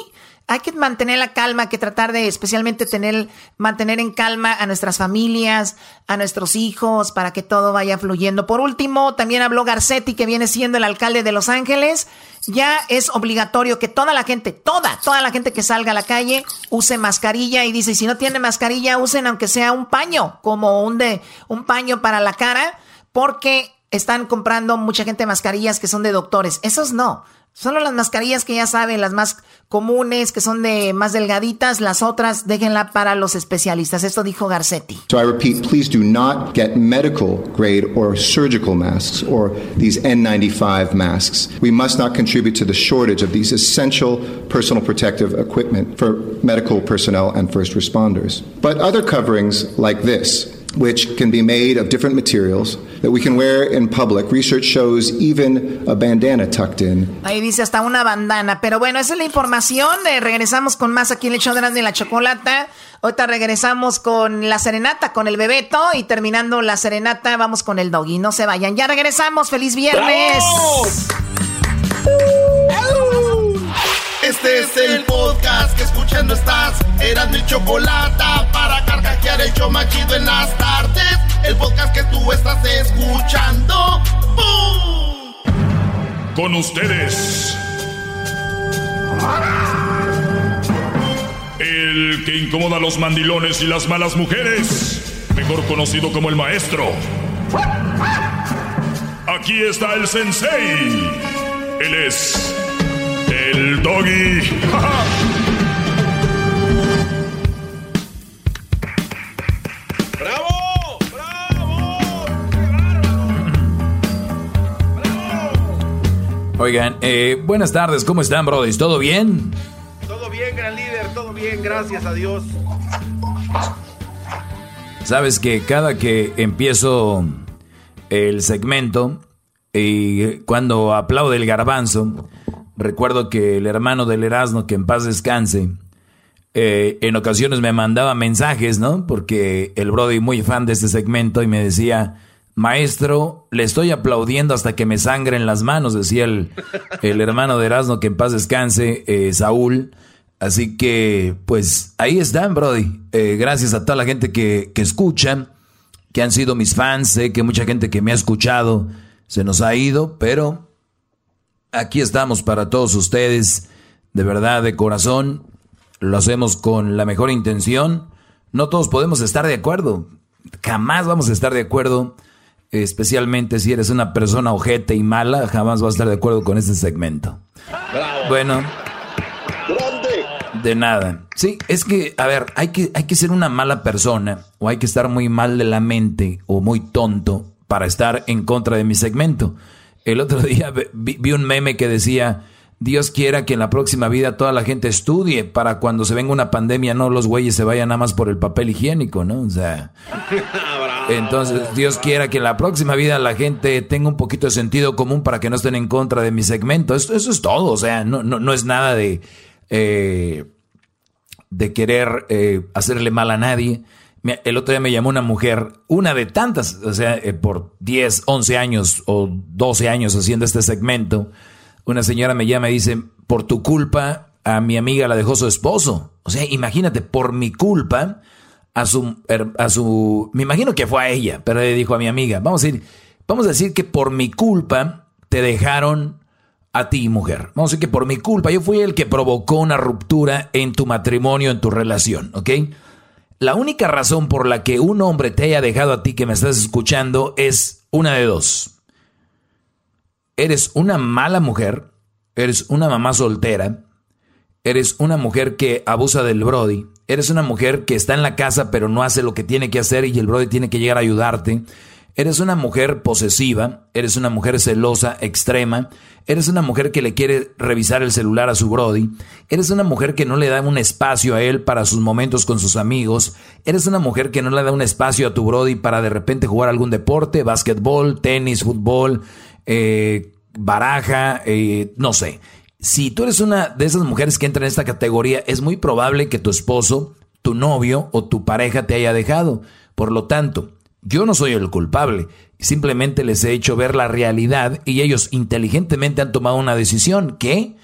[SPEAKER 5] hay que mantener la calma, hay que tratar de especialmente tener, mantener en calma a nuestras familias, a nuestros hijos, para que todo vaya fluyendo. Por último, también habló Garcetti, que viene siendo el alcalde de Los Ángeles. Ya es obligatorio que toda la gente, toda, toda la gente que salga a la calle use mascarilla y dice, si no tiene mascarilla, usen aunque sea un paño, como un de, un paño para la cara, porque están comprando mucha gente mascarillas que son de doctores. Esos no. Solo las mascarillas que ya saben, las más comunes, que son de más delgaditas, las otras déjenla para los especialistas. Esto dijo Garcetti.
[SPEAKER 30] So I repeat, please do not get medical grade or surgical masks or these N95 masks. We must not contribute to the shortage of these essential personal protective equipment for medical personnel and first responders. But other coverings like this which can be made of different materials that we can wear in public. Research shows even a bandana tucked in.
[SPEAKER 5] Ahí dice hasta una bandana. Pero bueno, esa es la información. Eh, regresamos con más aquí en el show de la chocolata. Ahorita regresamos con la serenata, con el bebeto. Y terminando la serenata, vamos con el doggy. No se vayan. Ya regresamos. ¡Feliz viernes!
[SPEAKER 2] Este es el podcast que escuchando estás. Eran mi chocolate para carcajear el show machido en las tardes. El podcast que tú estás escuchando. ¡Bum!
[SPEAKER 19] Con ustedes. El que incomoda a los mandilones y las malas mujeres. Mejor conocido como el maestro. Aquí está el sensei. Él es el doggy.
[SPEAKER 10] ¡Bravo!
[SPEAKER 6] Oigan, eh, buenas tardes, ¿cómo están, brothers? ¿Todo bien?
[SPEAKER 10] Todo bien, gran líder, todo bien, gracias a Dios.
[SPEAKER 6] Sabes que cada que empiezo el segmento y cuando aplaude el garbanzo, Recuerdo que el hermano del Erasmo, que en paz descanse, eh, en ocasiones me mandaba mensajes, ¿no? Porque el Brody muy fan de este segmento y me decía, maestro, le estoy aplaudiendo hasta que me sangren las manos, decía el, el hermano de Erasmo, que en paz descanse, eh, Saúl. Así que, pues ahí están, Brody. Eh, gracias a toda la gente que, que escucha, que han sido mis fans, sé que mucha gente que me ha escuchado se nos ha ido, pero Aquí estamos para todos ustedes, de verdad, de corazón. Lo hacemos con la mejor intención. No todos podemos estar de acuerdo. Jamás vamos a estar de acuerdo. Especialmente si eres una persona ojete y mala, jamás vas a estar de acuerdo con este segmento. Bueno. De nada. Sí, es que, a ver, hay que, hay que ser una mala persona o hay que estar muy mal de la mente o muy tonto para estar en contra de mi segmento. El otro día vi, un meme que decía, Dios quiera que en la próxima vida toda la gente estudie para cuando se venga una pandemia no los güeyes se vayan nada más por el papel higiénico, ¿no? O sea, entonces Dios quiera que en la próxima vida la gente tenga un poquito de sentido común para que no estén en contra de mi segmento. Eso, eso es todo, o sea, no, no, no es nada de, eh, de querer eh, hacerle mal a nadie. El otro día me llamó una mujer, una de tantas, o sea, eh, por 10, 11 años o 12 años haciendo este segmento. Una señora me llama y dice, por tu culpa a mi amiga la dejó su esposo. O sea, imagínate, por mi culpa a su, a su, me imagino que fue a ella, pero le dijo a mi amiga, vamos a decir, vamos a decir que por mi culpa te dejaron a ti, mujer. Vamos a decir que por mi culpa, yo fui el que provocó una ruptura en tu matrimonio, en tu relación, ¿ok? La única razón por la que un hombre te haya dejado a ti que me estás escuchando es una de dos. Eres una mala mujer, eres una mamá soltera, eres una mujer que abusa del Brody, eres una mujer que está en la casa pero no hace lo que tiene que hacer y el Brody tiene que llegar a ayudarte. Eres una mujer posesiva, eres una mujer celosa, extrema, eres una mujer que le quiere revisar el celular a su Brody, eres una mujer que no le da un espacio a él para sus momentos con sus amigos, eres una mujer que no le da un espacio a tu Brody para de repente jugar algún deporte, básquetbol, tenis, fútbol, eh, baraja, eh, no sé. Si tú eres una de esas mujeres que entra en esta categoría, es muy probable que tu esposo, tu novio o tu pareja te haya dejado. Por lo tanto, yo no soy el culpable, simplemente les he hecho ver la realidad y ellos inteligentemente han tomado una decisión que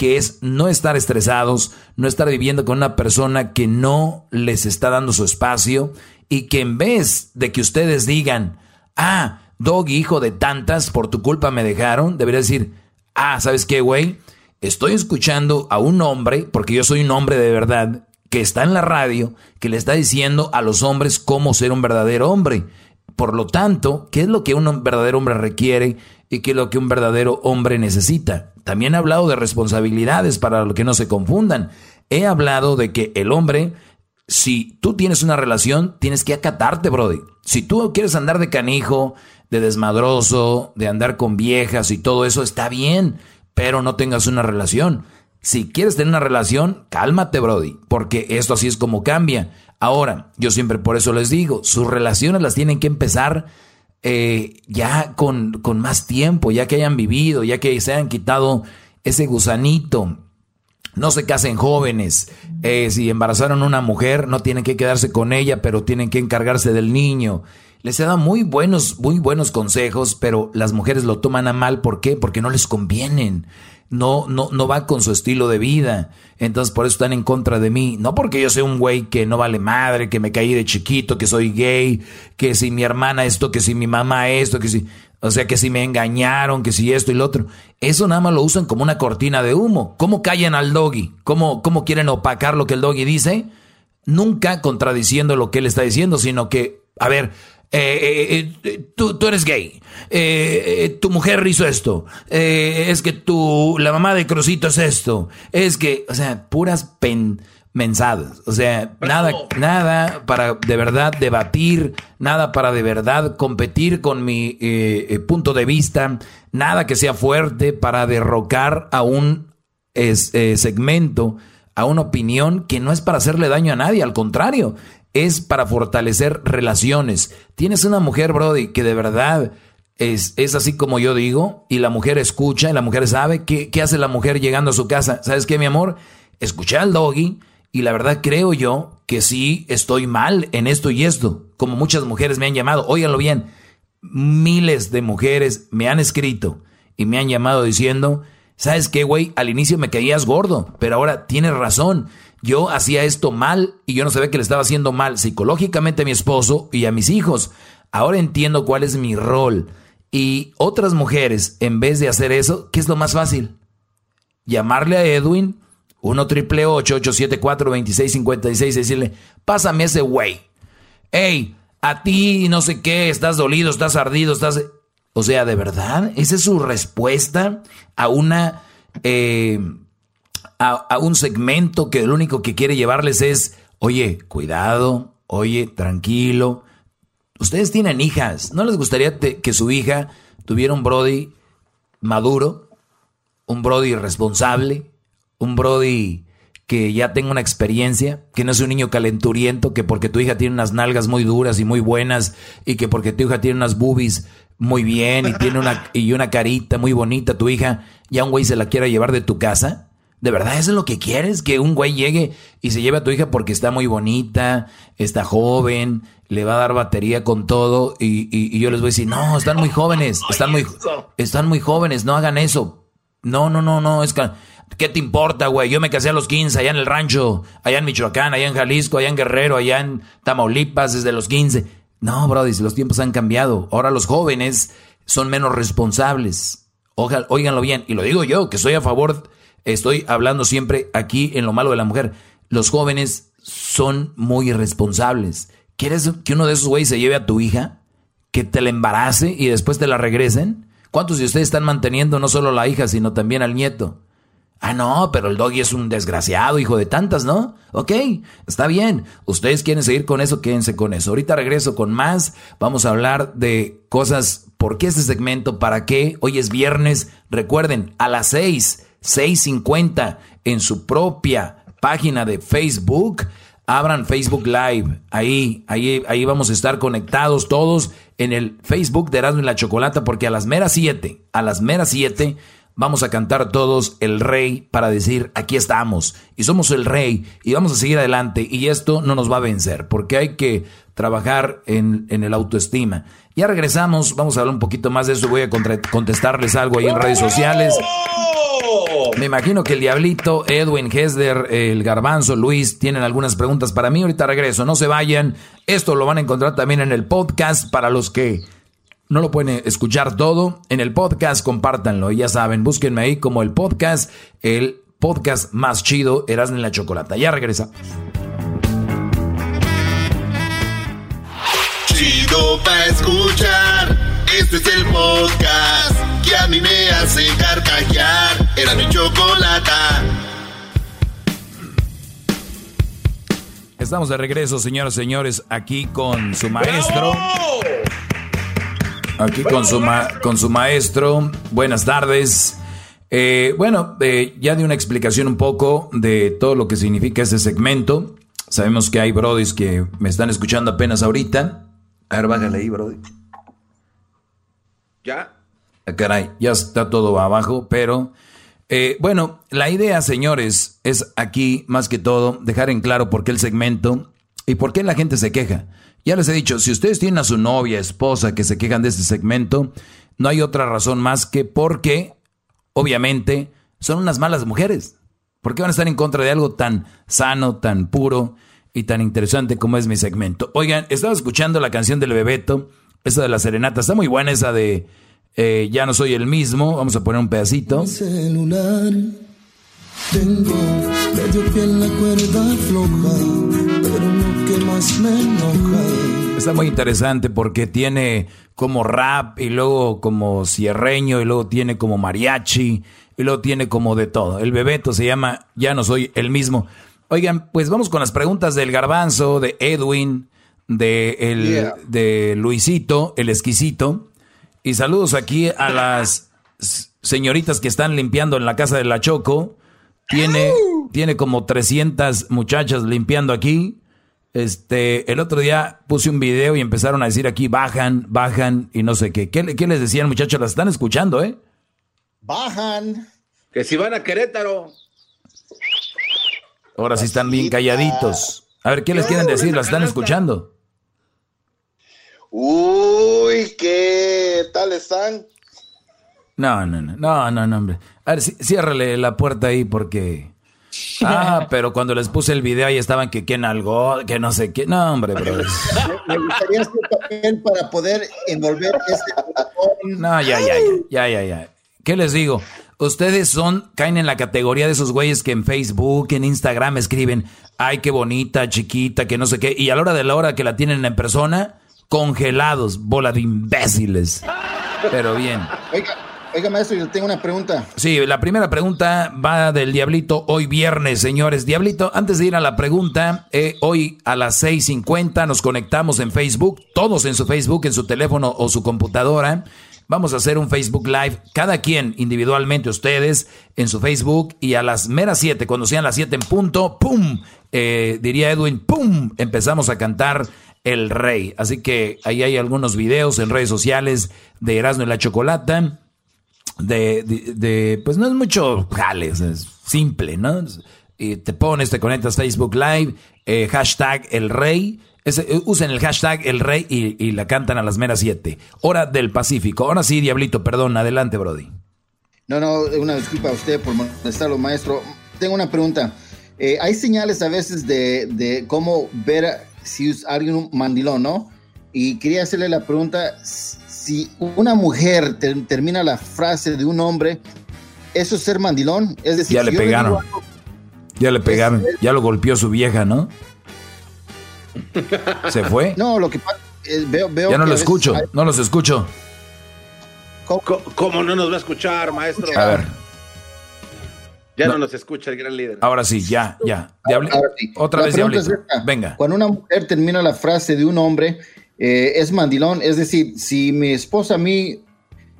[SPEAKER 6] que es no estar estresados, no estar viviendo con una persona que no les está dando su espacio y que en vez de que ustedes digan, ah, Doggy, hijo de tantas, por tu culpa me dejaron, debería decir, ah, ¿sabes qué, güey? Estoy escuchando a un hombre, porque yo soy un hombre de verdad, que está en la radio, que le está diciendo a los hombres cómo ser un verdadero hombre. Por lo tanto, ¿qué es lo que un verdadero hombre requiere y qué es lo que un verdadero hombre necesita? También he hablado de responsabilidades para que no se confundan. He hablado de que el hombre, si tú tienes una relación, tienes que acatarte, Brody. Si tú quieres andar de canijo, de desmadroso, de andar con viejas y todo eso, está bien, pero no tengas una relación. Si quieres tener una relación, cálmate, Brody, porque esto así es como cambia. Ahora, yo siempre por eso les digo, sus relaciones las tienen que empezar eh, ya con, con más tiempo, ya que hayan vivido, ya que se hayan quitado ese gusanito. No se casen jóvenes. Eh, si embarazaron una mujer, no tienen que quedarse con ella, pero tienen que encargarse del niño. Les he dado muy buenos, muy buenos consejos, pero las mujeres lo toman a mal. ¿Por qué? Porque no les convienen no, no, no va con su estilo de vida. Entonces por eso están en contra de mí. No porque yo sea un güey que no vale madre, que me caí de chiquito, que soy gay, que si mi hermana esto, que si mi mamá esto, que si... O sea, que si me engañaron, que si esto y lo otro. Eso nada más lo usan como una cortina de humo. ¿Cómo callan al doggy? ¿Cómo, cómo quieren opacar lo que el doggy dice? Nunca contradiciendo lo que él está diciendo, sino que, a ver, eh, eh, eh, tú, tú, eres gay, tu mujer hizo esto, es que tu, la mamá de Crucito es esto, es que, o sea, puras pen, mensadas, o sea, nada, nada para de verdad debatir, nada para de verdad competir con mi punto de vista, nada que sea fuerte para derrocar a un segmento, a una opinión que no es para hacerle daño a nadie, al contrario, es para fortalecer relaciones. Tienes una mujer, Brody, que de verdad es, es así como yo digo, y la mujer escucha, y la mujer sabe qué, qué hace la mujer llegando a su casa. ¿Sabes qué, mi amor? Escuché al doggy, y la verdad creo yo que sí estoy mal en esto y esto. Como muchas mujeres me han llamado, óiganlo bien, miles de mujeres me han escrito y me han llamado diciendo, ¿sabes qué, güey? Al inicio me caías gordo, pero ahora tienes razón yo hacía esto mal y yo no sabía que le estaba haciendo mal psicológicamente a mi esposo y a mis hijos. Ahora entiendo cuál es mi rol. Y otras mujeres, en vez de hacer eso, ¿qué es lo más fácil? Llamarle a Edwin, 1 triple 874 2656 y decirle, pásame ese güey. Hey, a ti no sé qué, estás dolido, estás ardido, estás... O sea, ¿de verdad? ¿Esa es su respuesta a una... Eh, a, un segmento que lo único que quiere llevarles es, oye, cuidado, oye, tranquilo. Ustedes tienen hijas, ¿no les gustaría que su hija tuviera un Brody maduro, un Brody responsable, un Brody que ya tenga una experiencia, que no es un niño calenturiento, que porque tu hija tiene unas nalgas muy duras y muy buenas, y que porque tu hija tiene unas boobies muy bien y tiene una, y una carita muy bonita, tu hija, ya un güey se la quiera llevar de tu casa? ¿De verdad eso es lo que quieres? Que un güey llegue y se lleve a tu hija porque está muy bonita, está joven, le va a dar batería con todo y, yo les voy a decir, no, están muy jóvenes, están muy, están muy jóvenes, no hagan eso. No, no, no, no, es que, ¿qué te importa, güey? Yo me casé a los 15 allá en el rancho, allá en Michoacán, allá en Jalisco, allá en Guerrero, allá en Tamaulipas desde los 15. No, brody, los tiempos han cambiado. Ahora los jóvenes son menos responsables Oigan, óiganlo bien, y lo digo yo, que estoy a favor, estoy hablando siempre aquí en lo malo de la mujer. Los jóvenes son muy irresponsables. ¿Quieres que uno de esos güeyes se lleve a tu hija? ¿Que te la embarace y después te la regresen? ¿Cuántos de ustedes están manteniendo no solo la hija, sino también al nieto? Ah, no, pero el doggy es un desgraciado, hijo de tantas, ¿no? Ok, está bien. Ustedes quieren seguir con eso, quédense con eso. Ahorita regreso con más. Vamos a hablar de cosas. ¿Por qué este segmento? ¿Para qué? Hoy es viernes. Recuerden, a las 6, 6.50 en su propia página de Facebook. Abran Facebook Live. Ahí, ahí, ahí vamos a estar conectados todos en el Facebook de Erasmo y la Chocolata porque a las meras 7, a las meras 7 vamos a cantar todos el rey para decir, aquí estamos y somos el rey y vamos a seguir adelante y esto no nos va a vencer porque hay que trabajar en, en el autoestima. Ya regresamos, vamos a hablar un poquito más de eso, voy a contestarles algo ahí en redes sociales. Me imagino que el Diablito, Edwin, Hesder, el Garbanzo, Luis tienen algunas preguntas para mí. Ahorita regreso, no se vayan. Esto lo van a encontrar también en el podcast para los que no lo pueden escuchar todo. En el podcast, compártanlo. Ya saben, búsquenme ahí como el podcast, el podcast más chido, Erasmo en la Chocolata. Ya regresa.
[SPEAKER 2] Chido para escuchar. Este es el podcast que a mí me hace carcajear. Era mi chocolata.
[SPEAKER 6] Estamos de regreso, señoras y señores, aquí con su maestro. Aquí con su, con su maestro. Buenas tardes. Eh, bueno, eh, ya di una explicación un poco de todo lo que significa este segmento. Sabemos que hay brodis que me están escuchando apenas ahorita. A ver, bájale ahí, brody.
[SPEAKER 10] ¿Ya?
[SPEAKER 6] Ah, caray, ya está todo abajo, pero... Eh, bueno, la idea, señores, es aquí, más que todo, dejar en claro por qué el segmento y por qué la gente se queja. Ya les he dicho, si ustedes tienen a su novia, esposa que se quejan de este segmento, no hay otra razón más que porque, obviamente, son unas malas mujeres. ¿Por qué van a estar en contra de algo tan sano, tan puro y tan interesante como es mi segmento? Oigan, estaba escuchando la canción del Bebeto, esa de la serenata, está muy buena esa de eh, Ya no soy el mismo, vamos a poner un pedacito. Celular, tengo la cuerda floja, pero Está muy interesante porque tiene como rap y luego como cierreño y luego tiene como mariachi y luego tiene como de todo. El bebeto se llama Ya no soy el mismo. Oigan, pues vamos con las preguntas del garbanzo, de Edwin, de, el, de Luisito, el exquisito. Y saludos aquí a las señoritas que están limpiando en la casa de la Choco. Tiene, tiene como 300 muchachas limpiando aquí. Este, el otro día puse un video y empezaron a decir aquí, bajan, bajan y no sé qué. ¿Qué, les decían, muchachos? Las están escuchando, ¿eh?
[SPEAKER 10] Bajan. Que si van a Querétaro.
[SPEAKER 6] Ahora sí están bien calladitos. A ver, ¿qué les quieren decir? ¿Las están escuchando?
[SPEAKER 7] Uy, ¿qué tal están?
[SPEAKER 6] No, no, no, no, no, no, hombre. A ver, ciérrale la puerta ahí porque Ah, pero cuando les puse el video ahí estaban que quién algo, que no sé qué. No, hombre, bro.
[SPEAKER 8] Me gustaría hacer papel para poder envolver este.
[SPEAKER 6] No, ya, ya, ya, ya, ya, ¿Qué les digo? Ustedes son, caen en la categoría de esos güeyes que en Facebook, en Instagram escriben, ay, qué bonita, chiquita, que no sé qué, y a la hora de la hora que la tienen en persona, congelados, bola de imbéciles. Pero bien.
[SPEAKER 8] Oiga, maestro, yo tengo una pregunta.
[SPEAKER 6] Sí, la primera pregunta va del Diablito hoy viernes, señores. Diablito, antes de ir a la pregunta, eh, hoy a las 6.50 nos conectamos en Facebook, todos en su Facebook, en su teléfono o su computadora. Vamos a hacer un Facebook Live, cada quien individualmente, ustedes en su Facebook, y a las meras 7, cuando sean las 7 en punto, ¡pum! Eh, diría Edwin, ¡pum! Empezamos a cantar El Rey. Así que ahí hay algunos videos en redes sociales de Erasmo y la Chocolata de, de, pues no es mucho jales, es simple, ¿no? Y te pones, te conectas Facebook Live, eh, hashtag el rey, eh, usen el hashtag el rey y, la cantan a las meras 7. Hora del Pacífico. Ahora sí, Diablito, perdón, adelante, Brody.
[SPEAKER 8] No, no, una disculpa a usted por molestarlo, maestro. Tengo una pregunta. Eh, hay señales a veces de, de cómo ver si es alguien un mandilón, ¿no? Y quería hacerle la pregunta si una mujer ter- termina la frase de un hombre, ¿eso es ser mandilón? Es decir,
[SPEAKER 6] Ya
[SPEAKER 8] si
[SPEAKER 6] le pegaron.
[SPEAKER 8] algo-
[SPEAKER 6] Ya le pegaron. Ya lo golpeó su vieja, ¿no? ¿Se fue?
[SPEAKER 8] No, lo que pasa es veo, veo
[SPEAKER 6] Ya no
[SPEAKER 8] que
[SPEAKER 6] lo escucho.
[SPEAKER 8] hay-
[SPEAKER 6] No los escucho.
[SPEAKER 10] ¿Cómo, cómo no nos va a escuchar, maestro?
[SPEAKER 6] A ver.
[SPEAKER 10] Ya no,
[SPEAKER 6] No.
[SPEAKER 10] nos escucha el gran líder.
[SPEAKER 6] Ahora sí, ya, ya.
[SPEAKER 8] Ahora sí.
[SPEAKER 6] Otra
[SPEAKER 8] La
[SPEAKER 6] vez,
[SPEAKER 8] pregunta es.
[SPEAKER 6] Venga.
[SPEAKER 8] Cuando una mujer termina la frase de un hombre, eh, es mandilón. Es decir, si mi esposa a mí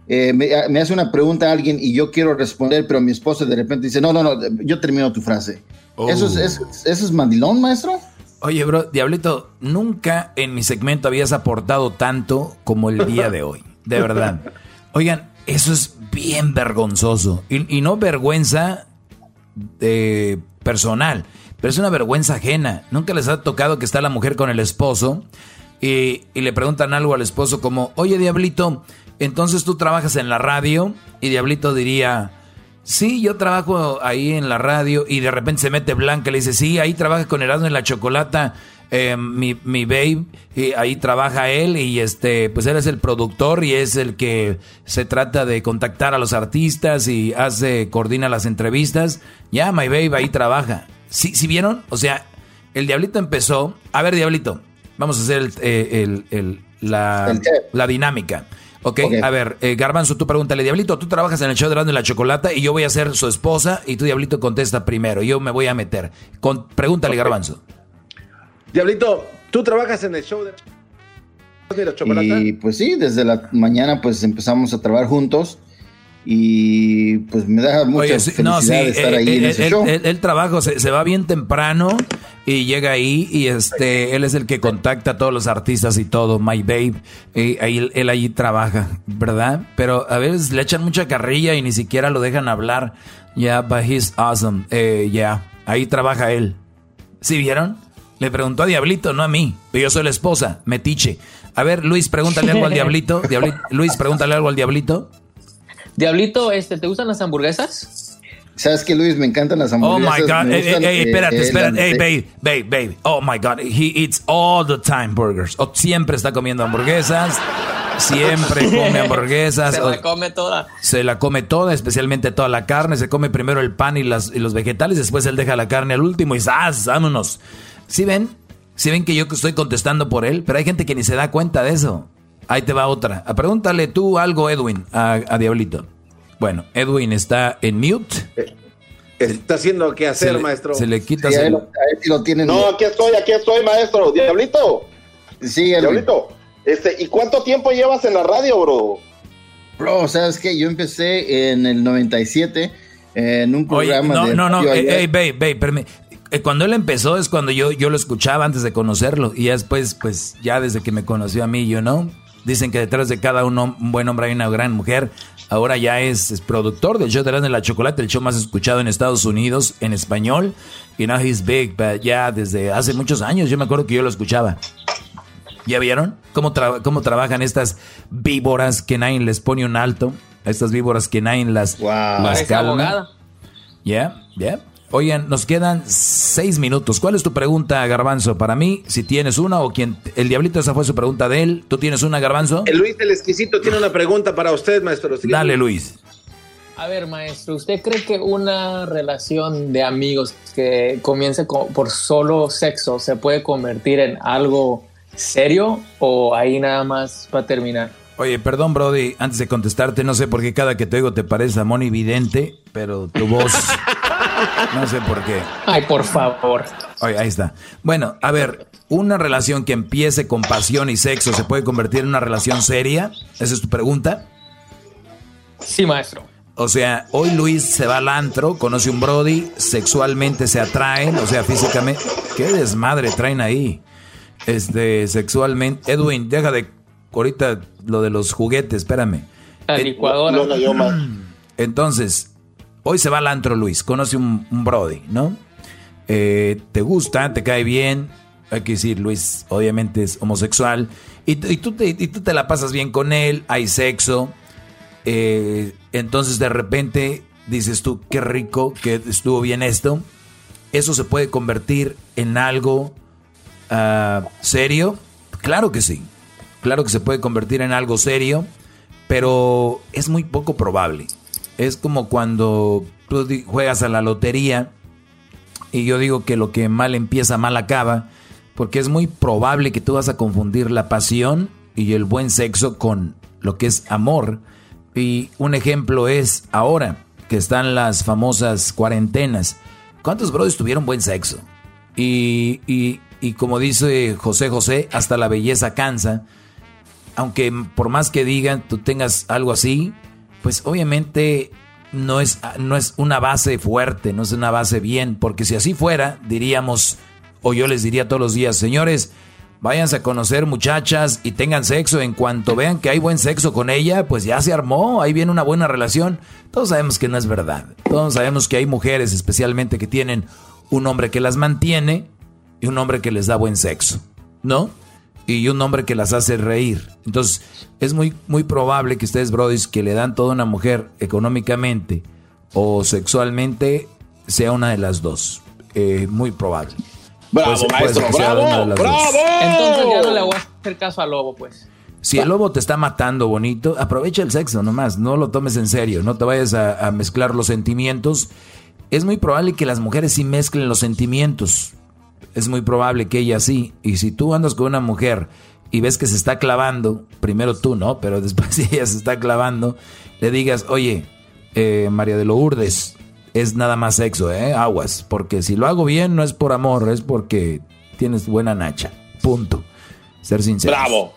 [SPEAKER 8] eh, me, me hace una pregunta a alguien y yo quiero responder, pero mi esposa de repente dice, no, no, no, yo termino tu frase. ¿Eso, es,
[SPEAKER 6] Oh.
[SPEAKER 8] eso, es- eso es mandilón, maestro?
[SPEAKER 6] Oye, bro, Diablito, nunca en mi segmento habías aportado tanto como el día de hoy. De verdad. Oigan, eso es bien vergonzoso. Y, y no vergüenza eh, personal, pero es una vergüenza ajena. Nunca les ha tocado que está la mujer con el esposo y, le preguntan algo al esposo como, oye, Diablito, entonces tú trabajas en la radio y Diablito diría... Sí, yo trabajo ahí en la radio y de repente se mete Blanca y le dice, sí, ahí trabaja con Erasmo en la Chocolata, eh, mi, mi babe, y ahí trabaja él y este, pues él es el productor y es el que se trata de contactar a los artistas y hace, coordina las entrevistas. Ya, my babe, ahí trabaja. ¿Sí, ¿sí vieron? O sea, el Diablito empezó, a ver, Diablito, vamos a hacer el, eh, el- el- la, la dinámica. ok,
[SPEAKER 8] Ok.
[SPEAKER 6] a ver, eh, Garbanzo, tú pregúntale, Diablito, tú trabajas en el show de y la Chocolata y yo voy a ser su esposa y tú, Diablito, contesta primero. Yo me voy a meter. Con, pregúntale, Garbanzo.
[SPEAKER 10] Diablito, ¿tú trabajas en el show de de la chocolata?
[SPEAKER 8] Y pues sí, desde la mañana pues empezamos a trabajar juntos y pues me da mucha
[SPEAKER 6] Oye,
[SPEAKER 8] felicidad
[SPEAKER 6] no, sí,
[SPEAKER 8] de estar
[SPEAKER 6] eh,
[SPEAKER 8] ahí
[SPEAKER 6] eh,
[SPEAKER 8] en ese
[SPEAKER 6] él,
[SPEAKER 8] show.
[SPEAKER 6] él trabaja, se, se va bien temprano y llega ahí y este, él es el que contacta a todos los artistas y todo, My Babe, y ahí, él, ahí trabaja, ¿verdad? Pero a veces le echan mucha carrilla y ni siquiera lo dejan hablar. Yeah, but he's awesome. Eh, yeah, ahí trabaja él. ¿Sí vieron? Le preguntó a Diablito, no a mí. Pero yo soy la esposa, metiche. A ver, Luis, pregúntale algo al Diablito. Diabli- Luis, pregúntale algo al Diablito.
[SPEAKER 31] Diablito, este, ¿te gustan las hamburguesas?
[SPEAKER 8] ¿Sabes qué, Luis? Me encantan las
[SPEAKER 6] Oh
[SPEAKER 8] hamburguesas.
[SPEAKER 6] my God. hey, hey,
[SPEAKER 8] eh,
[SPEAKER 6] espérate,
[SPEAKER 8] eh,
[SPEAKER 6] espérate. babe, babe, babe. Oh my God. He eats all the time burgers. O siempre está comiendo hamburguesas. Siempre come hamburguesas.
[SPEAKER 31] Se la come toda.
[SPEAKER 6] se la come toda, especialmente toda la carne. Se come primero el pan y, las, y los vegetales. Después él deja la carne al último y ¡zas! ¡Vámonos! ¿Sí ven? ¿Sí ven que yo estoy contestando por él? Pero hay gente que ni se da cuenta de eso. Ahí te va otra. Ah, Pregúntale tú algo, Edwin, a, a Diablito. Bueno, Edwin está en mute.
[SPEAKER 10] Está haciendo qué hacer,
[SPEAKER 6] Se le-
[SPEAKER 10] maestro.
[SPEAKER 6] Se le quita.
[SPEAKER 8] Sí, ahí lo, lo tienen.
[SPEAKER 7] No, aquí estoy, aquí estoy, maestro. Diablito.
[SPEAKER 8] Sí, Edwin.
[SPEAKER 7] Diablito. Este, ¿y cuánto tiempo llevas en la radio, bro?
[SPEAKER 8] Bro, ¿sabes qué? Yo empecé en el 97 en un
[SPEAKER 6] Oye,
[SPEAKER 8] programa
[SPEAKER 6] no,
[SPEAKER 8] de
[SPEAKER 6] no, no,
[SPEAKER 8] radio
[SPEAKER 6] eh, eh, babe, babe, eh, Cuando él empezó es cuando yo, yo lo escuchaba antes de conocerlo. Y ya después, pues, ya desde que me conoció a mí, you know. Dicen que detrás de cada uno, un buen hombre hay una gran mujer. Ahora ya es, es productor del show de la Chocolate, el show más escuchado en Estados Unidos en español. Y now he's big, but ya desde hace muchos años, yo me acuerdo que yo lo escuchaba. ¿Ya vieron cómo, tra- cómo trabajan estas víboras que nadie les pone un alto? Estas víboras que nadie las, las
[SPEAKER 31] Parece
[SPEAKER 6] calma. Ya, ya. Oigan, nos quedan seis minutos. ¿Cuál es tu pregunta, Garbanzo? Para mí, si tienes una o quien... El diablito, esa fue su pregunta de él. ¿Tú tienes una, Garbanzo?
[SPEAKER 10] El Luis el Exquisito tiene una pregunta para usted, maestro.
[SPEAKER 6] Dale, Luis.
[SPEAKER 31] A ver, maestro, ¿usted cree que una relación de amigos que comience co- por solo sexo se puede convertir en algo serio o ahí nada más va a terminar?
[SPEAKER 6] Oye, perdón, Brody, antes de contestarte, no sé por qué cada que te oigo te parece a Moni Vidente, pero tu voz... no sé por qué.
[SPEAKER 31] Ay, por favor.
[SPEAKER 6] Oye, ahí está. Bueno, a ver, ¿una relación que empiece con pasión y sexo se puede convertir en una relación seria? ¿Esa es tu pregunta?
[SPEAKER 31] Sí, maestro.
[SPEAKER 6] O sea, hoy Luis se va al antro, conoce un Brody, sexualmente se atraen, o sea, físicamente. ¿Qué desmadre traen ahí? Este, sexualmente. Edwin, deja de. Ahorita lo de los juguetes, espérame.
[SPEAKER 31] La
[SPEAKER 6] Eh,
[SPEAKER 31] licuadora.
[SPEAKER 6] Entonces, hoy se va al antro Luis, conoce un, Brody, ¿no? Eh, te gusta, te cae bien. Hay que decir, Luis, obviamente es homosexual. Y, y tú, te, y tú te la pasas bien con él, hay sexo. Eh, entonces de repente dices tú, qué rico, que estuvo bien esto. ¿Eso se puede convertir en algo ah, serio? Claro que sí. claro que se puede convertir en algo serio, pero es muy poco probable. Es como cuando tú juegas a la lotería y yo digo que lo que mal empieza, mal acaba, porque es muy probable que tú vas a confundir la pasión y el buen sexo con lo que es amor. Y un ejemplo es ahora que están las famosas cuarentenas. ¿Cuántos brothers tuvieron buen sexo? Y, y, y como dice José José, hasta la belleza cansa. Aunque por más que digan, tú tengas algo así, pues obviamente no es, no es una base fuerte, no es una base bien, porque si así fuera, diríamos, o yo les diría todos los días, señores, váyanse a conocer muchachas y tengan sexo. En cuanto vean que hay buen sexo con ella, pues ya se armó, ahí viene una buena relación. Todos sabemos que no es verdad. Todos sabemos que hay mujeres especialmente que tienen un hombre que las mantiene y un hombre que les da buen sexo, ¿no? Y un hombre que las hace reír. Entonces, es muy, muy probable que ustedes, brodis, que le dan toda una mujer económicamente o sexualmente, sea una de las dos. Eh, muy probable.
[SPEAKER 10] Bravo, maestro, bravo, bravo.
[SPEAKER 31] Entonces ya no le voy a hacer caso al lobo, pues.
[SPEAKER 6] Si el lobo te está matando bonito, aprovecha el sexo nomás, no lo tomes en serio, no te vayas a, a mezclar los sentimientos. Es muy probable que las mujeres sí mezclen los sentimientos. Es muy probable que ella sí. Y si tú andas con una mujer y ves que se está clavando, primero tú no, pero después si ella se está clavando, le digas, oye, eh, María de Lourdes, es nada más sexo, ¿eh? Aguas. Porque si lo hago bien, no es por amor, es porque tienes buena nacha. Punto. Ser sincero.
[SPEAKER 10] ¡Bravo!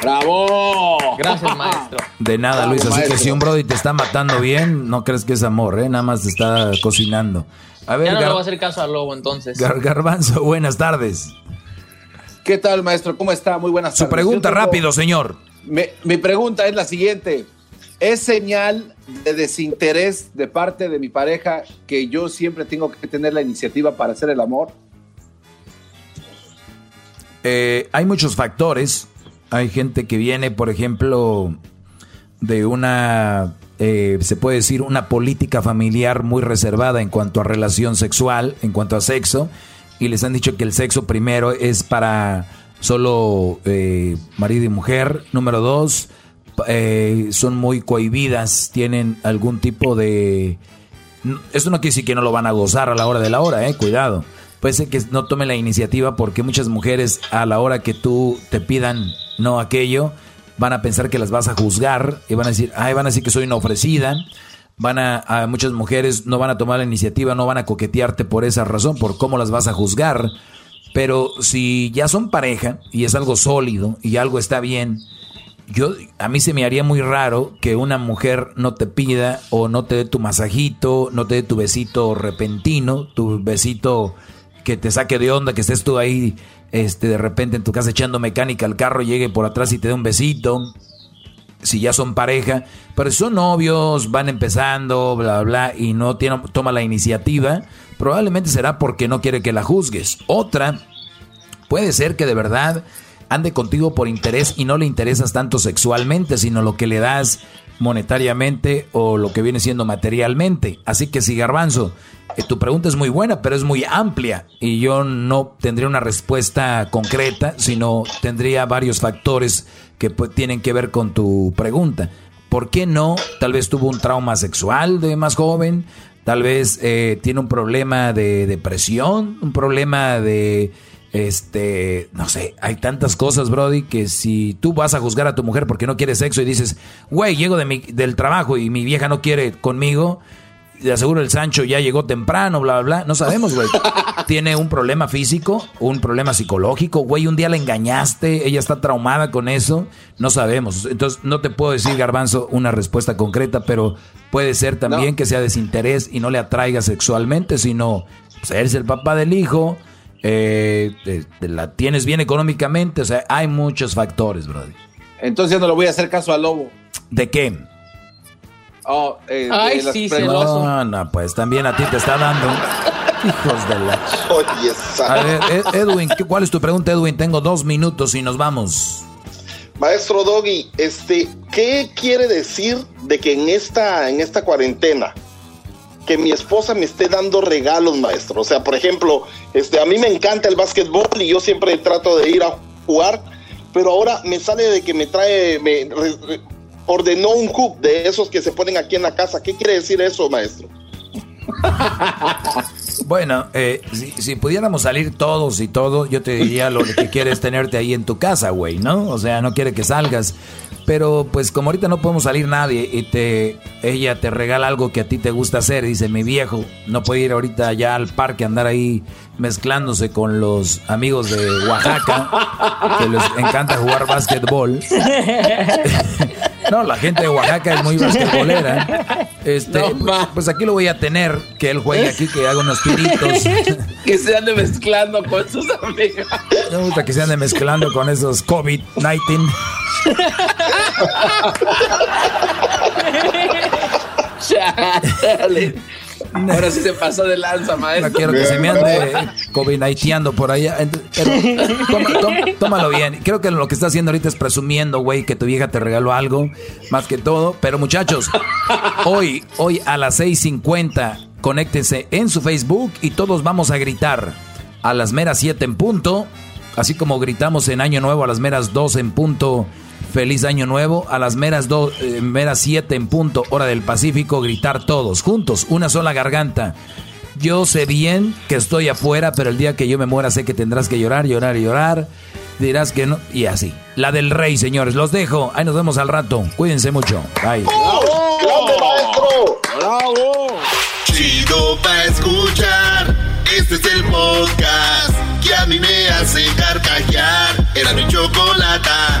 [SPEAKER 10] ¡Bravo!
[SPEAKER 31] Gracias, maestro.
[SPEAKER 6] De nada,
[SPEAKER 10] Bravo,
[SPEAKER 6] Luis. Así
[SPEAKER 10] maestro.
[SPEAKER 6] que si un Brody te está matando bien, no crees que es amor, ¿eh? Nada más te está cocinando. A ver,
[SPEAKER 31] Ya no le
[SPEAKER 6] Gar-
[SPEAKER 31] voy a hacer caso al lobo, entonces.
[SPEAKER 6] Gar- Garbanzo, buenas tardes.
[SPEAKER 10] ¿Qué tal, maestro? ¿Cómo está? Muy buenas
[SPEAKER 6] Su
[SPEAKER 10] tardes.
[SPEAKER 6] pregunta
[SPEAKER 10] Yo tengo-
[SPEAKER 6] rápido, señor.
[SPEAKER 10] Me- mi pregunta es la siguiente. ¿Es señal de desinterés de parte de mi pareja que yo siempre tengo que tener la iniciativa para hacer el amor?
[SPEAKER 6] Eh, hay muchos factores. Hay gente que viene, por ejemplo, de una, eh, se puede decir, una política familiar muy reservada en cuanto a relación sexual, en cuanto a sexo, y les han dicho que el sexo primero es para solo eh, marido y mujer. Número dos, eh, son muy cohibidas, tienen algún tipo de... Eso no quiere decir que no lo van a gozar a la hora de la hora, eh, cuidado. Puede ser que no tomen la iniciativa porque muchas mujeres a la hora que tú te pidan no aquello, van a pensar que las vas a juzgar y van a decir, ay, van a decir que soy una ofrecida. Van a, muchas mujeres no van a tomar la iniciativa, no van a coquetearte por esa razón, por cómo las vas a juzgar. Pero si ya son pareja y es algo sólido y algo está bien, yo a mí se me haría muy raro que una mujer no te pida o no te dé tu masajito, no te dé tu besito repentino, tu besito que te saque de onda, que estés tú ahí este de repente en tu casa echando mecánica al carro, llegue por atrás y te dé un besito. Si ya son pareja, pero si son novios, van empezando, bla, bla, y no tiene, toma la iniciativa, probablemente será porque no quiere que la juzgues. Otra, Puede ser que de verdad ande contigo por interés y no le interesas tanto sexualmente, sino lo que le das monetariamente o lo que viene siendo materialmente. Así que si garbanzo, eh, tu pregunta es muy buena, pero es muy amplia y yo no tendría una respuesta concreta, sino tendría varios factores que pues, tienen que ver con tu pregunta. ¿Por qué no? Tal vez tuvo un trauma sexual de más joven, tal vez eh, tiene un problema de depresión, un problema de este, no sé, hay tantas cosas, Brody, que si tú vas a juzgar a tu mujer porque no quiere sexo y dices, güey, llego de mi, del trabajo y mi vieja no quiere conmigo, de aseguro el Sancho ya llegó temprano, bla, bla, bla, no sabemos, güey. Tiene un problema físico, un problema psicológico, güey, un día la engañaste, ella está traumada con eso, no sabemos. Entonces, no te puedo decir, Garbanzo, una respuesta concreta, pero puede ser también que sea desinterés y no le atraiga sexualmente, sino, pues, eres el papá del hijo, eh, te- te la tienes bien económicamente, o sea, hay muchos factores, brother.
[SPEAKER 10] Entonces ya no le voy a hacer caso al lobo.
[SPEAKER 6] ¿De qué?
[SPEAKER 10] Oh, eh,
[SPEAKER 31] Ay, sí,
[SPEAKER 10] preguntas.
[SPEAKER 6] No, no, pues también a ti te está dando. Hijos de la...
[SPEAKER 7] Oye,
[SPEAKER 6] A ver, Ed- Edwin, ¿qué- ¿cuál es tu pregunta, Edwin? Tengo dos minutos y nos vamos.
[SPEAKER 7] Maestro Doggy, este, ¿qué quiere decir de que en esta, en esta cuarentena que mi esposa me esté dando regalos, maestro? O sea, por ejemplo, este, a mí me encanta el básquetbol y yo siempre trato de ir a jugar, pero ahora me sale de que me trae, me re- ordenó un cup de esos que se ponen aquí en la casa. ¿Qué quiere decir eso, maestro?
[SPEAKER 6] Bueno, eh, si, pudiéramos salir todos y todo, yo te diría lo que quiere es tenerte ahí en tu casa, güey, ¿no? O sea, no quiere que salgas. Pero pues como ahorita no podemos salir nadie y te ella te regala algo que a ti te gusta hacer, dice mi viejo, no puede ir ahorita ya al parque a andar ahí mezclándose con los amigos de Oaxaca, que les encanta jugar básquetbol. No, la gente de Oaxaca es muy basquetbolera. Este, pues, pues aquí lo voy a tener, que él juegue aquí, que haga unos tiritos.
[SPEAKER 32] que se ande mezclando con sus amigos.
[SPEAKER 6] Me gusta que se ande mezclando con esos COVID-19.
[SPEAKER 32] Chale. Ahora sí se pasó de lanza, maestro.
[SPEAKER 6] No quiero que se me ande COVID-19 por allá. Pero toma- toma- tómalo bien. Creo que lo que está haciendo ahorita es presumiendo, güey, que tu vieja te regaló algo, más que todo. Pero muchachos, hoy, hoy a las 6.50, conéctense en su Facebook y todos vamos a gritar a las meras 7 en punto. Así como gritamos en Año Nuevo a las meras 2 en punto. Feliz Año Nuevo. A las meras, do- eh, meras 7 en punto, hora del Pacífico, gritar todos, juntos, una sola garganta. Yo sé bien que estoy afuera, pero el día que yo me muera sé que tendrás que llorar, llorar y llorar. Dirás que no. Y así. La del rey, señores. Los dejo. Ahí nos vemos al rato. Cuídense mucho. Bye.
[SPEAKER 7] ¡Grande, maestro!
[SPEAKER 2] ¡Bravo! Chido pa' escuchar. Este es el podcast que a mí me hace carcajear. Era mi chocolata.